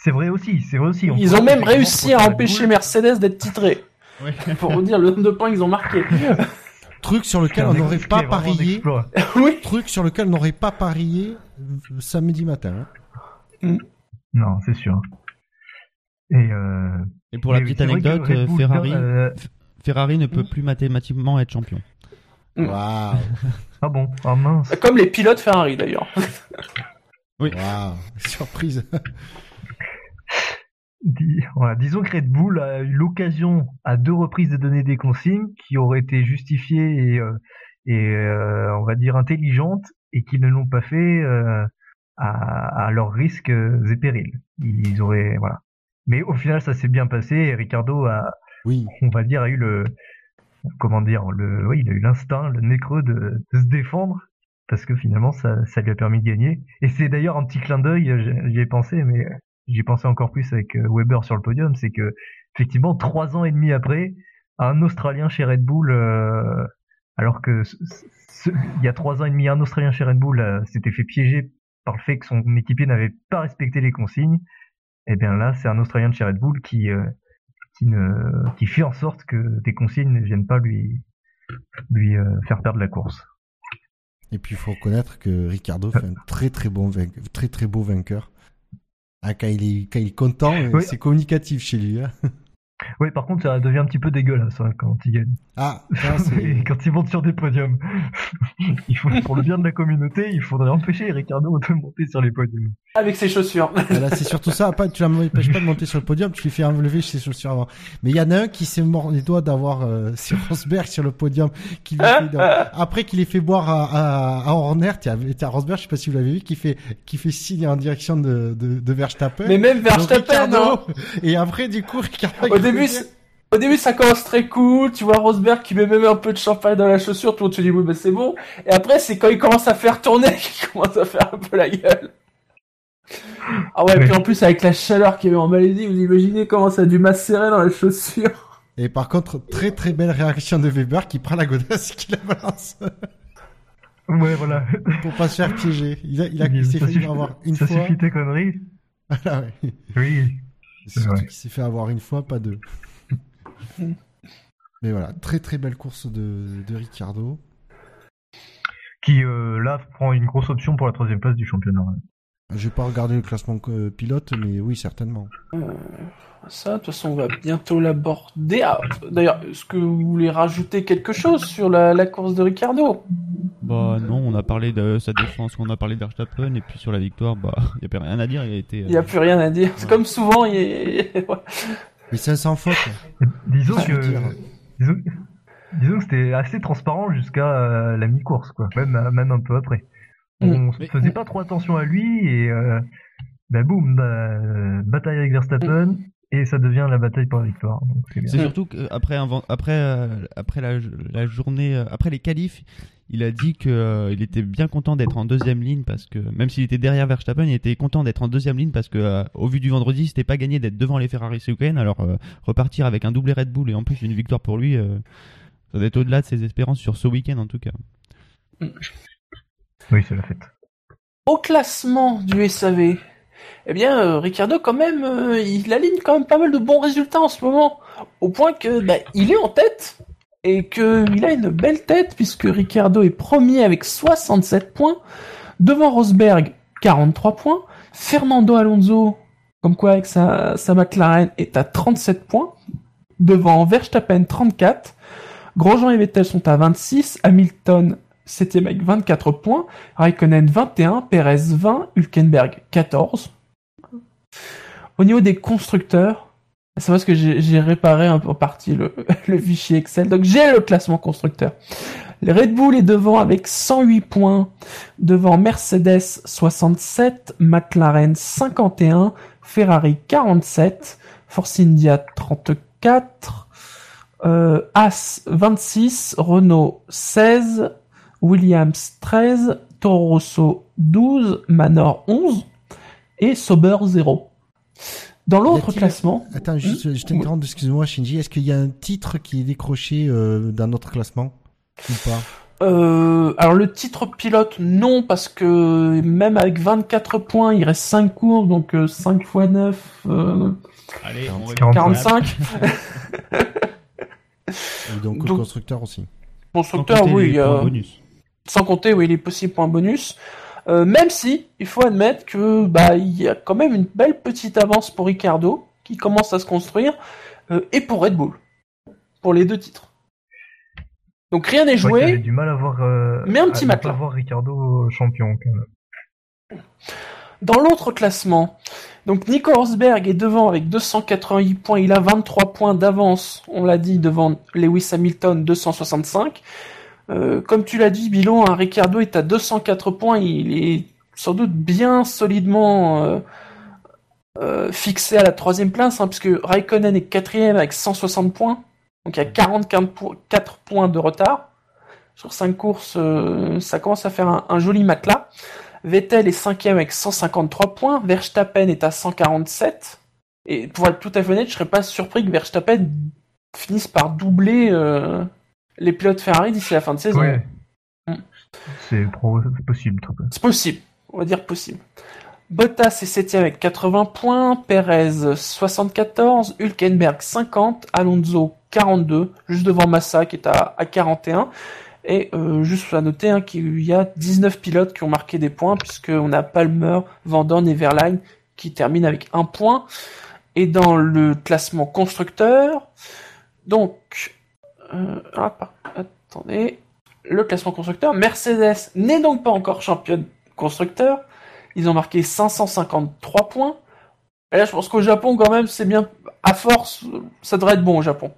c'est vrai aussi, c'est vrai aussi. On Ils ont même réussi à empêcher. Mercedes d'être titré. Ouais. Pour vous dire le nombre de points qu'ils ont marqué. truc sur lequel on n'aurait pas parié. oui. Truc sur lequel on n'aurait pas parié samedi matin. hein. Non, c'est sûr. Et, euh, Et pour la petite anecdote, Bull, Ferrari, euh, Ferrari ne peut plus mathématiquement être champion. Mm. Waouh. Ah bon Ah mince. Comme les pilotes Ferrari d'ailleurs. Waouh. Surprise. Voilà, disons que Red Bull a eu l'occasion à deux reprises de donner des consignes qui auraient été justifiées et, euh, et euh, on va dire intelligentes et qui ne l'ont pas fait euh, à, à leurs risques et périls. Ils auraient voilà. Mais au final, ça s'est bien passé. Et Ricardo a, Oui. on va dire, a eu le comment dire, le, oui, il a eu l'instinct, le nez creux de, de se défendre parce que finalement, ça, ça lui a permis de gagner. Et c'est d'ailleurs un petit clin d'œil. J'y ai pensé, mais j'y ai pensé encore plus avec euh, Weber sur le podium, c'est que effectivement, trois ans et demi après, un Australien chez Red Bull, euh, alors que ce- ce- il y a trois ans et demi, un Australien chez Red Bull euh, s'était fait piéger par le fait que son équipier n'avait pas respecté les consignes. Et bien là, c'est un Australien de chez Red Bull qui euh, qui ne qui fait en sorte que des consignes ne viennent pas lui lui faire perdre la course. Et puis il faut reconnaître que Ricardo fait un très très bon vain- très très beau vainqueur. Ah, quand il est quand il est content, Oui. c'est communicatif chez lui. hein. Oui, par contre, ça devient un petit peu dégueulasse hein, quand il gagne. Ah, quand il monte sur des podiums. il faut, pour le bien de la communauté, il faudrait empêcher Ricardo de monter sur les podiums. Avec ses chaussures. Ah, là, c'est surtout ça. Pas, tu l'empêches pas de monter sur le podium, tu lui fais enlever ses chaussures avant. Mais il y en a un qui s'est mort les doigts d'avoir euh, sur Rosberg sur le podium, qui lui fait, après qu'il ait fait boire à, à, à Horner, t'as t'as Rosberg, je sais pas si vous l'avez vu, qui fait qui fait signe en direction de de, de Verstappen. Mais même Verstappen, Ricardo- hein. Et après, du coup, Ricardo. Au début, au ça commence très cool. Tu vois Rosberg qui met même un peu de champagne dans la chaussure. Tout le monde se dit oui, bah c'est bon. Et après, c'est quand il commence à faire tourner qu'il commence à faire un peu la gueule. Ah ouais, Ouais. puis en plus avec la chaleur qu'il y avait en Malaisie, vous imaginez comment ça a dû macérer dans la chaussure. Et par contre, très très belle réaction de Weber qui prend la godasse et qui la balance Ouais, voilà. pour pas se faire piéger. Il a, il a, il s'est ça fait suffit, avoir une ça fois. suffit tes conneries. Voilà, ouais. Oui. Qu'il s'est fait avoir une fois, pas deux. Mais voilà, très très belle course de, de Ricardo. Qui euh, là prend une grosse option pour la troisième place du championnat. Je vais pas regarder le classement euh, pilote, mais oui, certainement. Ça, de toute façon, on va bientôt l'aborder. Ah, D'ailleurs, est-ce que vous voulez rajouter quelque chose sur la, la course de Ricardo? Bah non, on a parlé de sa défense, on a parlé de Verstappen, et puis sur la victoire, bah y a plus rien à dire, il a été... Il n'y a euh, plus rien à dire. C'est comme souvent, il est... Mais sans faute. Disons que disons, disons que c'était assez transparent jusqu'à euh, la mi-course, quoi. Même euh, même un peu après. On Mais- faisait pas trop attention à lui et euh, bah boum, bah, euh, bataille avec Verstappen et ça devient la bataille pour la victoire. C'est surtout qu'après après, euh, après la, la journée, euh, après les qualifs, il a dit que euh, il était bien content d'être en deuxième ligne parce que même s'il était derrière Verstappen, il était content d'être en deuxième ligne parce que euh, au vu du vendredi, c'était pas gagné d'être devant les Ferrari ce week-end. Alors euh, repartir avec un doublé Red Bull et en plus une victoire pour lui, euh, ça doit être au-delà de ses espérances sur ce week-end en tout cas. Oui, c'est la fête. Au classement du SAV, eh bien, euh, Ricardo, quand même, euh, il aligne quand même pas mal de bons résultats en ce moment. Au point que, bah, il est en tête. Et que il a une belle tête, puisque Ricardo est premier avec 67 points. Devant Rosberg, 43 points. Fernando Alonso, comme quoi avec sa, sa McLaren, est à 37 points. Devant Verstappen, 34. Grosjean et Vettel sont à 26. Hamilton, 7ème avec 24 points. Raikkonen 21, Perez 20, Hülkenberg 14. Au niveau des constructeurs, c'est parce que j'ai réparé un peu en partie le, fichier Excel, donc j'ai le classement constructeur. Red Bull est devant avec 108 points, devant Mercedes 67, McLaren 51, Ferrari 47, Force India 34, euh, As 26, Renault 16, Williams 13, Toro Rosso 12, Manor 11 et Sauber 0. Dans l'autre classement, Attends, juste, je t'interromps, excuse-moi, Shinji. Est-ce qu'il y a un titre qui est décroché euh, dans notre classement ou pas? Euh, alors le titre pilote, non, parce que même avec 24 points, il reste 5 courses, donc euh, 5 x 9, euh, Allez, on 45. 45. Et donc, le Donc- constructeur aussi. Constructeur, oui, il y a- bonus. Sans compter, oui, les possibles points bonus. Euh, même si, il faut admettre que bah il y a quand même une belle petite avance pour Ricardo, qui commence à se construire, euh, et pour Red Bull, pour les deux titres. Donc rien n'est joué. du mal à voir. euh, Mais un petit matelas. pas voir Ricardo champion. quand même. Dans l'autre classement, donc Nico Rosberg est devant avec 288 points. Il a 23 points d'avance, on l'a dit, devant Lewis Hamilton, 265. Euh, comme tu l'as dit, Bilon, hein, Ricardo est à 204 points. Il est sans doute bien solidement euh, euh, fixé à la troisième place, hein, puisque Raikkonen est quatrième avec 160 points. Donc il y a 44 points de retard. Sur 5 courses, ça commence à faire un, joli matelas. Vettel est cinquième avec 153 points. Verstappen est à 147. Et pour être tout à fait honnête, je serais pas surpris que Verstappen finisse par doubler les pilotes Ferrari d'ici la fin de saison. Ouais. Mm. C'est possible. C'est possible, on va dire possible. Bottas est septième avec 80 points, Perez 74, Hülkenberg 50, Alonso 42, juste devant Massa qui est à, à 41. Et euh, juste à noter hein, qu'il y a 19 pilotes qui ont marqué des points, puisqu'on a Palmer, Vandorn et Verlaine qui terminent avec un point. Et dans le classement constructeur, donc, euh, attendez, le classement constructeur, Mercedes n'est donc pas encore championne constructeur. Ils ont marqué 553 points. Et là, je pense qu'au Japon, quand même, c'est bien. À force, ça devrait être bon au Japon.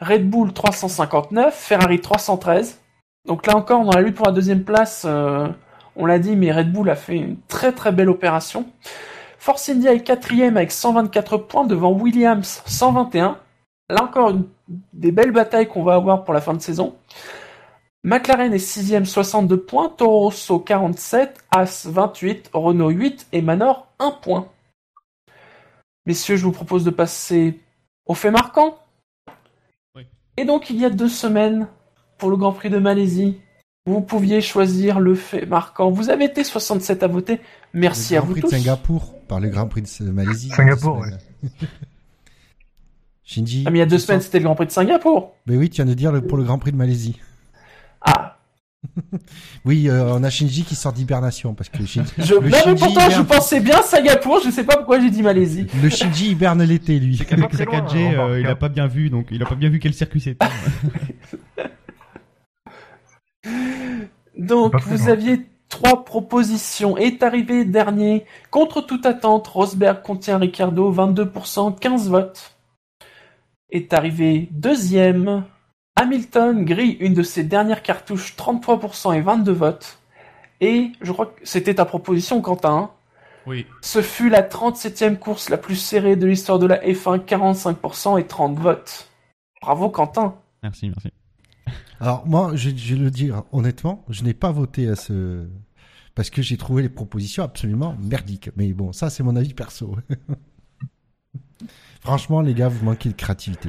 Red Bull 359, Ferrari 313. Donc là encore, dans la lutte pour la deuxième place, euh, on l'a dit, mais Red Bull a fait une très très belle opération. Force India est quatrième avec 124 points devant Williams 121. Là encore, une, des belles batailles qu'on va avoir pour la fin de saison. McLaren est 6ème, 62 points, Toro Rosso 47, As 28, Renault 8 et Manor 1 point. Messieurs, je vous propose de passer au fait marquant. Oui. Et donc, il y a deux semaines, pour le Grand Prix de Malaisie, vous pouviez choisir le fait marquant. Vous avez été 67 à voter. Merci le à Grand vous Prix tous. de Singapour, par le Grand Prix de Malaisie. Singapour, Shinji. Ah, mais il y a deux semaines, sens- c'était le Grand Prix de Singapour. Mais oui, tu viens de dire le- pour le Grand Prix de Malaisie. Ah, Oui, euh, on a Shinji qui sort d'hibernation parce que Shinji, je... non, mais pourtant, je hiberne, pensais bien Singapour. Je sais pas pourquoi j'ai dit Malaisie. le Shinji hiberne l'été, lui. Avec sa loin, 4G, remarque, euh, il a pas bien vu, donc il a pas bien vu quel circuit c'était. Donc, vous loin. aviez trois propositions. Est arrivé dernier, contre toute attente, Rosberg contient Ricardo, 22%, 15 votes. Est arrivé deuxième, Hamilton grille une de ses dernières cartouches, 33% et 22 votes. Et je crois que c'était ta proposition, Quentin. hein? oui. Ce fut la 37e course la plus serrée de l'histoire de la F1, 45% et 30 votes. Bravo, Quentin. Merci, merci. Alors moi, je, je vais le dire honnêtement, je n'ai pas voté à ce parce que j'ai trouvé les propositions absolument merdiques. Mais bon, ça c'est mon avis perso. Franchement, les gars, vous manquez de créativité.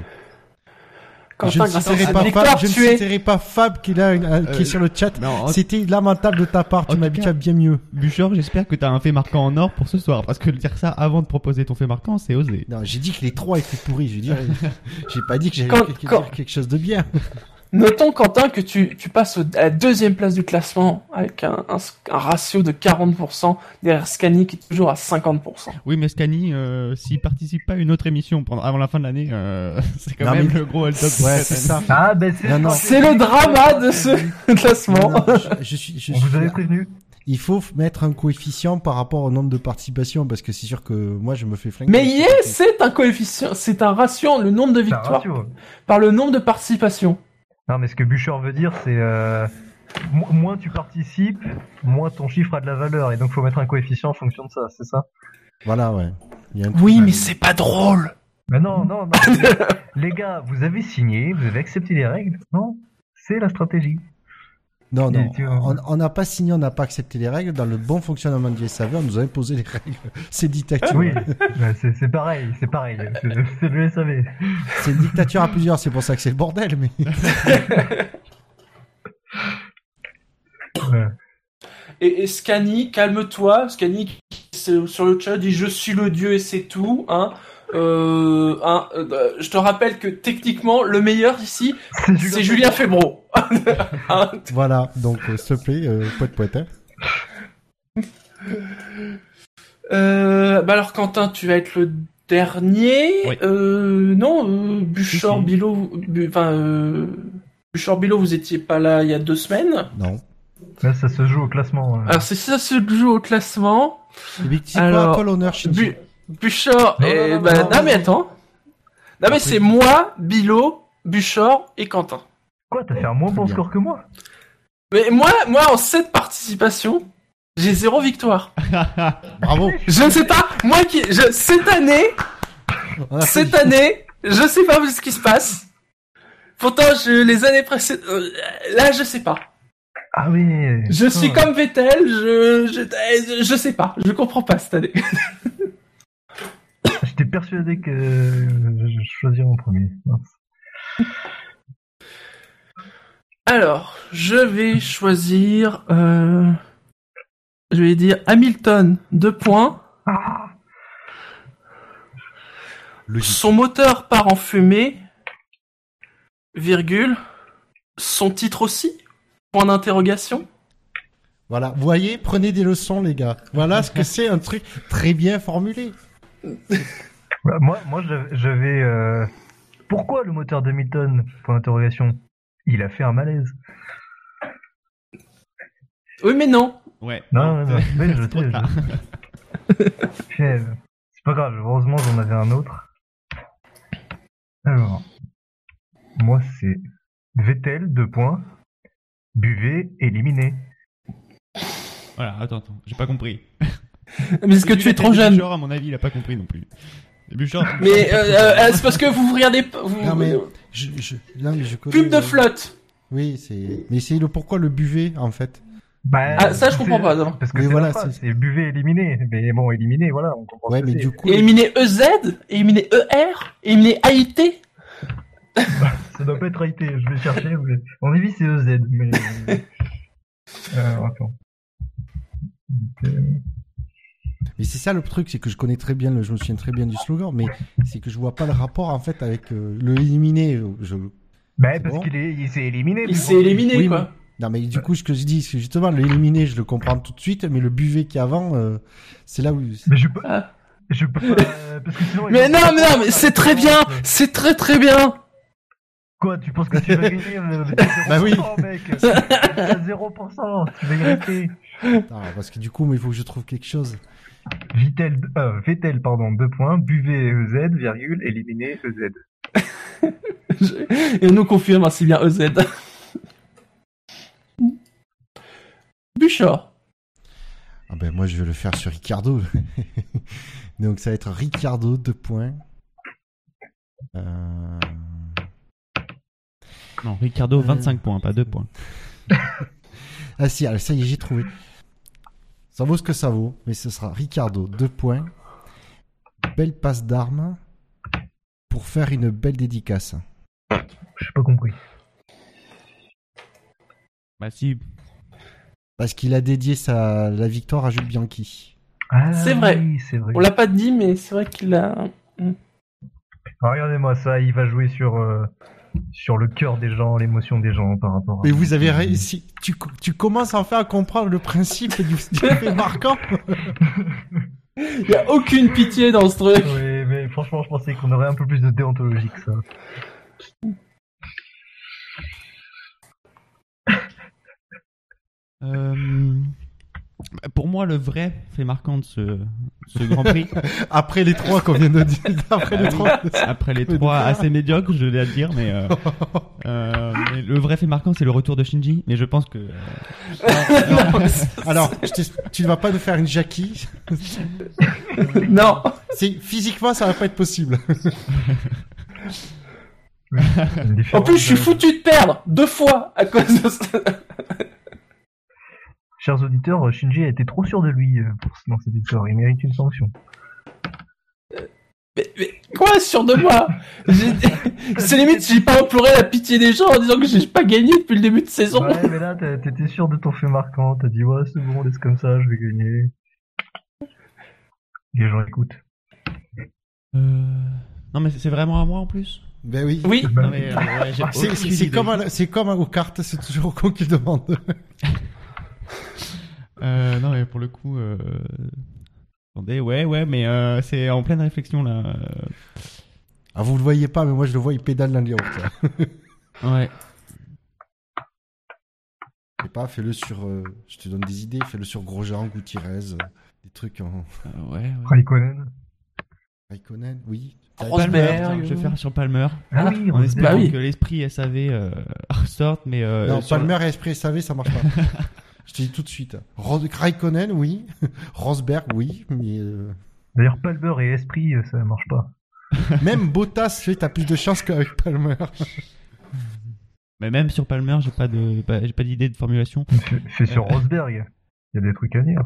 je ne citerai pas Fab, je ne tu citerai pas Fab qui, est là, euh, qui est sur le chat. Non, en- C'était lamentable de ta part, tu m'habitues bien mieux. Bouchard, j'espère que t'as un fait marquant en or pour ce soir, parce que dire ça avant de proposer ton fait marquant, c'est osé. Non, j'ai dit que les trois étaient pourris. Je veux dire, j'ai pas dit que j'avais Quand- quelque, quand- dire quelque chose de bien. Notons, Quentin, que tu, tu passes au- à la deuxième place du classement avec un, un- un ratio de 40% derrière Scani qui est toujours à 50%. Oui, mais Scani, euh, s'il participe pas à une autre émission pendant, avant la fin de l'année, euh, c'est quand Non, même mais- le gros de Ouais, c'est ça. Ah, ben c'est Non, non. C'est le drama de ce classement. Non, non, je, je suis, je On vous avait prévenu. Il faut mettre un coefficient par rapport au nombre de participations parce que c'est sûr que moi je me fais flinguer. Mais yes, c'est un coefficient, c'est un ratio, le nombre de victoires par le nombre de participations. Non, mais ce que Bûcher veut dire, c'est euh, mo- moins tu participes, moins ton chiffre a de la valeur. Et donc, faut mettre un coefficient en fonction de ça, c'est ça? Voilà, ouais. Il y a un truc Oui, mais c'est pas drôle. Mais non, non, non. les gars, vous avez signé, vous avez accepté les règles, non? C'est la stratégie. Non, non. Tu- On on n'a pas signé, on n'a pas accepté les règles. Dans le bon fonctionnement du SAV, on nous a imposé les règles. C'est dictature. Oui, bah, c'est pareil, c'est pareil. C'est le SAV. C'est une dictature à plusieurs, c'est pour ça que c'est le bordel. Mais Ouais. Et, et Scani, calme-toi. Scani, sur le chat, dit je suis le dieu et c'est tout. Hein. Euh, hein, euh, je te rappelle que techniquement, le meilleur ici, c'est Julien Febro. Hein. voilà. Donc, euh, s'il te plaît, euh, poète poète. hein. Euh, bah alors Quentin, tu vas être le dernier. Oui. Euh, non, euh, Buchor, Si, si. Bilo, Bu- enfin, euh, Bouchard Bilo, vous étiez pas là il y a deux semaines. Non. Ça se joue au classement. euh. Alors c'est ça se joue au classement. Alors, quoi, Bu Non, et non, non, bah, non, non, non, mais attends. Non mais c'est moi, Bilo, Bouchard et Quentin. Quoi, t'as fait un moins bon bien. score que moi? Mais moi, moi en cette participation, j'ai zéro victoire. Bravo. Je ne sais pas, moi qui, je, cette année, cette année, je sais pas ce qui se passe. Pourtant, je, les années précédentes, euh, là, je sais pas. Ah oui. Je suis comme Vettel, je, je, je sais pas, je comprends pas cette année. J'étais persuadé que je choisirais en premier. Mince. Alors, je vais choisir, euh, je vais dire Hamilton, deux points. Logique. Son moteur part en fumée, virgule. Son titre aussi, point d'interrogation. Voilà, vous voyez, prenez des leçons, les gars. Voilà ce que c'est un truc très bien formulé. Bah, moi, moi j'avais- j'avais. euh, Pourquoi le moteur d'Hamilton Point d'interrogation? Il a fait un malaise. Oui, mais non. Ouais. Non, non, non. Je sais, je. Putain, C'est pas grave, heureusement j'en avais un autre. Alors, moi c'est Vettel, deux points. Buvet, éliminé. Voilà, attends, attends, j'ai pas compris. Mais est-ce que tu es trop jeune Bouchard, à mon avis, il a pas compris non plus. Mais euh, euh, c'est parce que vous regardez pas. Vous... Non, mais, je, je, non, mais je connais. Pub de euh, flotte. Oui, c'est. Mais c'est le pourquoi le buvet, en fait? Bah, Ah, ça, je comprends pas, non. Parce que Mais voilà, c'est- Buvet, éliminé. Mais bon, éliminé, voilà, on comprend Ouais, mais du coup. Éliminer EZ, éliminer ER, éliminer AIT. Ça doit pas être IT, je vais chercher. Mais... Avis, c'est EZ. Mais... Alors, attends. Mais c'est ça le truc, c'est que je connais très bien, le, je me souviens très bien du slogan, mais c'est que je vois pas le rapport en fait avec euh, le éliminé. Je... Bah, parce bon. qu'il est, il s'est éliminé. Il s'est éliminé, Oui, quoi. Non, mais du coup, ce que je dis, c'est que justement, le éliminé, je le comprends tout de suite, mais le buvet qui est avant, euh, c'est là où. Mais je peux, Ah. je peux pas. euh, Parce que sinon, Mais non, mais non, mais c'est très bien, c'est très très bien. Quoi, tu penses que tu vas gagner euh, 0%, Bah oui. mec. T'as 0%, tu vas. Ah, parce que du coup, mais il faut que je trouve quelque chose. Vittel, euh, Vettel, pardon, 2 points. Buvet, EZ, virgule, éliminé, EZ. Et on nous confirme, c'est bien EZ. Bouchard. Ah ben moi, je vais le faire sur Ricardo. Donc ça va être Ricardo, deux points. Euh... non, Ricardo, 25 points, pas 2 points. Ah si, allez, ça y est, j'ai trouvé. Ça vaut ce que ça vaut, mais ce sera Ricardo, deux points. Belle passe d'armes pour faire une belle dédicace. J'ai pas compris. Bah si, Parce qu'il a dédié sa, la victoire à Jules Bianchi. Ah, C'est vrai. Oui, c'est vrai. On l'a pas dit, mais c'est vrai qu'il a. Ah, Regardez-moi ça, il va jouer sur, euh, sur le cœur des gens, l'émotion des gens par rapport à. Mais vous avez réussi. Tu, tu commences enfin à comprendre le principe du, du fait marquant. Il y a aucune pitié dans ce truc. Oui, mais franchement, je pensais qu'on aurait un peu plus de déontologie que ça. euh, pour moi, le vrai fait marquant de ce, ce Grand Prix, Après les trois qu'on vient de dire. Après les Ah trois. après les trois assez médiocres, je l'ai à dire, mais, euh, euh, mais le vrai fait marquant, c'est le retour de Shinji. Mais je pense que euh, Non, Alors, je tu ne vas pas nous faire une Jackie. non. Physiquement, ça va pas être possible. En plus, je suis foutu de perdre deux fois à cause de ça. Chers auditeurs, Shinji a été trop sûr de lui euh, pour se lancer victoire. Il mérite une sanction. Mais, mais quoi, sûr de moi? C'est limite, j'ai pas imploré la pitié des gens en disant que j'ai pas gagné depuis le début de saison. Ouais, mais là, t'étais sûr de ton fait marquant. T'as dit, ouais, c'est bon, laisse comme ça, je vais gagner. Les gens écoutent. euh, non, mais c'est vraiment à moi en plus? Ben oui. Oui. Euh, ouais, C'est- comme, à- comme aux cartes, c'est toujours au con qui demande. Euh, non, mais pour le coup, euh... attendez, ouais, ouais, mais euh, c'est en pleine réflexion là. euh, Ah, vous le voyez pas, mais moi je le vois, il pédale dans les hautes. Ouais. sais pas, fais-le sur. euh, je te donne des idées, fais-le sur Grosjean, Gutiérrez, euh, des trucs en. Euh, ouais, ouais. Raikkonen. Raikkonen, oui. Palmer, tiens, je vais faire sur Palmer. Ah oui, En espérant Bah oui. que l'esprit SAV euh, ressorte, mais euh, non, Palmer et Esprit SAV, ça marche pas. Je te dis tout de suite. Ros- Raikkonen, oui. Rosberg, oui. Mais euh, D'ailleurs, Palmer et Esprit, euh, ça marche pas. même Bottas, tu t'as plus de chance qu'avec Palmer. mais même sur Palmer, j'ai pas de, pas- j'ai pas d'idée de formulation. Fais sur Rosberg. Il y a des trucs à dire.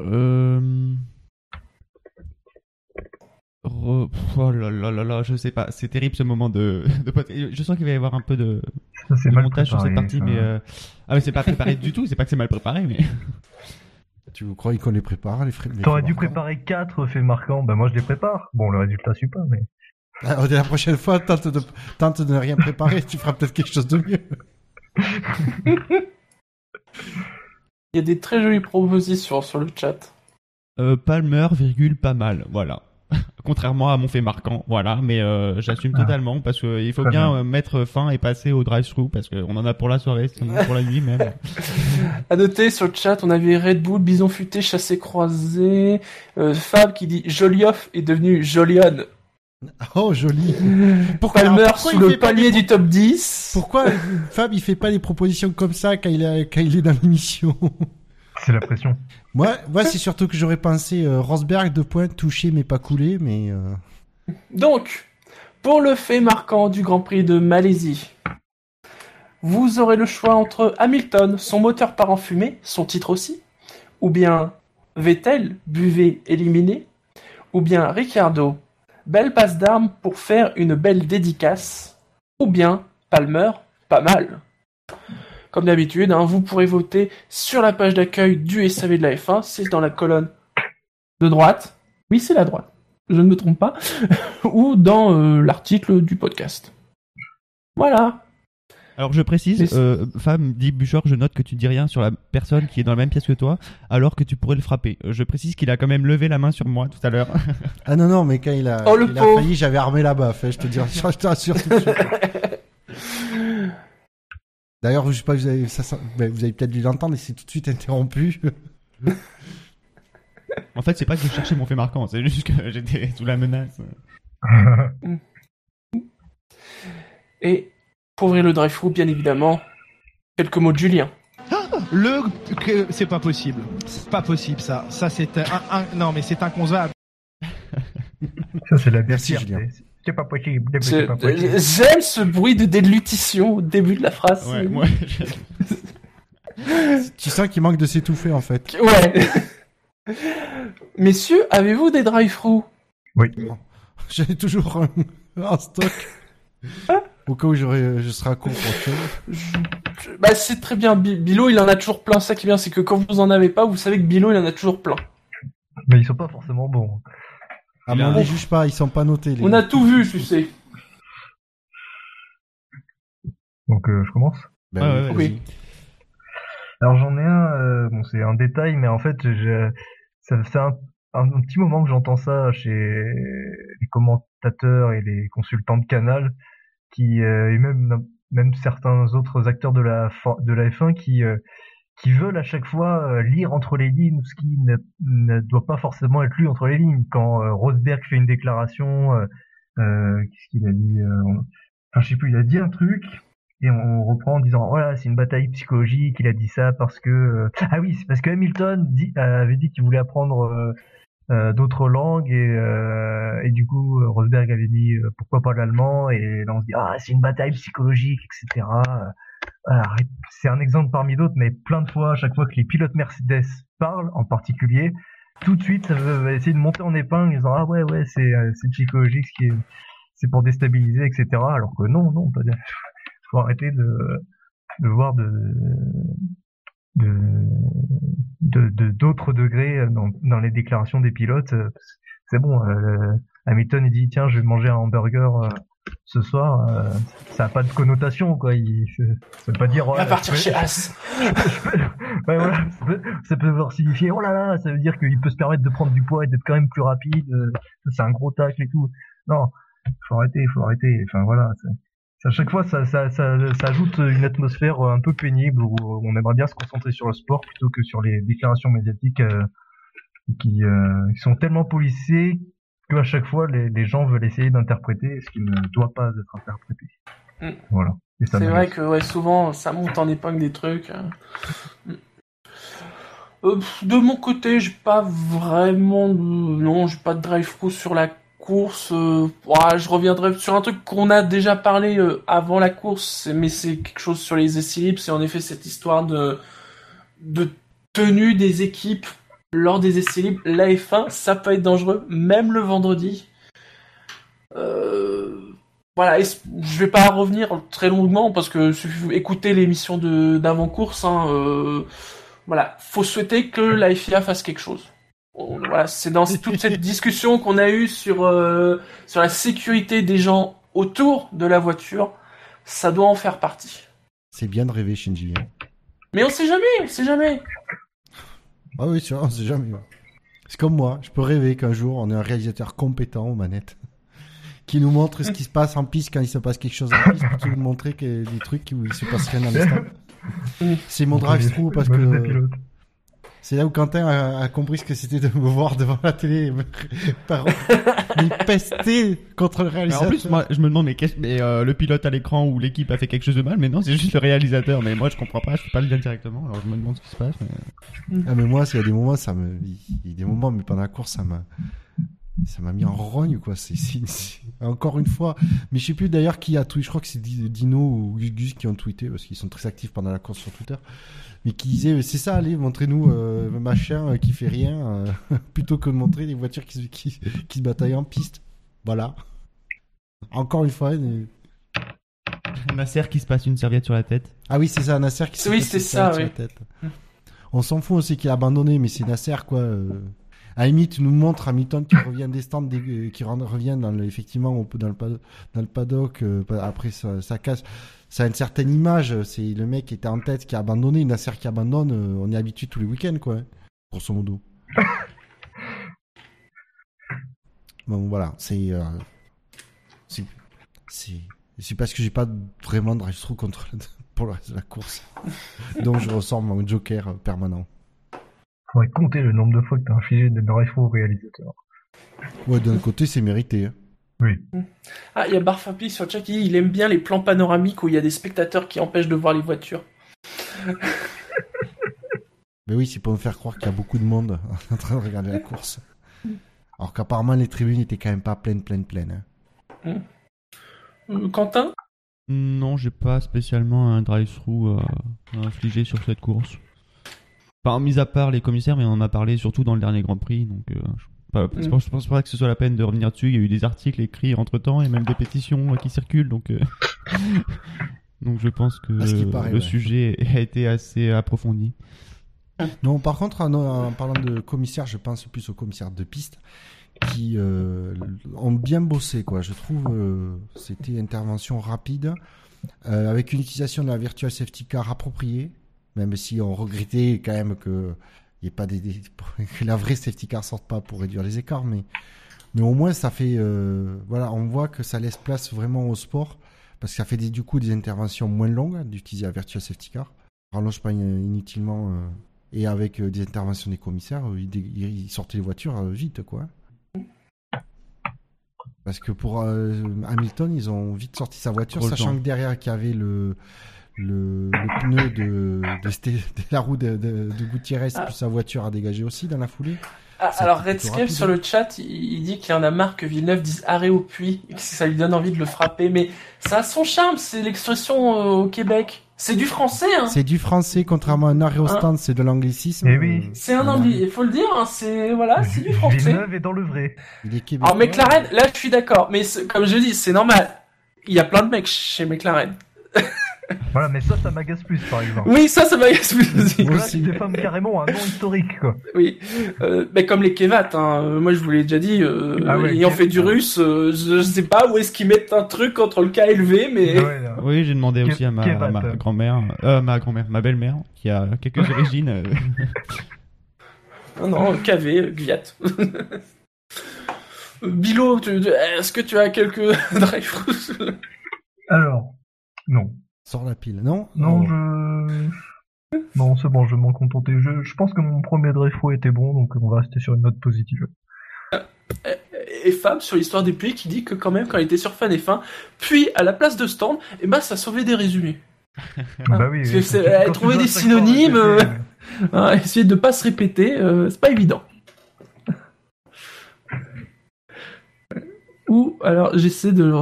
Euh... Oh là là là là, je sais pas, c'est terrible ce moment de, Je sens qu'il va y avoir un peu de, de montage sur cette partie, ça. mais euh... ah mais c'est pas préparé du tout. C'est pas que c'est mal préparé, mais tu vous croyez qu'on les prépare, les frais T'aurais dû préparer 4 faits marquants. Bah, moi, je les prépare. Bon, le résultat suit pas, mais. Ah, La prochaine fois, tente de, tente de ne rien préparer, tu feras peut-être quelque chose de mieux. Il y a des très jolies propositions sur le chat. euh, Palmer virgule pas mal, voilà. Contrairement à mon fait marquant, voilà, mais euh, j'assume Ah. totalement parce que il faut bien bien. euh, mettre fin et passer au drive-thru parce qu'on en a pour la soirée, sinon pour la nuit même. À noter sur le chat, on avait Red Bull, Bison Futé, Chassé Croisé, euh, Fab qui dit Jolioff est devenu Jolion. Oh, joli. Pourquoi, Palmer pourquoi sous il le fait pas palier des du top 10. Pourquoi Fab, il fait pas des propositions comme ça quand il, est- quand il est dans l'émission? C'est la pression. Moi, moi c'est surtout que j'aurais pensé euh, Rosberg de points touché mais pas coulé, mais euh, Donc, pour le fait marquant du Grand Prix de Malaisie, vous aurez le choix entre Hamilton, son moteur part en fumée, son titre aussi, ou bien Vettel, buvé, éliminé, ou bien Ricardo, belle passe d'armes pour faire une belle dédicace, ou bien Palmer, pas mal. Comme d'habitude, hein, vous pourrez voter sur la page d'accueil du SAV de la F1, c'est dans la colonne de droite. Oui, c'est la droite, je ne me trompe pas ou dans euh, l'article du podcast. Voilà. Alors je précise, euh, femme dit Bouchard, je note que tu dis rien sur la personne qui est dans la même pièce que toi, alors que tu pourrais le frapper. Euh, Je précise qu'il a quand même levé la main sur moi tout à l'heure. ah non non, mais quand il a, Oh, le il a pauvre. failli, j'avais armé la baffe. hein, je te dis, je te rassure tout de suite. D'ailleurs, je sais pas, vous avez, ça, vous avez peut-être dû l'entendre, et c'est tout de suite interrompu. en fait, c'est pas que je cherchais mon fait marquant, c'est juste que j'étais sous la menace. Et pour ouvrir le drive-thru, bien évidemment, quelques mots de Julien. Le que c'est pas possible. C'est pas possible ça. Ça c'est un, un- non mais c'est inconcevable. Ça, c'est la Merci. Julien. C'est pas possible. C'est pas possible. J'aime ce bruit de déglutition au début de la phrase. Ouais, moi, tu sens qu'il manque de s'étouffer en fait. Ouais. Messieurs, avez-vous des drive-thru Oui. J'ai toujours un, en stock. Au cas où j'aurais, je serai à court. Je- Bah c'est très bien. Bi- Bilo, il en a toujours plein. Ça qui est bien, c'est que quand vous en avez pas, vous savez que Bilo, il en a toujours plein. Mais ils sont pas forcément bons. Ah, mais on les juge pas, ils sont pas notés. Les... On a tout vu, tu sais. Donc, euh, je commence. Ben Ouais, oui, ouais, vas-y. oui. Alors j'en ai un, euh, bon c'est un détail, mais en fait je, ça fait un, un, un petit moment que j'entends ça chez les commentateurs et les consultants de Canal, qui euh, et même même certains autres acteurs de la de la F1 qui euh, qui veulent à chaque fois euh, lire entre les lignes ce qui ne, doit pas forcément être lu entre les lignes. Quand euh, Rosberg fait une déclaration, euh, qu'est-ce qu'il a dit Enfin je sais plus, il a dit un truc et on reprend en disant voilà c'est une bataille psychologique il a dit ça parce que ah oui c'est parce que Hamilton dit, avait dit qu'il voulait apprendre d'autres langues et, et du coup Rosberg avait dit pourquoi pas l'allemand et là on se dit ah c'est une bataille psychologique etc c'est un exemple parmi d'autres mais plein de fois à chaque fois que les pilotes Mercedes parlent en particulier tout de suite ça va essayer de monter en épingle en disant ah ouais ouais c'est euh, psychologique c'est pour déstabiliser etc alors que non non pas faut arrêter de, voir d'autres degrés dans, dans les déclarations des pilotes. C'est bon, euh, Hamilton il dit tiens je vais manger un hamburger euh, ce soir, euh, ça a pas de connotation quoi. Il, ça veut pas dire ouais, partir chez As. Ouais, voilà, ça peut, ça peut signifier oh là là, ça veut dire qu'il peut se permettre de prendre du poids et d'être quand même plus rapide. euh, C'est un gros tacle et tout. Non, faut arrêter, faut arrêter. Enfin voilà, À chaque fois, ça, ça, ça, ça ajoute une atmosphère un peu pénible où on aimerait bien se concentrer sur le sport plutôt que sur les déclarations médiatiques euh, qui, euh, qui sont tellement policées qu'à chaque fois les, les gens veulent essayer d'interpréter ce qui ne doit pas être interprété. Mm. Voilà. C'est vrai que ouais, souvent ça monte en épingle des trucs. euh. Euh, pff, de mon côté, j'ai pas vraiment de... non, j'ai pas de drive-through sur la course. euh, ouah, je reviendrai sur un truc qu'on a déjà parlé euh, avant la course, mais c'est quelque chose sur les essais libres. C'est en effet cette histoire de de tenue des équipes lors des essais libres. La F1, ça peut être dangereux, même le vendredi. Euh, voilà, je vais pas revenir très longuement parce que écouter l'émission d'avant course. Hein, euh, voilà, faut souhaiter que la FIA fasse quelque chose. Voilà, c'est dans toute cette discussion qu'on a eue sur euh, sur la sécurité des gens autour de la voiture, ça doit en faire partie. C'est bien de rêver, Shinji. Mais on sait jamais, on sait jamais. Ah oui, c'est vrai, on sait jamais. C'est comme moi, je peux rêver qu'un jour on ait un réalisateur compétent aux manettes qui nous montre ce qui se passe en piste quand il se passe quelque chose en piste plutôt que de montrer que des trucs où il se passe rien dans l'instant. C'est mon drive-through parce Moi, je suis que pilote. C'est là où Quentin a, a compris ce que c'était de me voir devant la télé par me pester contre le Mais réalisateur. en plus, moi, je me demande, mais, qu'est-ce- mais euh, le pilote à l'écran ou l'équipe a fait quelque chose de mal, mais non, c'est juste le réalisateur. Mais moi, je comprends pas, je peux pas le dire directement, alors je me demande ce qui se passe. Mais... Ah mais moi, s'il y a des moments, ça me, il y a des moments, mais pendant la course, ça m'a, ça m'a mis en rogne quoi. C'est, encore une fois, mais je sais plus d'ailleurs qui a tweeté. Je crois que c'est Di- Dino ou Gus Gus qui ont tweeté parce qu'ils sont très actifs pendant la course sur Twitter. Mais qui disaient, c'est ça, allez, montrez-nous euh, le machin euh, qui fait rien, euh, plutôt que de montrer des voitures qui, se- qui, qui se bataillent en piste. Voilà. Encore une fois. Nasser qui se passe une serviette sur la tête. Ah oui, c'est ça, Nasser qui Oui, passé c'est ça, sur la oui. tête. On s'en fout aussi qu'il a abandonné, mais c'est Nasser, quoi. euh. À limite, nous montres Hamilton qui revient des stands, des- euh, qui revient dans le, effectivement, dans le, pad- dans le paddock, pa- après ça, ça casse. Ça a une certaine image, c'est le mec qui était en tête, qui a abandonné, Nasser qui abandonne, euh, on est habitué tous les week-ends, quoi. hein, Grosso modo. bon, voilà, c'est, euh, c'est, c'est, c'est parce que j'ai pas vraiment de drive-through contre pour le reste de la course. Donc je ressors mon joker permanent. Faudrait compter le nombre de fois que t'as infligé des drive au réalisateur. Ouais, d'un côté, c'est mérité. hein. Ah, il y a Barfapi sur le chat qui dit il aime bien les plans panoramiques où il y a des spectateurs qui empêchent de voir les voitures. Mais oui, c'est pour me faire croire qu'il y a beaucoup de monde en train de regarder la course. Alors qu'apparemment, les tribunes étaient quand même pas pleines, pleines, pleines. hein. Euh, Quentin? Non, j'ai pas spécialement un drive-through euh, à infliger sur cette course. Enfin, mis à part les commissaires, mais on en a parlé surtout dans le dernier Grand Prix, donc euh, je, pas- je pense, je pense pas que ce soit la peine de revenir dessus. Il y a eu des articles écrits entre temps et même des pétitions euh, qui circulent, donc. euh, Donc je pense que paraît, le ouais. sujet a été assez approfondi. Non, par contre, en, en parlant de commissaire, je pense plus aux commissaires de piste qui euh, ont bien bossé, quoi. Je trouve euh, c'était intervention rapide euh, avec une utilisation de la virtual safety car appropriée, même si on regrettait quand même que y ait pas des, des- que la vraie safety car sorte pas pour réduire les écarts, mais mais au moins ça fait euh, voilà, on voit que ça laisse place vraiment au sport parce que ça fait des, du coup des interventions moins longues d'utiliser la virtual safety car, rallonge pas in- inutilement. euh, et avec euh, des interventions des commissaires, ils, sortaient les voitures vite, quoi. Parce que pour euh, Hamilton, ils ont vite sorti sa voiture, sachant que derrière, qu'il y avait le, le, le pneu de, de, Sté- de la roue de, de, de Gutiérrez, Ah. puis sa voiture a dégagé aussi dans la foulée. Ah, alors Redscape sur le chat, il, il dit qu'il y en a marre que Villeneuve dise arrêt au puits, et que ça lui donne envie de le frapper, mais ça a son charme, c'est l'expression euh, au Québec. C'est du français, hein. C'est du français, contrairement à un arrêt au Ah. stand, c'est de l'anglicisme. Eh oui. C'est un anglais, il faut le dire, hein, c'est voilà, c'est du français. Villeneuve est dans le vrai. Il est québécois. Alors McLaren, là je suis d'accord, mais comme je dis, c'est normal. Il y a plein de mecs chez McLaren. Voilà, mais ça, ça m'agace plus, par exemple. Oui, ça, ça m'agace plus aussi. Moi Là, aussi. tu défends carrément un nom historique, quoi. Oui, euh, mais comme les Kevat, hein, euh, moi je vous l'ai déjà dit, euh, Ah ouais, ayant fait du russe, euh, je, sais pas où est-ce qu'ils mettent un truc entre le KLV, mais Ouais, là. Oui, j'ai demandé Ke- aussi à ma, grand-mère, euh, ma grand-mère, ma belle-mère, qui a quelques origines. euh, non, non, KV, Gviat. Bilo, est-ce que tu as quelques drive Alors, Non. Sors la pile, non? Non, Oh. je... Non, c'est bon, je vais m'en contenter. Je, je pense que mon premier Dreyfus était bon, donc on va rester sur une note positive. Et Fab sur l'histoire des puits qui dit que quand même quand il était sur Fan F1, puis à la place de stand, et ben ça sauvait des résumés. bah oui. Parce que oui, euh, des synonymes, euh, Hein, essayer de pas se répéter, euh, c'est pas évident. Ou alors j'essaie de,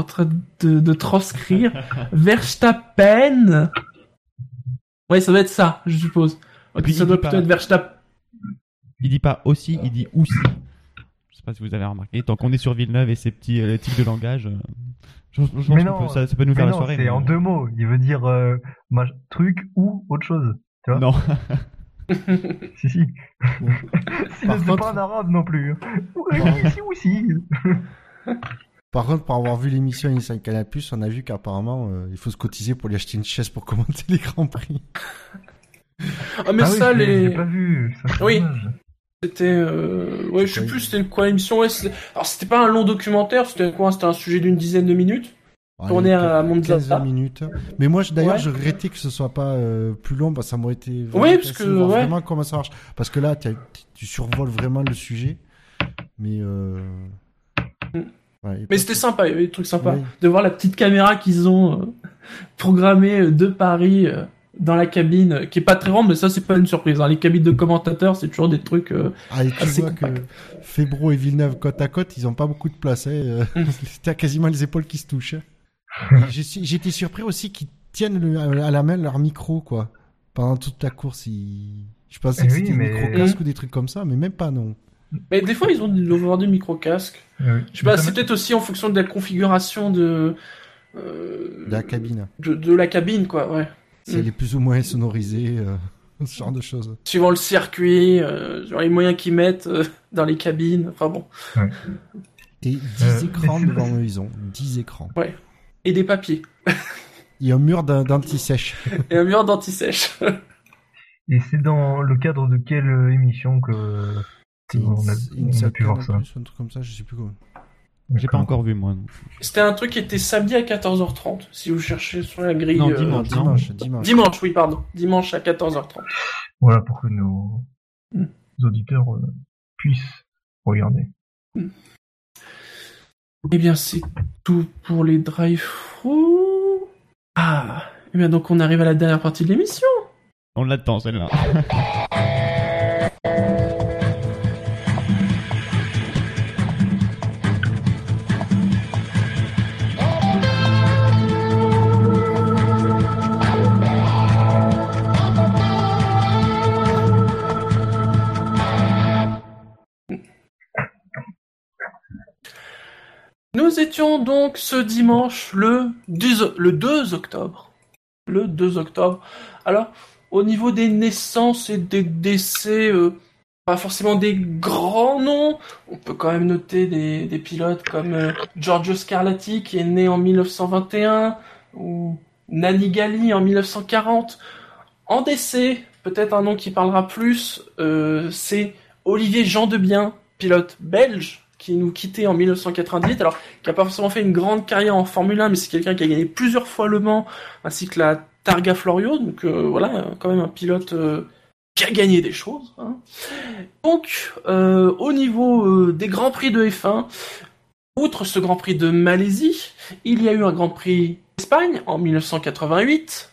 de, de transcrire Verstappen. Ouais, ça doit être ça, je suppose. Ok, puis, ça il doit dit plutôt pas- être Verstappen. Il dit pas aussi, il dit aussi. Je sais pas si vous avez remarqué. Tant qu'on est sur Villeneuve et ses petits euh, tics de langage, euh, je, je pense Mais non, peut- ça, ça peut nous Mais faire la soirée. c'est mais- en deux mots. Il veut dire euh, truc ou autre chose. Tu vois Non. Si, si. si Par c'est contre- pas en arabe non plus. Oui, Par- si, oui, si. Par contre, pour avoir vu l'émission Inside Canal+, on a vu qu'apparemment, euh, il faut se cotiser pour lui acheter une chaise pour commenter les Grands Prix. Ah mais ah ça, les... l'ai pas vu. Ça, c'est Oui. C'était, euh... ouais, je sais Ouais. plus c'était quoi l'émission. Ouais, alors c'était pas un long documentaire, c'était quoi C'était un sujet d'une dizaine de minutes. Tourné Allez, à Monza. 15 minutes. Mais moi, d'ailleurs, Ouais. je regrettais que ce soit pas euh, plus long, parce que ça m'aurait été vraiment Oui, parce que, de voir ouais. vraiment comment ça marche. Parce que là, tu survoles vraiment le sujet. Mais, euh... Mm. Ouais, Mais c'était sympa, il y avait des trucs sympas. Oui. De voir la petite caméra qu'ils ont euh, programmée euh, de Paris euh, dans la cabine, qui est pas très grande, mais ça c'est pas une surprise. hein. Les cabines de commentateurs, c'est toujours des trucs. euh, Ah, et tu assez vois que. Fébro et Villeneuve côte à côte, ils ont pas beaucoup de place. Hein. Mm. T'as quasiment les épaules qui se touchent. hein. J'étais surpris aussi qu'ils tiennent le- à la main leur micro, quoi. Pendant toute la course, ils... je pensais Eh que oui, c'était mais- des micro-casques ou des trucs comme ça, mais même pas, non. Mais des fois, ils ont avoir des micro-casques. Euh, Je sais pas, c'est peut-être aussi en fonction de la configuration de. euh, De la cabine. de, de la cabine, quoi, ouais. Si Mm. elle est plus ou moins sonorisée, euh, ce genre de choses. Suivant le circuit, euh, genre les moyens qu'ils mettent euh, dans les cabines, enfin bon. Et 10 Euh, écrans devant eux, ils ont. 10 écrans. Et des papiers. Il y a un mur d'anti-sèche. Et un mur d'anti-sèche. Et c'est dans le cadre de quelle émission que, on a, une on a seule pu voir canne ça en plus, un truc comme ça, je sais plus comment. J'ai pas encore vu moi. C'était un truc qui était samedi à 14h30, si vous cherchez sur la grille. Non, euh, dimanche. Dimanche, dimanche. Dimanche, oui, pardon. Dimanche à 14h30. Voilà, pour que nos Mm. auditeurs euh, puissent regarder. Eh bien, c'est tout pour les drive Ah, eh bien, donc on arrive à la dernière partie de l'émission. On l'attend celle-là. Nous étions donc ce dimanche le 10 le 2 octobre. Le 2 octobre. Alors, au niveau des naissances et des décès, euh, pas forcément des grands noms. On peut quand même noter des, des pilotes comme euh, Giorgio Scarlatti qui est né en 1921 ou Nani Gali en 1940. En décès, peut-être un nom qui parlera plus, euh, c'est Olivier Jean Debien, pilote belge qui nous quittait en 1998. Alors, qui a pas forcément fait une grande carrière en Formule 1, mais c'est quelqu'un qui a gagné plusieurs fois Le Mans, ainsi que la Targa Florio. Donc euh, voilà, quand même un pilote euh, qui a gagné des choses. hein. Donc, euh, au niveau des grands prix de F1, outre ce Grand Prix de Malaisie, il y a eu un Grand Prix d'Espagne en 1988.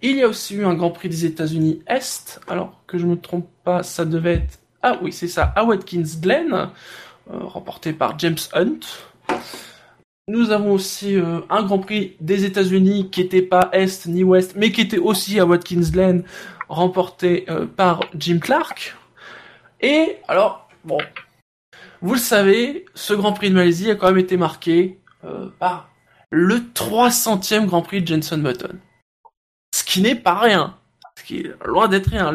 Il y a aussi eu un Grand Prix des États-Unis Est. Alors que je me trompe pas, ça devait être ah oui c'est ça à Watkins Glen, remporté par James Hunt. Nous avons aussi euh, un Grand Prix des États-Unis qui était pas Est ni Ouest, mais qui était aussi à Watkins Glen, remporté euh, par Jim Clark. Et alors bon, vous le savez, ce Grand Prix de Malaisie a quand même été marqué euh, par le 300e Grand Prix de Jenson Button. Ce qui n'est pas rien. Ce qui est loin d'être rien.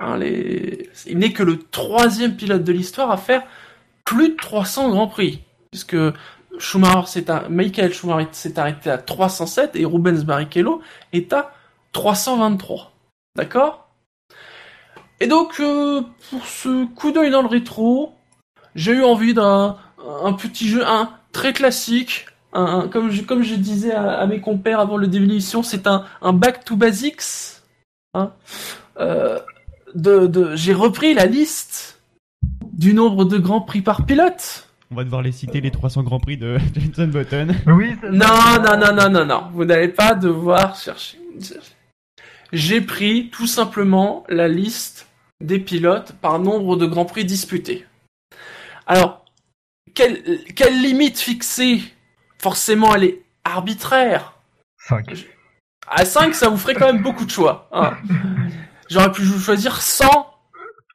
Hein. Il n'est que le troisième pilote de l'histoire à faire plus de 300 Grands Prix. Puisque Schumacher s'est ar- Michael Schumacher s'est arrêté à 307 et Rubens Barrichello est à 323. D'accord? Et donc, euh, pour ce coup d'œil dans le rétro, j'ai eu envie d'un un petit jeu, un très classique, un, comme, je, disais à, à mes compères avant le début de l'émission, c'est un, back to basics. Hein. Euh, j'ai repris la liste du nombre de grands prix par pilote. On va devoir les citer les 300 grands prix de Jenson Button. Oui, Non, non, non, non, non, non. Vous n'allez pas devoir chercher. J'ai pris tout simplement la liste des pilotes par nombre de grands prix disputés. Alors, quelle, quelle limite fixée? Forcément, elle est arbitraire. 5. À 5, ça vous ferait quand même beaucoup de choix. hein. J'aurais pu choisir 100,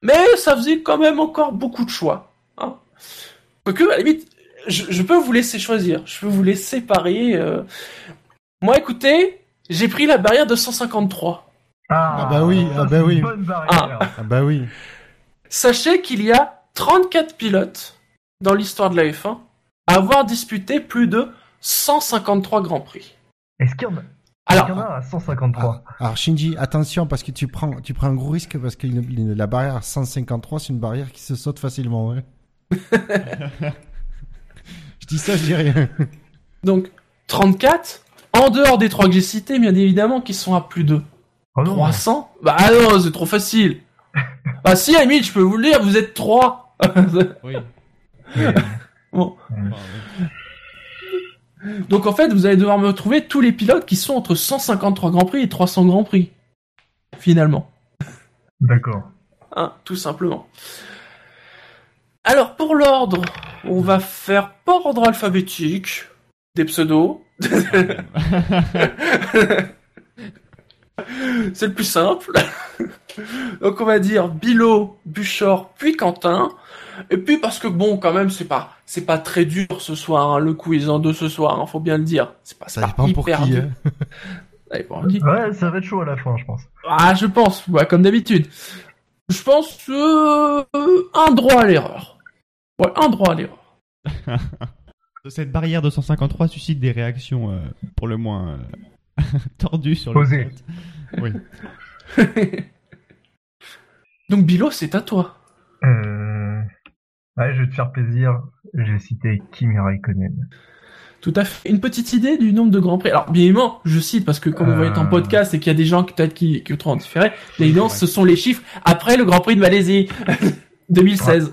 mais ça faisait quand même encore beaucoup de choix. Hein. Quoique, à la limite, je, je peux vous laisser choisir. Je peux vous laisser parier. euh. Moi, écoutez, j'ai pris la barrière de 153. Ah, Ah bah oui, ah bah oui. Barrière. Ah bah oui. Sachez qu'il y a 34 pilotes dans l'histoire de la F1 à avoir disputé plus de 153 grands prix. Est-ce qu'il y en a Alors, Il y en a à 153. Ah, alors Shinji, attention parce que tu prends, tu prends un gros risque parce que une- une- la barrière à 153, c'est une barrière qui se saute facilement. Ouais. je dis ça, je dis rien. donc 34, en dehors des trois que j'ai cités, bien évidemment, qui sont à plus de Oh non, 300 Bah non, c'est trop facile. bah si, limite, je peux vous le dire, vous êtes 3. Oui. bon. Oui. Donc en fait, vous allez devoir me trouver tous les pilotes qui sont entre 153 Grands Prix et 300 Grands Prix. Finalement. D'accord. Hein, tout simplement. Alors, pour l'ordre, on va faire pas ordre alphabétique, des pseudos. C'est le plus simple. Donc on va dire Bilo, Buchor, puis Quentin. Et puis parce que bon, quand même, c'est pas, c'est pas très dur ce soir, hein, le quiz en deux ce soir, hein, faut bien le dire. C'est pas, c'est Ça pas hyper qui. dur. hein. Ça dépend pour qui. Ouais, ça va être chaud à la fin, je pense. Ah, je pense, ouais, comme d'habitude. Je pense euh, un droit à l'erreur. Ouais, un droit à l'erreur. Cette barrière de 153 suscite des réactions euh, pour le moins euh, tordues sur le Posées. chat. Oui. Donc Bilo, c'est à toi. Euh... Ouais, je vais te faire plaisir. J'ai cité Kimi Raikkonen. Tout à fait. Une petite idée du nombre de grands prix. Alors, bien évidemment, je cite parce que comme vous voyez en Euh. podcast et qu'il y a des gens qui peut-être qui, qui différer, bien évidemment, ce sont les chiffres après le Grand Prix de Malaisie 2016.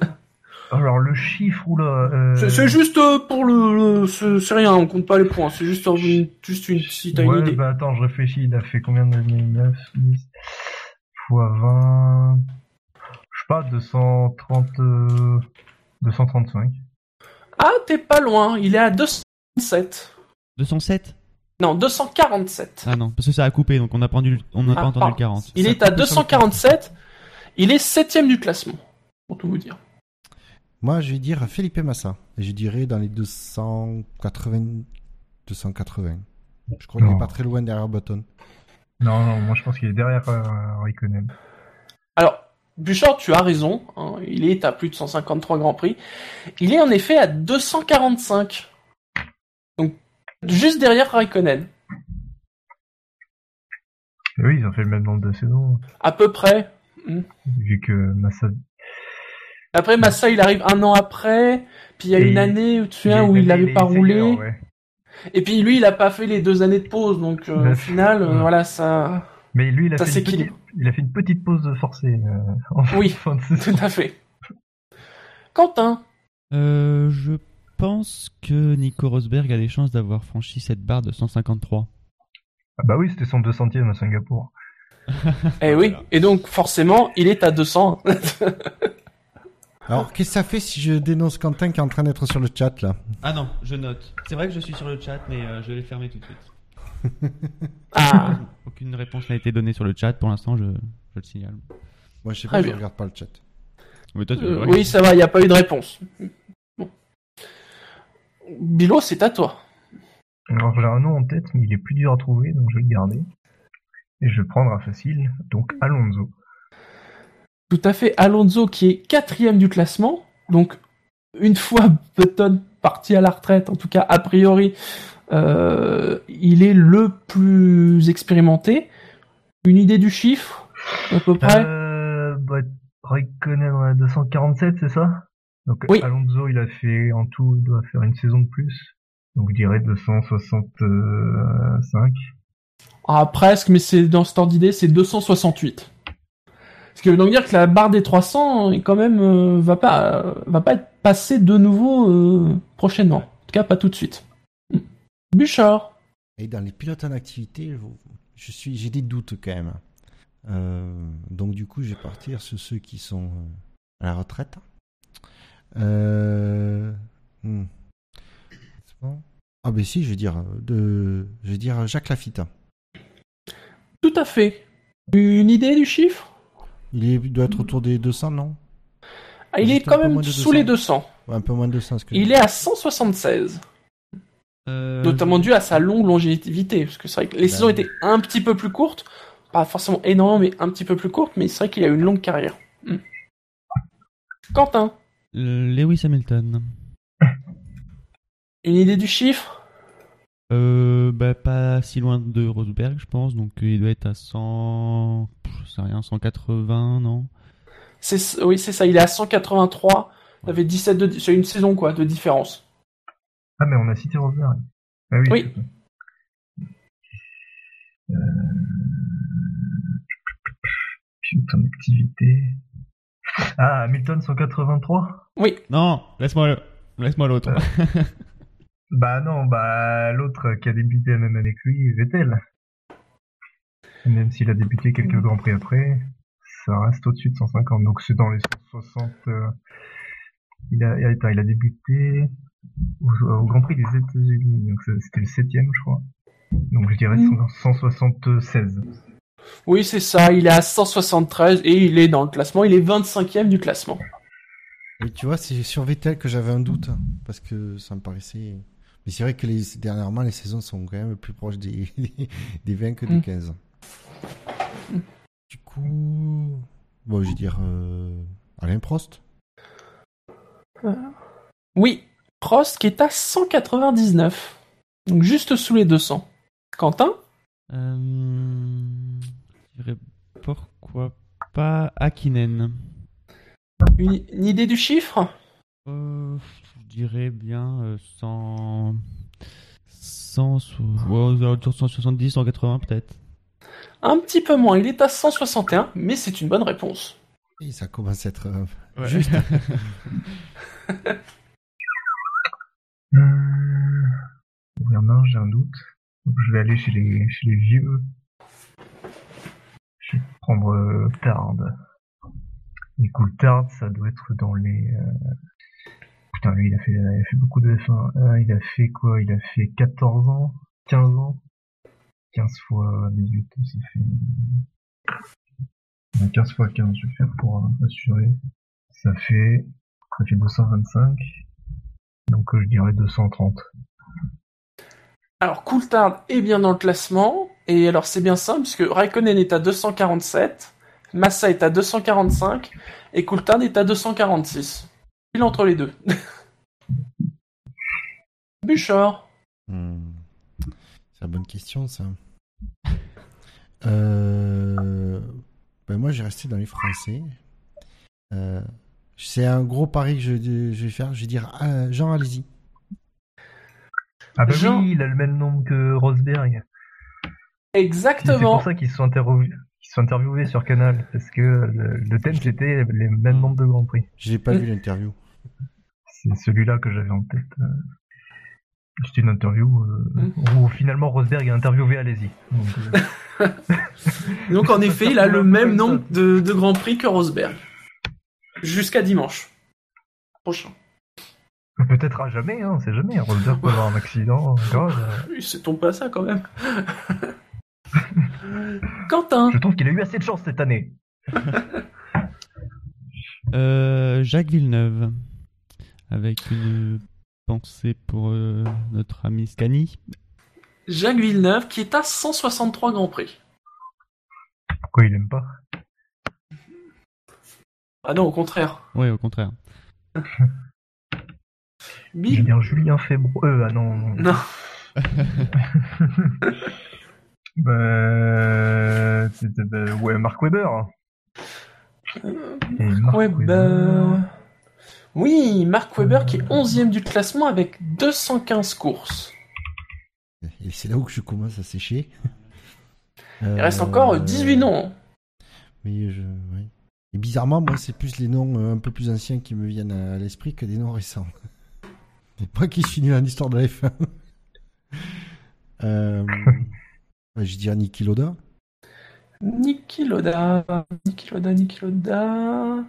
Alors, le chiffre, ou. Euh... C'est- juste euh, pour le, le- c'est rien, on compte pas les points. C'est juste une, juste une, si t'as ouais, une idée. bah attends, je réfléchis. Il a fait combien d'années 9, 10 fois 20... Je sais pas, 230... euh, 235. Ah, t'es pas loin. Il est à 207. 207 Non, 247. Ah non, parce que ça a coupé, donc on n'a pas entendu, on n'a Ah, pas entendu pardon. le 40. Il Ça est à coupe sur le 247. Il est septième du classement. Pour tout vous dire. Moi, je vais dire Felipe Massa. Et je dirais dans les 280. 280. Je crois qu'il Non. est pas très loin derrière Button. Non, non, moi je pense qu'il est derrière euh, Raikkonen. Alors, Bouchard, tu as raison. hein, il est à plus de 153 Grands Prix. Il est en effet à 245. Donc, juste derrière Raikkonen. Oui, ils ont fait le même nombre de saisons, À peu près. vu que Massa... Après, Massa, il arrive un an après. Puis il y a Et une année, tu où il n'avait pas roulé. ouais. Et puis lui, il a pas fait les deux années de pause. Donc, euh, au final, euh, voilà, ça... Mais lui, il a, Ça fait une petite, s'équilibre. Il a fait une petite pause forcée euh, en Oui. fin de. Tout à fait. Quentin. Euh, je pense que Nico Rosberg a des chances d'avoir franchi cette barre de 153. Ah bah oui, c'était son 200ème à Singapour. Eh oui. Et donc, forcément, il est à 200. Alors, qu'est-ce que ça fait si je dénonce Quentin qui est en train d'être sur le chat là? Ah non, je note. C'est vrai que je suis sur le chat, mais euh, je l'ai fermé tout de suite. ah. Aucune réponse n'a été donnée sur le chat pour l'instant, je, je le signale. Moi, je sais Très pas, je bien. regarde pas le chat. Mais toi, tu Euh, oui, ça va, il n'y a pas eu de réponse. Bon. Bilo, c'est à toi. Alors j'ai un nom en tête, mais il est plus dur à trouver, donc je vais le garder. Et je vais prendre un facile, donc Alonso. Tout à fait, Alonso qui est quatrième du classement. Donc, une fois Button parti à la retraite, en tout cas a priori, il est le plus expérimenté. Une idée du chiffre, à peu près Euh, bah, Raikkonen on a 247, c'est ça? Donc Oui. Alonso, il a fait en tout, il doit faire une saison de plus. Donc je dirais 265. Ah, presque, mais c'est dans cet ordre d'idée, c'est 268. Ce qui veut donc dire que la barre des 300 est quand même euh, va pas euh, va pas être passée de nouveau euh, prochainement. En tout cas, pas tout de suite. Bouchard. Et dans les pilotes en activité, je, suis, j'ai des doutes quand même. Euh, donc du coup, je vais partir sur ceux qui sont euh, à la retraite. Euh, hmm. Bon Ah ben si, je vais dire de, je vais dire Jacques Lafitte. Tout à fait. Une idée du chiffre? Il, est, il doit être autour des 200, non? Ah, Il est Juste quand même sous 200. les 200. Ouais, Un peu moins de 200. ce que Il est à 176. Euh, Notamment dû à sa longue longévité. Parce que c'est vrai que les Bah saisons étaient un petit peu plus courtes. Pas forcément énormément, mais un petit peu plus courtes. Mais c'est vrai qu'il a eu une longue carrière. Hmm. Quentin, euh, Lewis Hamilton. une idée du chiffre? Euh, bah, pas si loin de Rosberg, je pense. Donc, il doit être à 100. pff, Je sais rien, 180, non? C'est oui, c'est ça. Il est à 183. Il avait 17 de, c'est une saison quoi de différence. Ah, mais on a cité Rosberg. Ah oui. Oui. Euh... Pilote en activité. Ah, Hamilton 183 Oui, Non, laisse-moi laisse-moi l'autre. Bah non, bah l'autre qui a débuté la même année que lui, Vettel. Même s'il a débuté quelques grands prix après, ça reste au-dessus de 150. Donc c'est dans les 160. euh, Il a, attends, il a débuté au, au Grand Prix des États-Unis. Donc c'était le septième, je crois. Donc je dirais Mm. 176. oui, c'est ça. Il est à 173 et il est dans le classement. Il est 25e du classement. Et tu vois, c'est sur Vettel que j'avais un doute, parce que ça me paraissait... Mais c'est vrai que les, dernièrement, les saisons sont quand même plus proches des, des 20 que des Mm. 15. Du coup... Bon, je vais dire euh, Alain Prost. Oui, Prost qui est à 199. Donc juste sous les 200. Quentin? Euh, je dirais pourquoi pas Akinen. une, une idée du chiffre? Euh, je dirais bien euh, 100... 100... ouais, aux alentours de 170, 180 peut-être. Un petit peu moins. Il est à 161, mais c'est une bonne réponse. Et ça commence à être... euh, Ouais. Juste. Euh... Il y en a j'ai un doute. Donc je vais aller chez les, chez les vieux. Je vais prendre euh, Tard. Et cool, Tard, ça doit être dans les... euh, Putain, lui, il a fait, il a fait beaucoup de F1. Euh, il a fait quoi? Il a fait 14 ans? 15 ans? 15 fois 18, ça fait... Euh, 15 fois 15, je vais faire pour euh, assurer. Ça fait... Ça fait 225. Donc euh, je dirais 230. Alors Coulthard est bien dans le classement. Et alors c'est bien simple, puisque Raikkonen est à 247, Massa est à 245, et Coulthard est à 246. Il est entre les deux. Bouchard. Hmm. C'est la bonne question, ça. Euh... Ben moi, j'ai resté dans les Français. Euh... C'est un gros pari que je, je vais faire. Je vais dire euh, Jean, allez-y. Ah bah Jean- oui, il a le même nom que Rosberg. C'est Exactement. pour ça qu'ils se sont, interviewés- sont sur Canal, parce que le, le thème c'était les mêmes nombres de Grand Prix. Je n'ai pas Mm. vu l'interview. C'est celui-là que j'avais en tête. euh. C'était une interview euh, Mm. où finalement Rosberg a interviewé Alési. Donc, euh, Donc en effet, il a le même nombre de, de Grands Prix que Rosberg. Jusqu'à dimanche. Prochain. Peut-être à jamais, hein, on sait jamais. Rosberg peut avoir un accident grave. Il se tombe pas ça quand même. Quentin. Je trouve qu'il a eu assez de chance cette année. Euh, Jacques Villeneuve. Avec une pensée pour euh, notre ami Scani. Jacques Villeneuve qui est à 163 Grands Prix. Pourquoi il aime pas? Ah non, au contraire. Ouais, au contraire. Je Bill dire Julien Febro. Euh, ah non. non. Non. Bah, c'était- bah, ouais, Mark Webber. Et Mark bah... Oui, Mark Webber qui est 11e du classement avec 215 courses. Et c'est là où je commence à sécher. Il reste encore 18 noms. Mais je, ouais. Et bizarrement, moi, c'est plus les noms euh, un peu plus anciens qui me viennent à l'esprit que des noms récents. Moi qui suis nul en histoire de la F1. euh, je dirais Niki Loda. Niki Loda, Niki Loda, Niki Loda.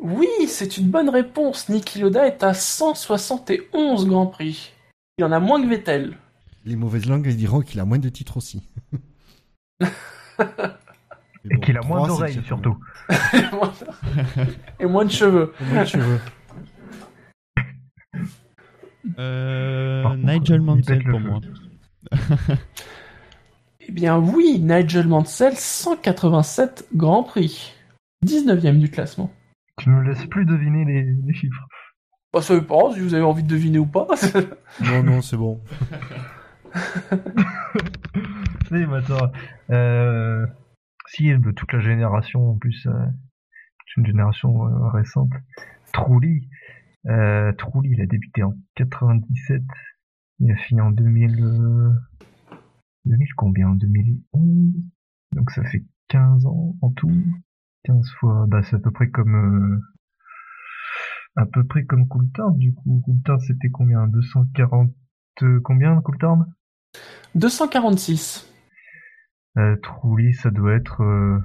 Oui, c'est une bonne réponse. Niki Loda est à 171 Grands Prix. Il en a moins que Vettel. Les mauvaises langues diront qu'il a moins de titres aussi. Et qu'il a moins d'oreilles surtout. Et moins de cheveux. Et moins de cheveux. Euh, contre, Nigel Mansell pour moi. Eh bien oui, Nigel Mansell, 187 Grands Prix. 19e du classement. Tu ne laisses plus deviner les, les chiffres. Bah, ça dépend si vous avez envie de deviner ou pas. Non, non, c'est bon. Oui, mais attends. Euh, si, toute la génération, en plus, euh, une génération euh, récente. Trulli. Euh, Trulli, il a débuté en 97. Il a fini en 2000... euh, 2000 combien? En 2011 Donc ça fait 15 ans en tout. 15 fois... Bah, c'est à peu près comme... euh, à peu près comme Coulthard, du coup. Coulthard, c'était combien? 240... euh, combien, Coulthard? 246. Euh, Trulli, ça doit être euh,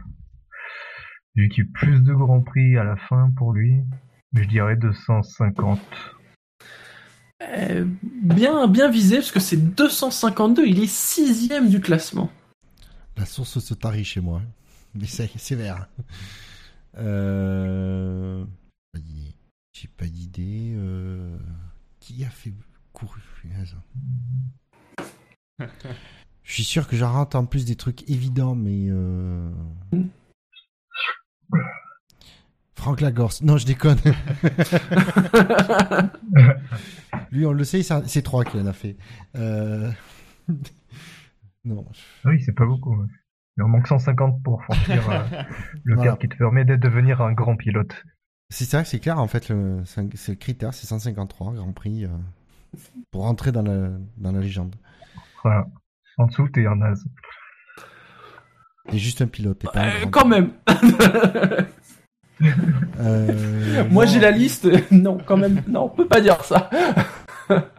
vu qu'il y a eu plus de grands prix à la fin pour lui. Je dirais 250. Euh, bien, bien visé, parce que c'est 252. Il est 6e du classement. La source se tarit chez moi. Mais c'est sévère. Euh... J'ai pas d'idée. Euh... Qui a fait courir punaise. Je suis sûr que j'en rate en plus des trucs évidents, mais. Euh... Franck Lagorce. Non, je déconne. Lui, on le sait, c'est trois qu'il en a fait. Euh... non. Oui, c'est pas beaucoup. Il en manque 150 pour franchir euh, le Voilà. qui te permet de devenir un grand pilote. C'est ça, c'est clair. En fait, le, c'est le critère, c'est 153 Grand Prix euh, pour rentrer dans la, dans la légende. Voilà. En dessous, t'es un naze. Et juste un pilote. t'es pas Euh, quand même. Euh, Moi j'ai la liste. Non, quand même. Non, on peut pas dire ça.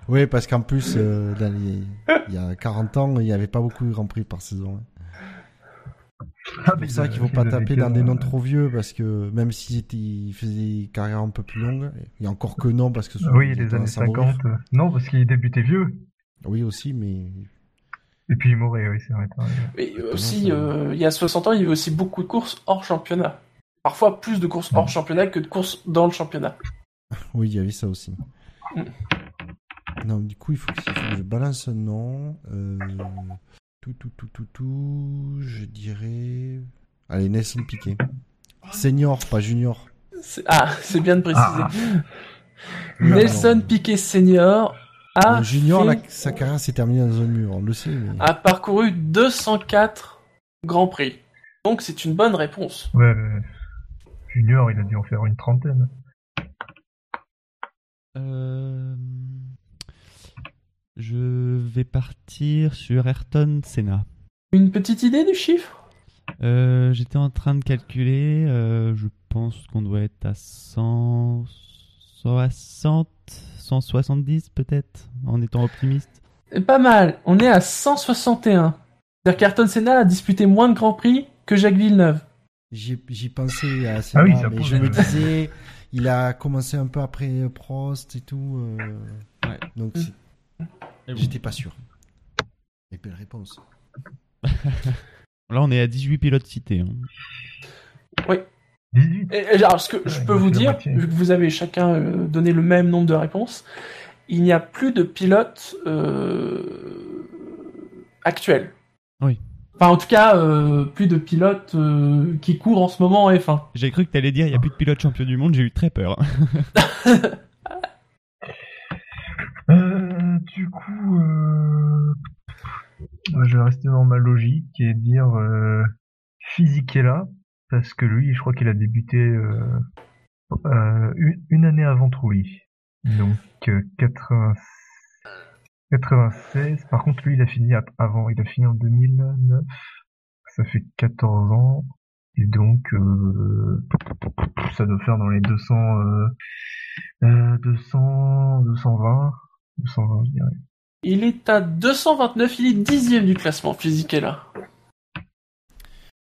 Oui, parce qu'en plus, euh, dans les- il y a 40 ans, il n'y avait pas beaucoup de Grand Prix par saison. hein. Ah, C'est pour ça qu'il faut pas taper dans des noms trop vieux, parce que même ils faisaient des carrières un peu plus longues, il y a encore que non, parce que Oui, les années tendance à mourir. 50. euh, Non, parce qu'il débutait vieux. Oui, aussi, mais Et puis il mourait, oui, c'est vrai. Mais euh, aussi, euh, il y a 60 ans, il y avait aussi beaucoup de courses hors championnat. Parfois plus de courses hors championnat que de courses dans le championnat. oui, il y avait ça aussi. Mm. Non, du coup, il faut que, je balance un nom. Euh, tout, tout, tout, tout, tout, je dirais... Allez, Nelson Piquet. Senior, pas junior. C'est- Ah, c'est bien de préciser. Ah. Nelson. Piquet Senior a, Le junior, fait- la- sa carrière s'est terminée dans un mur, on le sait. Mais... a parcouru 204 Grands Prix. Donc c'est une bonne réponse. Ouais, ouais. Junior, il a dû en faire une trentaine. Euh, Je vais partir sur Ayrton Senna. Une petite idée du chiffre? Euh, J'étais en train de calculer. euh, je pense qu'on doit être à 160, 170 peut-être, en étant optimiste. Pas mal, on est à 161. C'est-à-dire qu'Ayrton Senna a disputé moins de Grands Prix que Jacques Villeneuve. J'y j'y pensais à Ah oui, Senna, ça mais je me disais, il a commencé un peu après Prost et tout. euh, Ouais. Donc, bon. j'étais pas sûr. Et belle réponse. Là, on est à 18 pilotes cités. hein. 18. Et, et alors, ce que je peux vous dire, moitié. vu que vous avez chacun euh, donné le même nombre de réponses, il n'y a plus de pilotes euh, actuels. Oui. Enfin, en tout cas, euh, plus de pilotes euh, qui courent en ce moment en F1. J'ai cru que t'allais dire il n'y a plus de pilotes champions du monde, j'ai eu très peur. Euh, du coup, euh... ouais, je vais rester dans ma logique et dire euh, Fisichella, parce que lui, je crois qu'il a débuté euh, Euh, une, une année avant Trulli. Donc euh, 80 96. Par contre, lui, il a fini avant. Il a fini en 2009. Ça fait 14 ans. Et donc, euh, ça doit faire dans les 200, euh, euh, 200, 220, 220, je dirais. Il est à 229, il est dixième du classement physique est là.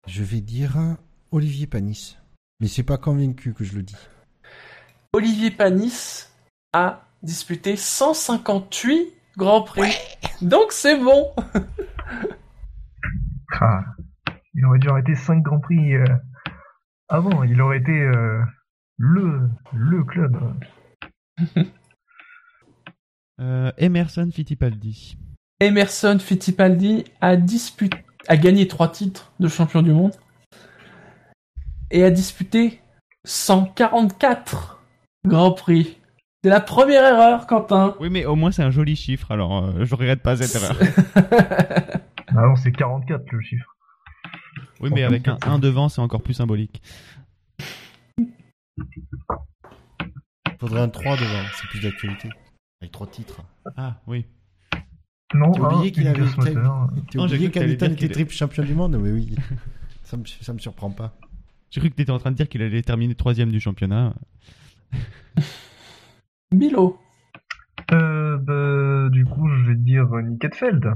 Je vais dire Olivier Panis. Mais c'est pas convaincu que je le dis. Olivier Panis a disputé 158 Grands Prix. Donc c'est bon. Ah, il aurait dû arrêter 5 Grands Prix euh, avant. Il aurait été euh, le, le club. Euh, Emerson Fittipaldi. Emerson Fittipaldi a disputé, a gagné trois titres de champion du monde et a disputé 144 Grands Prix. C'est la première erreur, Quentin. Oui, mais au moins c'est un joli chiffre, alors euh, je regrette pas cette erreur. Ah non, c'est 44 le chiffre. Oui, mais avec un 1 devant, c'est encore plus symbolique. Faudrait un 3 devant, c'est plus d'actualité. Avec trois titres. Ah, oui. Non, T'as oublié un, qu'il avait. T'as oublié qu'Hamilton était triple champion du monde Mais oui, ça me, ça me surprend pas. J'ai cru que t'étais en train de dire qu'il allait terminer troisième du championnat. Milo. Euh, bah, du coup, je vais dire Nick Heidfeld.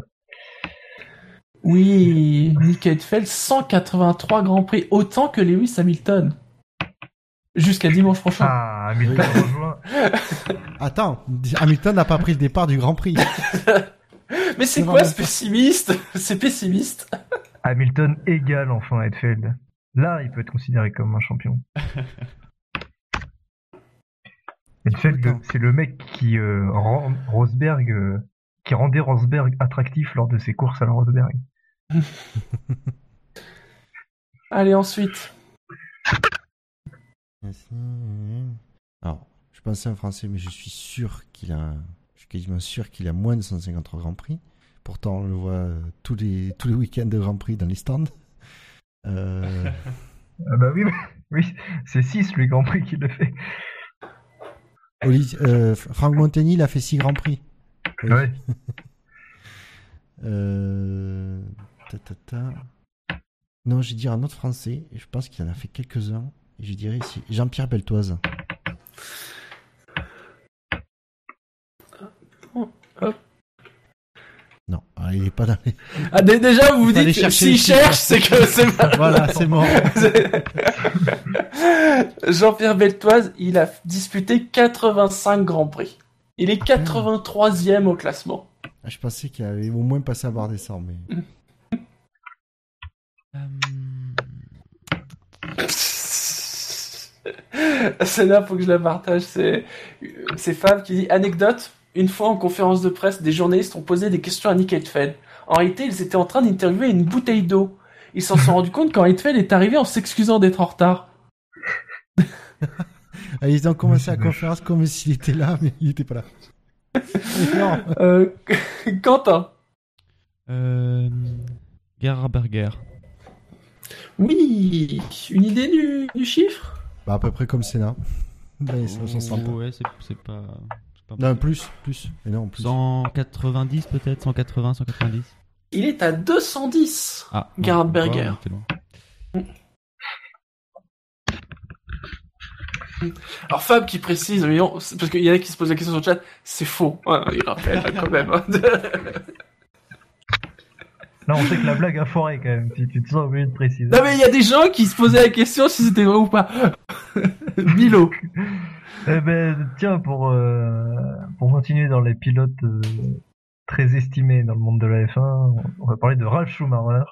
Oui, Nick Heidfeld, 183 Grands Prix, autant que Lewis Hamilton. Jusqu'à dimanche prochain. Ah, Hamilton rejoint. Attends, Hamilton n'a pas pris le départ du Grand Prix. Mais c'est quoi ce pessimiste? C'est pessimiste. Hamilton égale enfin Heidfeld. Là, il peut être considéré comme un champion. Heidfeld, Attends. c'est le mec qui euh, rend Rosberg, euh, qui rendait Rosberg attractif lors de ses courses à la Rosberg. Allez, ensuite. Alors, je pensais en français, mais je suis sûr qu'il a. Je suis quasiment sûr qu'il a moins de 153 Grands Prix. Pourtant, on le voit euh, tous les, tous les week-ends de Grand Prix dans les stands. Euh, Ah bah oui, oui, c'est 6 lui Grand Prix qui le fait. Oli- euh, Franck Montagny, il a fait 6 Grands Prix. Oui. Ouais. Euh, ta, ta, ta. Non, je vais dire un autre français. et Je pense qu'il en a fait quelques-uns. Et je dirais ici Jean-Pierre Beltoise. Hop. Non, ah, il est pas dans les... Ah, dé- déjà, vous vous dites, s'il cherche, c'est que c'est. Voilà, c'est mort. Jean-Pierre Beltoise, il a disputé 85 Grands Prix. Il est 83e au classement. Ah, Je pensais qu'il avait au moins passé à barre des 100, mais... Celle-là, faut que je la partage. C'est, c'est Fab qui dit anecdote. Une fois en conférence de presse, des journalistes ont posé des questions à Nick Heidfeld. En réalité, ils étaient en train d'interviewer une bouteille d'eau. Ils s'en sont rendus compte quand Heidfeld est arrivé en s'excusant d'être en retard. Ah, ils ont commencé la conférence comme s'il était là, mais il était pas là. non. Euh, Quentin. Euh... Gerberger. Oui, une idée du, du chiffre? Bah, à peu près comme Senna. Ouais, c'est pas... Non, plus, plus. Mais non, plus. 190 peut-être 180, 190 Il est à 210. Ah, Gerhard Berger. Alors Fab qui précise, mais non, parce qu'il y en a qui se posent la question sur le chat, c'est faux. Ouais, il rappelle quand même. Là, on sait que la blague a foiré quand même, si tu te sens obligé de préciser. non mais il y a des gens qui se posaient la question si c'était vrai ou pas. Milo. Eh ben, tiens, pour, euh, pour continuer dans les pilotes euh, très estimés dans le monde de la F1, on va parler de Ralf Schumacher.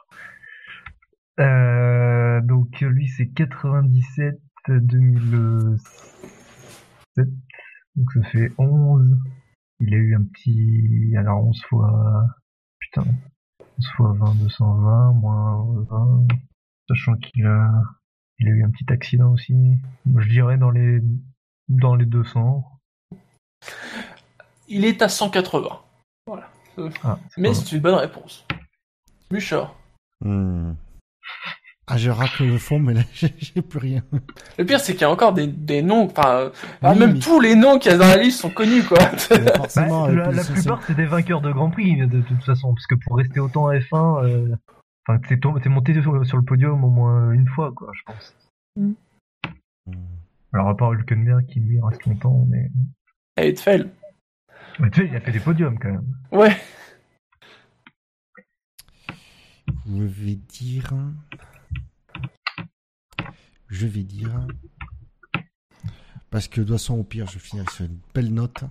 Euh, donc lui, c'est 97 2007. Donc ça fait 11. Il a eu un petit... Alors 11 fois... Putain. 11 fois 20, 220, moins 20. Sachant qu'il a... Il a eu un petit accident aussi. Je dirais dans les dans les 200. Il est à 180. Voilà. Ah, c'est Mais c'est une bonne réponse. Bouchard. Hmm. Ah, je racle le fond, mais là, j'ai plus rien. Le pire, c'est qu'il y a encore des, des noms, enfin, Oui, même mais- tous les noms qu'il y a dans la liste sont connus, quoi. Mais forcément, Bah, la, plupart, c'est des vainqueurs de Grand Prix, de, de toute façon. Parce que pour rester autant à F1, euh, enfin, t'es monté sur, sur le podium au moins une fois, quoi, je pense. Hmm. Alors, à part Hülkenberg qui lui reste longtemps, mais. Et Edfeld. mais tu sais, il a fait des podiums quand même. Ouais. Je vais dire. Je vais dire. Parce que de toute façon, au pire, je finirai sur une belle note.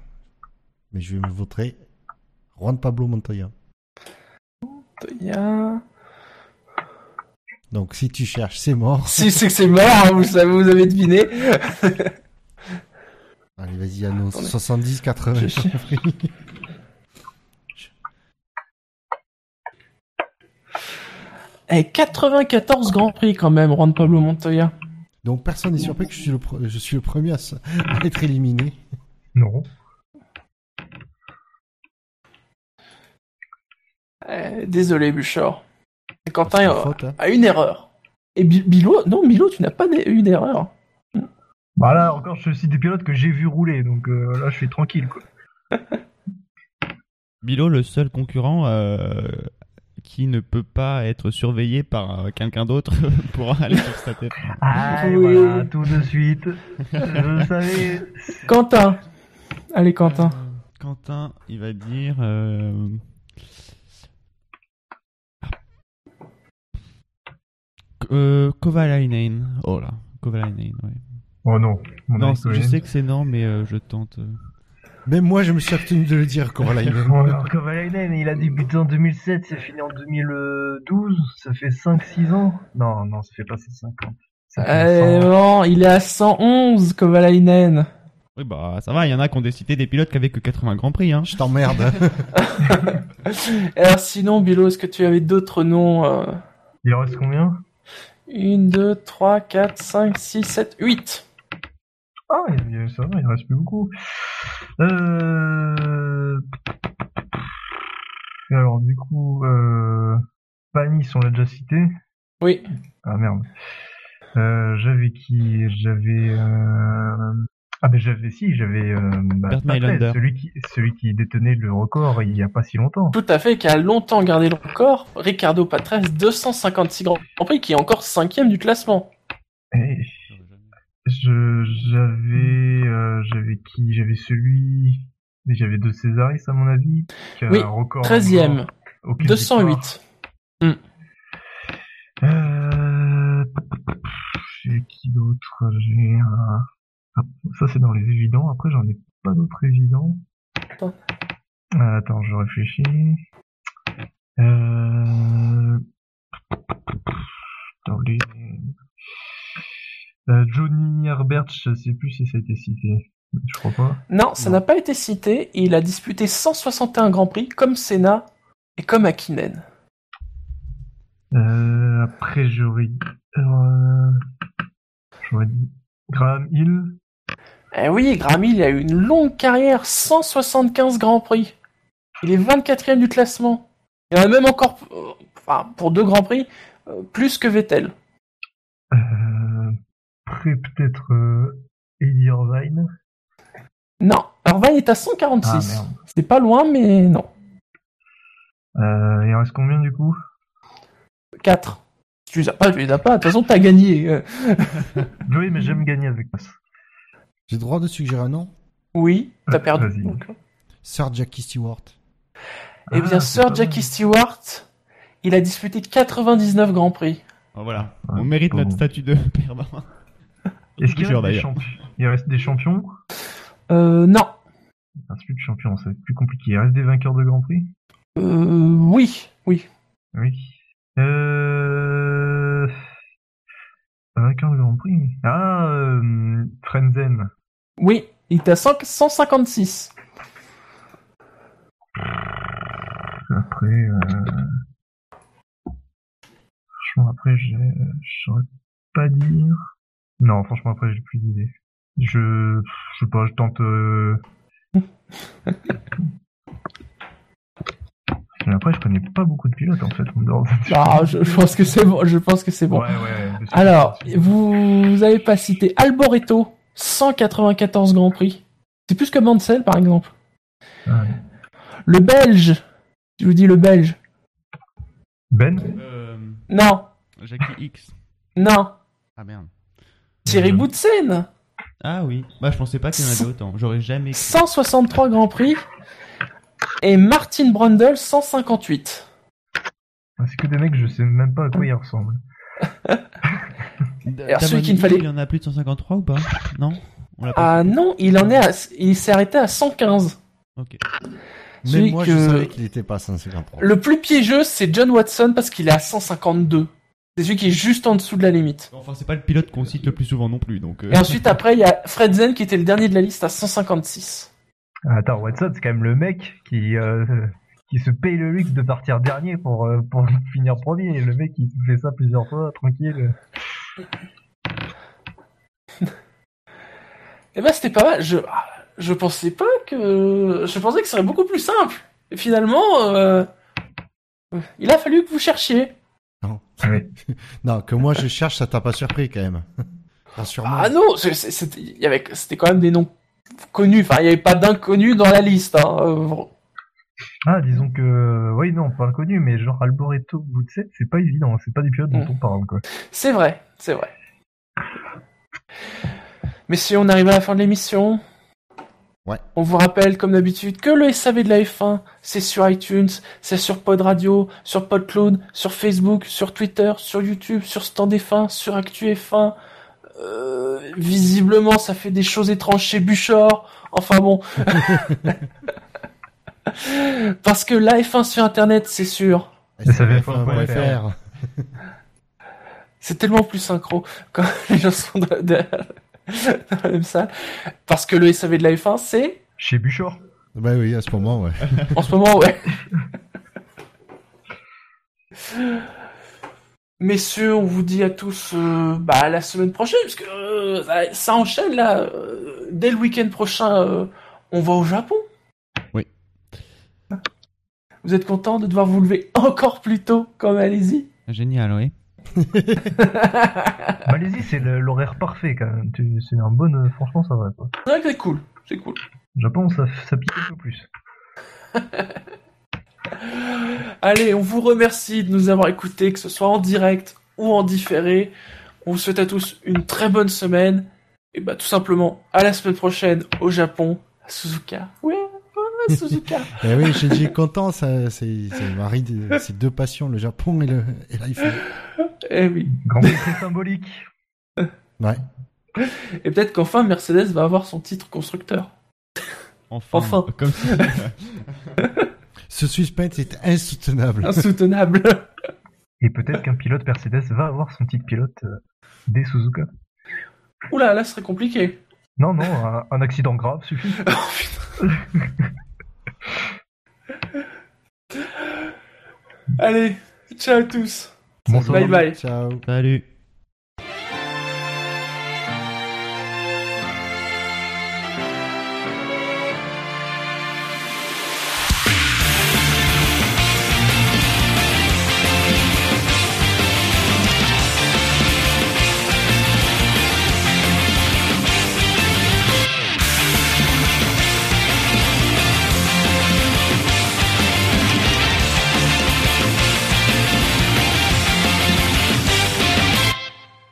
Mais je vais me voter Juan Pablo Montoya. Il y a... Donc si tu cherches, c'est mort. Si c'est que c'est mort, hein, vous savez, vous avez deviné. Allez, vas-y, annonce. Attendez. 70, 80. Je cherche. Eh, 94 Grands Prix quand même, Juan Pablo Montoya. Donc personne n'est surpris que je suis le, pre- je suis le premier à, se- à être éliminé. Non. Eh, désolé, Buchor. Quentin a, faute, hein. a une erreur. Et Bi- Bilo, non, Bilo, tu n'as pas d'e- une erreur. Bah là, encore, je cite des pilotes que j'ai vu rouler, donc euh, là, je suis tranquille, quoi. Bilo, le seul concurrent euh, qui ne peut pas être surveillé par euh, quelqu'un d'autre pour aller sur sa tête. Ah, Oui. voilà, tout de suite. je le savais. Quentin. Allez, Quentin. Quentin, il va dire. Euh... Kovalainen. Oh là, Kovalainen, ouais. Oh non. Mon Non, je sais que c'est non, mais euh, je tente. euh. Même moi, je me suis retenu de le dire, Kovalainen. Kovalainen, il a débuté en 2007, c'est fini en 2012, ça fait 5-6 ans Non, non, ça fait pas ces 5 ans. Ça fait 100. bon, il est à 111, Kovalainen. Oui, bah ça va, il y en a qui ont décidé des pilotes qui avaient que 80 Grands Prix. Hein. Je t'emmerde. Alors sinon, Bilo, est-ce que tu avais d'autres noms euh... Il en reste combien? 1, 2, 3, 4, 5, 6, 7, 8. Ah, il, il- ça va, il reste plus beaucoup. Euh... Alors, du coup, euh... Panis, on l'a déjà cité. Oui. Ah merde. Euh, j'avais qui? J'avais. Euh... Ah ben j'avais si, j'avais euh, bah, Mailander. celui qui celui qui détenait le record il y a pas si longtemps. Tout à fait, qui a longtemps gardé le record. Ricardo Patrese, 256 Grands Prix, qui est encore cinquième du classement. Et je j'avais euh, j'avais qui? J'avais celui mais j'avais deux Césaris à mon avis qui a Oui, un record 13e, aucune 208. victoire. Euh... J'ai qui d'autre? J'ai un... ça c'est dans les évidents. Après j'en ai pas d'autres évidents. Attends. Euh, attends, je réfléchis. Euh... Dans les... Euh, Johnny Herbert, je sais plus si ça a été cité. Je crois pas. Non, ça n'a pas été cité, il a disputé 161 Grands Prix, comme Senna et comme Hakkinen. Euh, après j'aurais... Euh... J'aurais dit... Graham Hill. Eh oui, Grammy, il a eu une longue carrière, 175 Grands Prix. Il est 24e du classement. Il en a même encore, euh, enfin, pour deux Grands Prix, euh, plus que Vettel. Euh... Peut-être... Euh... Eddie Irvine. Non, Irvine est à Ah 146. merde. C'est pas loin, mais non. Euh, il en reste combien du coup? 4. Tu les as pas, tu les as pas. De toute façon, t'as gagné. Oui, mais j'aime gagner avec ça. J'ai le droit de suggérer un nom Oui, t'as Euh, perdu. donc. Sir Jackie Stewart. Eh bien, Ah, Sir Jackie. Stewart, il a disputé 99 Grands Prix. Oh, voilà, Ah, on mérite bon. notre statut de perdant. Est-ce qu'il reste, des il reste des champions Euh, non. Il reste plus de champions, ça va être plus compliqué. Il reste des vainqueurs de Grand Prix Euh, oui, oui. Oui. Euh... Vainqueur de Grand Prix Ah, euh, Frenzen. Oui, il est à 100 156. Après, euh... franchement, après, j'ai- je saurais pas dire. Non, franchement, après, j'ai plus d'idées. Je, je sais pas, je tente. Euh... Mais après, je connais pas beaucoup de pilotes en fait. en dehors de- Ah, je, je pense que c'est bon. Je pense que c'est bon. Ouais, ouais. Alors, vous, vous avez pas cité Alboreto, 194 Grands Prix. C'est plus que Mansell, par exemple. Ah, ouais. Le Belge. Je vous dis le Belge. Ben? Euh, Non, Jackie X. non. Ah merde. Thierry. Boutsen. Ah oui. Bah je pensais pas qu'il y en avait autant. J'aurais jamais. cru. 163 Grands Prix. Et Martin Brundle, 158. Ah, C'est que des mecs, je sais même pas à quoi ils ressemblent. Alors, celui qu'il ne fallait- Il y en a plus de 153 ou pas? Non? On l'a pas Ah fait non, il en est à, il s'est arrêté à 115. Ok. Celui Même moi, que- je savais qu'il était pas à 153. Le plus piégeux, c'est John Watson parce qu'il est à 152. C'est celui qui est juste en dessous de la limite. Enfin, c'est pas le pilote qu'on cite le plus souvent non plus, donc. euh, Et ensuite, après, il y a Fred Zen qui était le dernier de la liste à 156. Attends, Watson, c'est quand même le mec qui, euh, qui se paye le luxe de partir dernier pour, euh, pour finir premier. Le mec, il fait ça plusieurs fois, tranquille. Et ben, c'était pas mal. Je, je pensais pas que, je pensais que ce serait beaucoup plus simple. Et finalement, euh, il a fallu que vous cherchiez. Non. Oui. non, que moi je cherche, ça t'a pas surpris quand même. Rassure-moi. Ah non, c'était quand même des noms connus. Enfin, il y avait pas d'inconnus dans la liste. Hein. Euh, Ah, disons que, oui, non, pas inconnu, mais genre Alboreto, Boutset, c'est pas évident, c'est pas des pilotes dont Mm. on parle, quoi. C'est vrai, c'est vrai. Messieurs, on arrive à la fin de l'émission. Ouais. On vous rappelle, comme d'habitude, que le SAV de la F1, c'est sur iTunes, c'est sur Pod Radio, sur PodCloud, sur Facebook, sur Twitter, sur YouTube, sur Stand F1, sur Actu F1. Euh, visiblement, ça fait des choses étranges chez Buchor. Enfin bon. Parce que la F1 sur Internet, c'est sûr. SAVF1.fr. C'est tellement plus synchro quand les gens sont dans la même salle. Parce que le SAV de la F1, c'est, Chez Buchor. Bah oui, à ce moment, ouais. en ce moment, ouais. Messieurs, on vous dit à tous euh, bah, à la semaine prochaine, parce que euh, ça, ça enchaîne là. euh, dès le week-end prochain, euh, on va au Japon. Oui. Vous êtes content de devoir vous lever encore plus tôt, comme allez-y Génial, oui. Malaisie, c'est l'horaire parfait, quand même. C'est un bon, euh, franchement, ça va. C'est vrai que c'est cool, c'est cool. Japon, ça, ça pique un peu plus. Allez, on vous remercie de nous avoir écoutés, que ce soit en direct ou en différé. On vous souhaite à tous une très bonne semaine. Et bah tout simplement, à la semaine prochaine au Japon, à Suzuka. Ouais, ouais, Suzuka. Eh oui, Shinji content, ça, c'est, c'est le mari de ses deux passions, le Japon et le, et l'iPhone. Eh oui. Grand symbolique. Ouais. Et peut-être qu'enfin Mercedes va avoir son titre constructeur. Enfin. Enfin. Comme si... Ce suspense est insoutenable. Insoutenable. Et peut-être qu'un pilote Mercedes va avoir son titre pilote euh, des Suzuka. Oula, là, ce serait compliqué. Non, non, un, un accident grave suffit. Oh, putain. Allez, ciao à tous. Bonsoir. Bye bye. Ciao. Salut.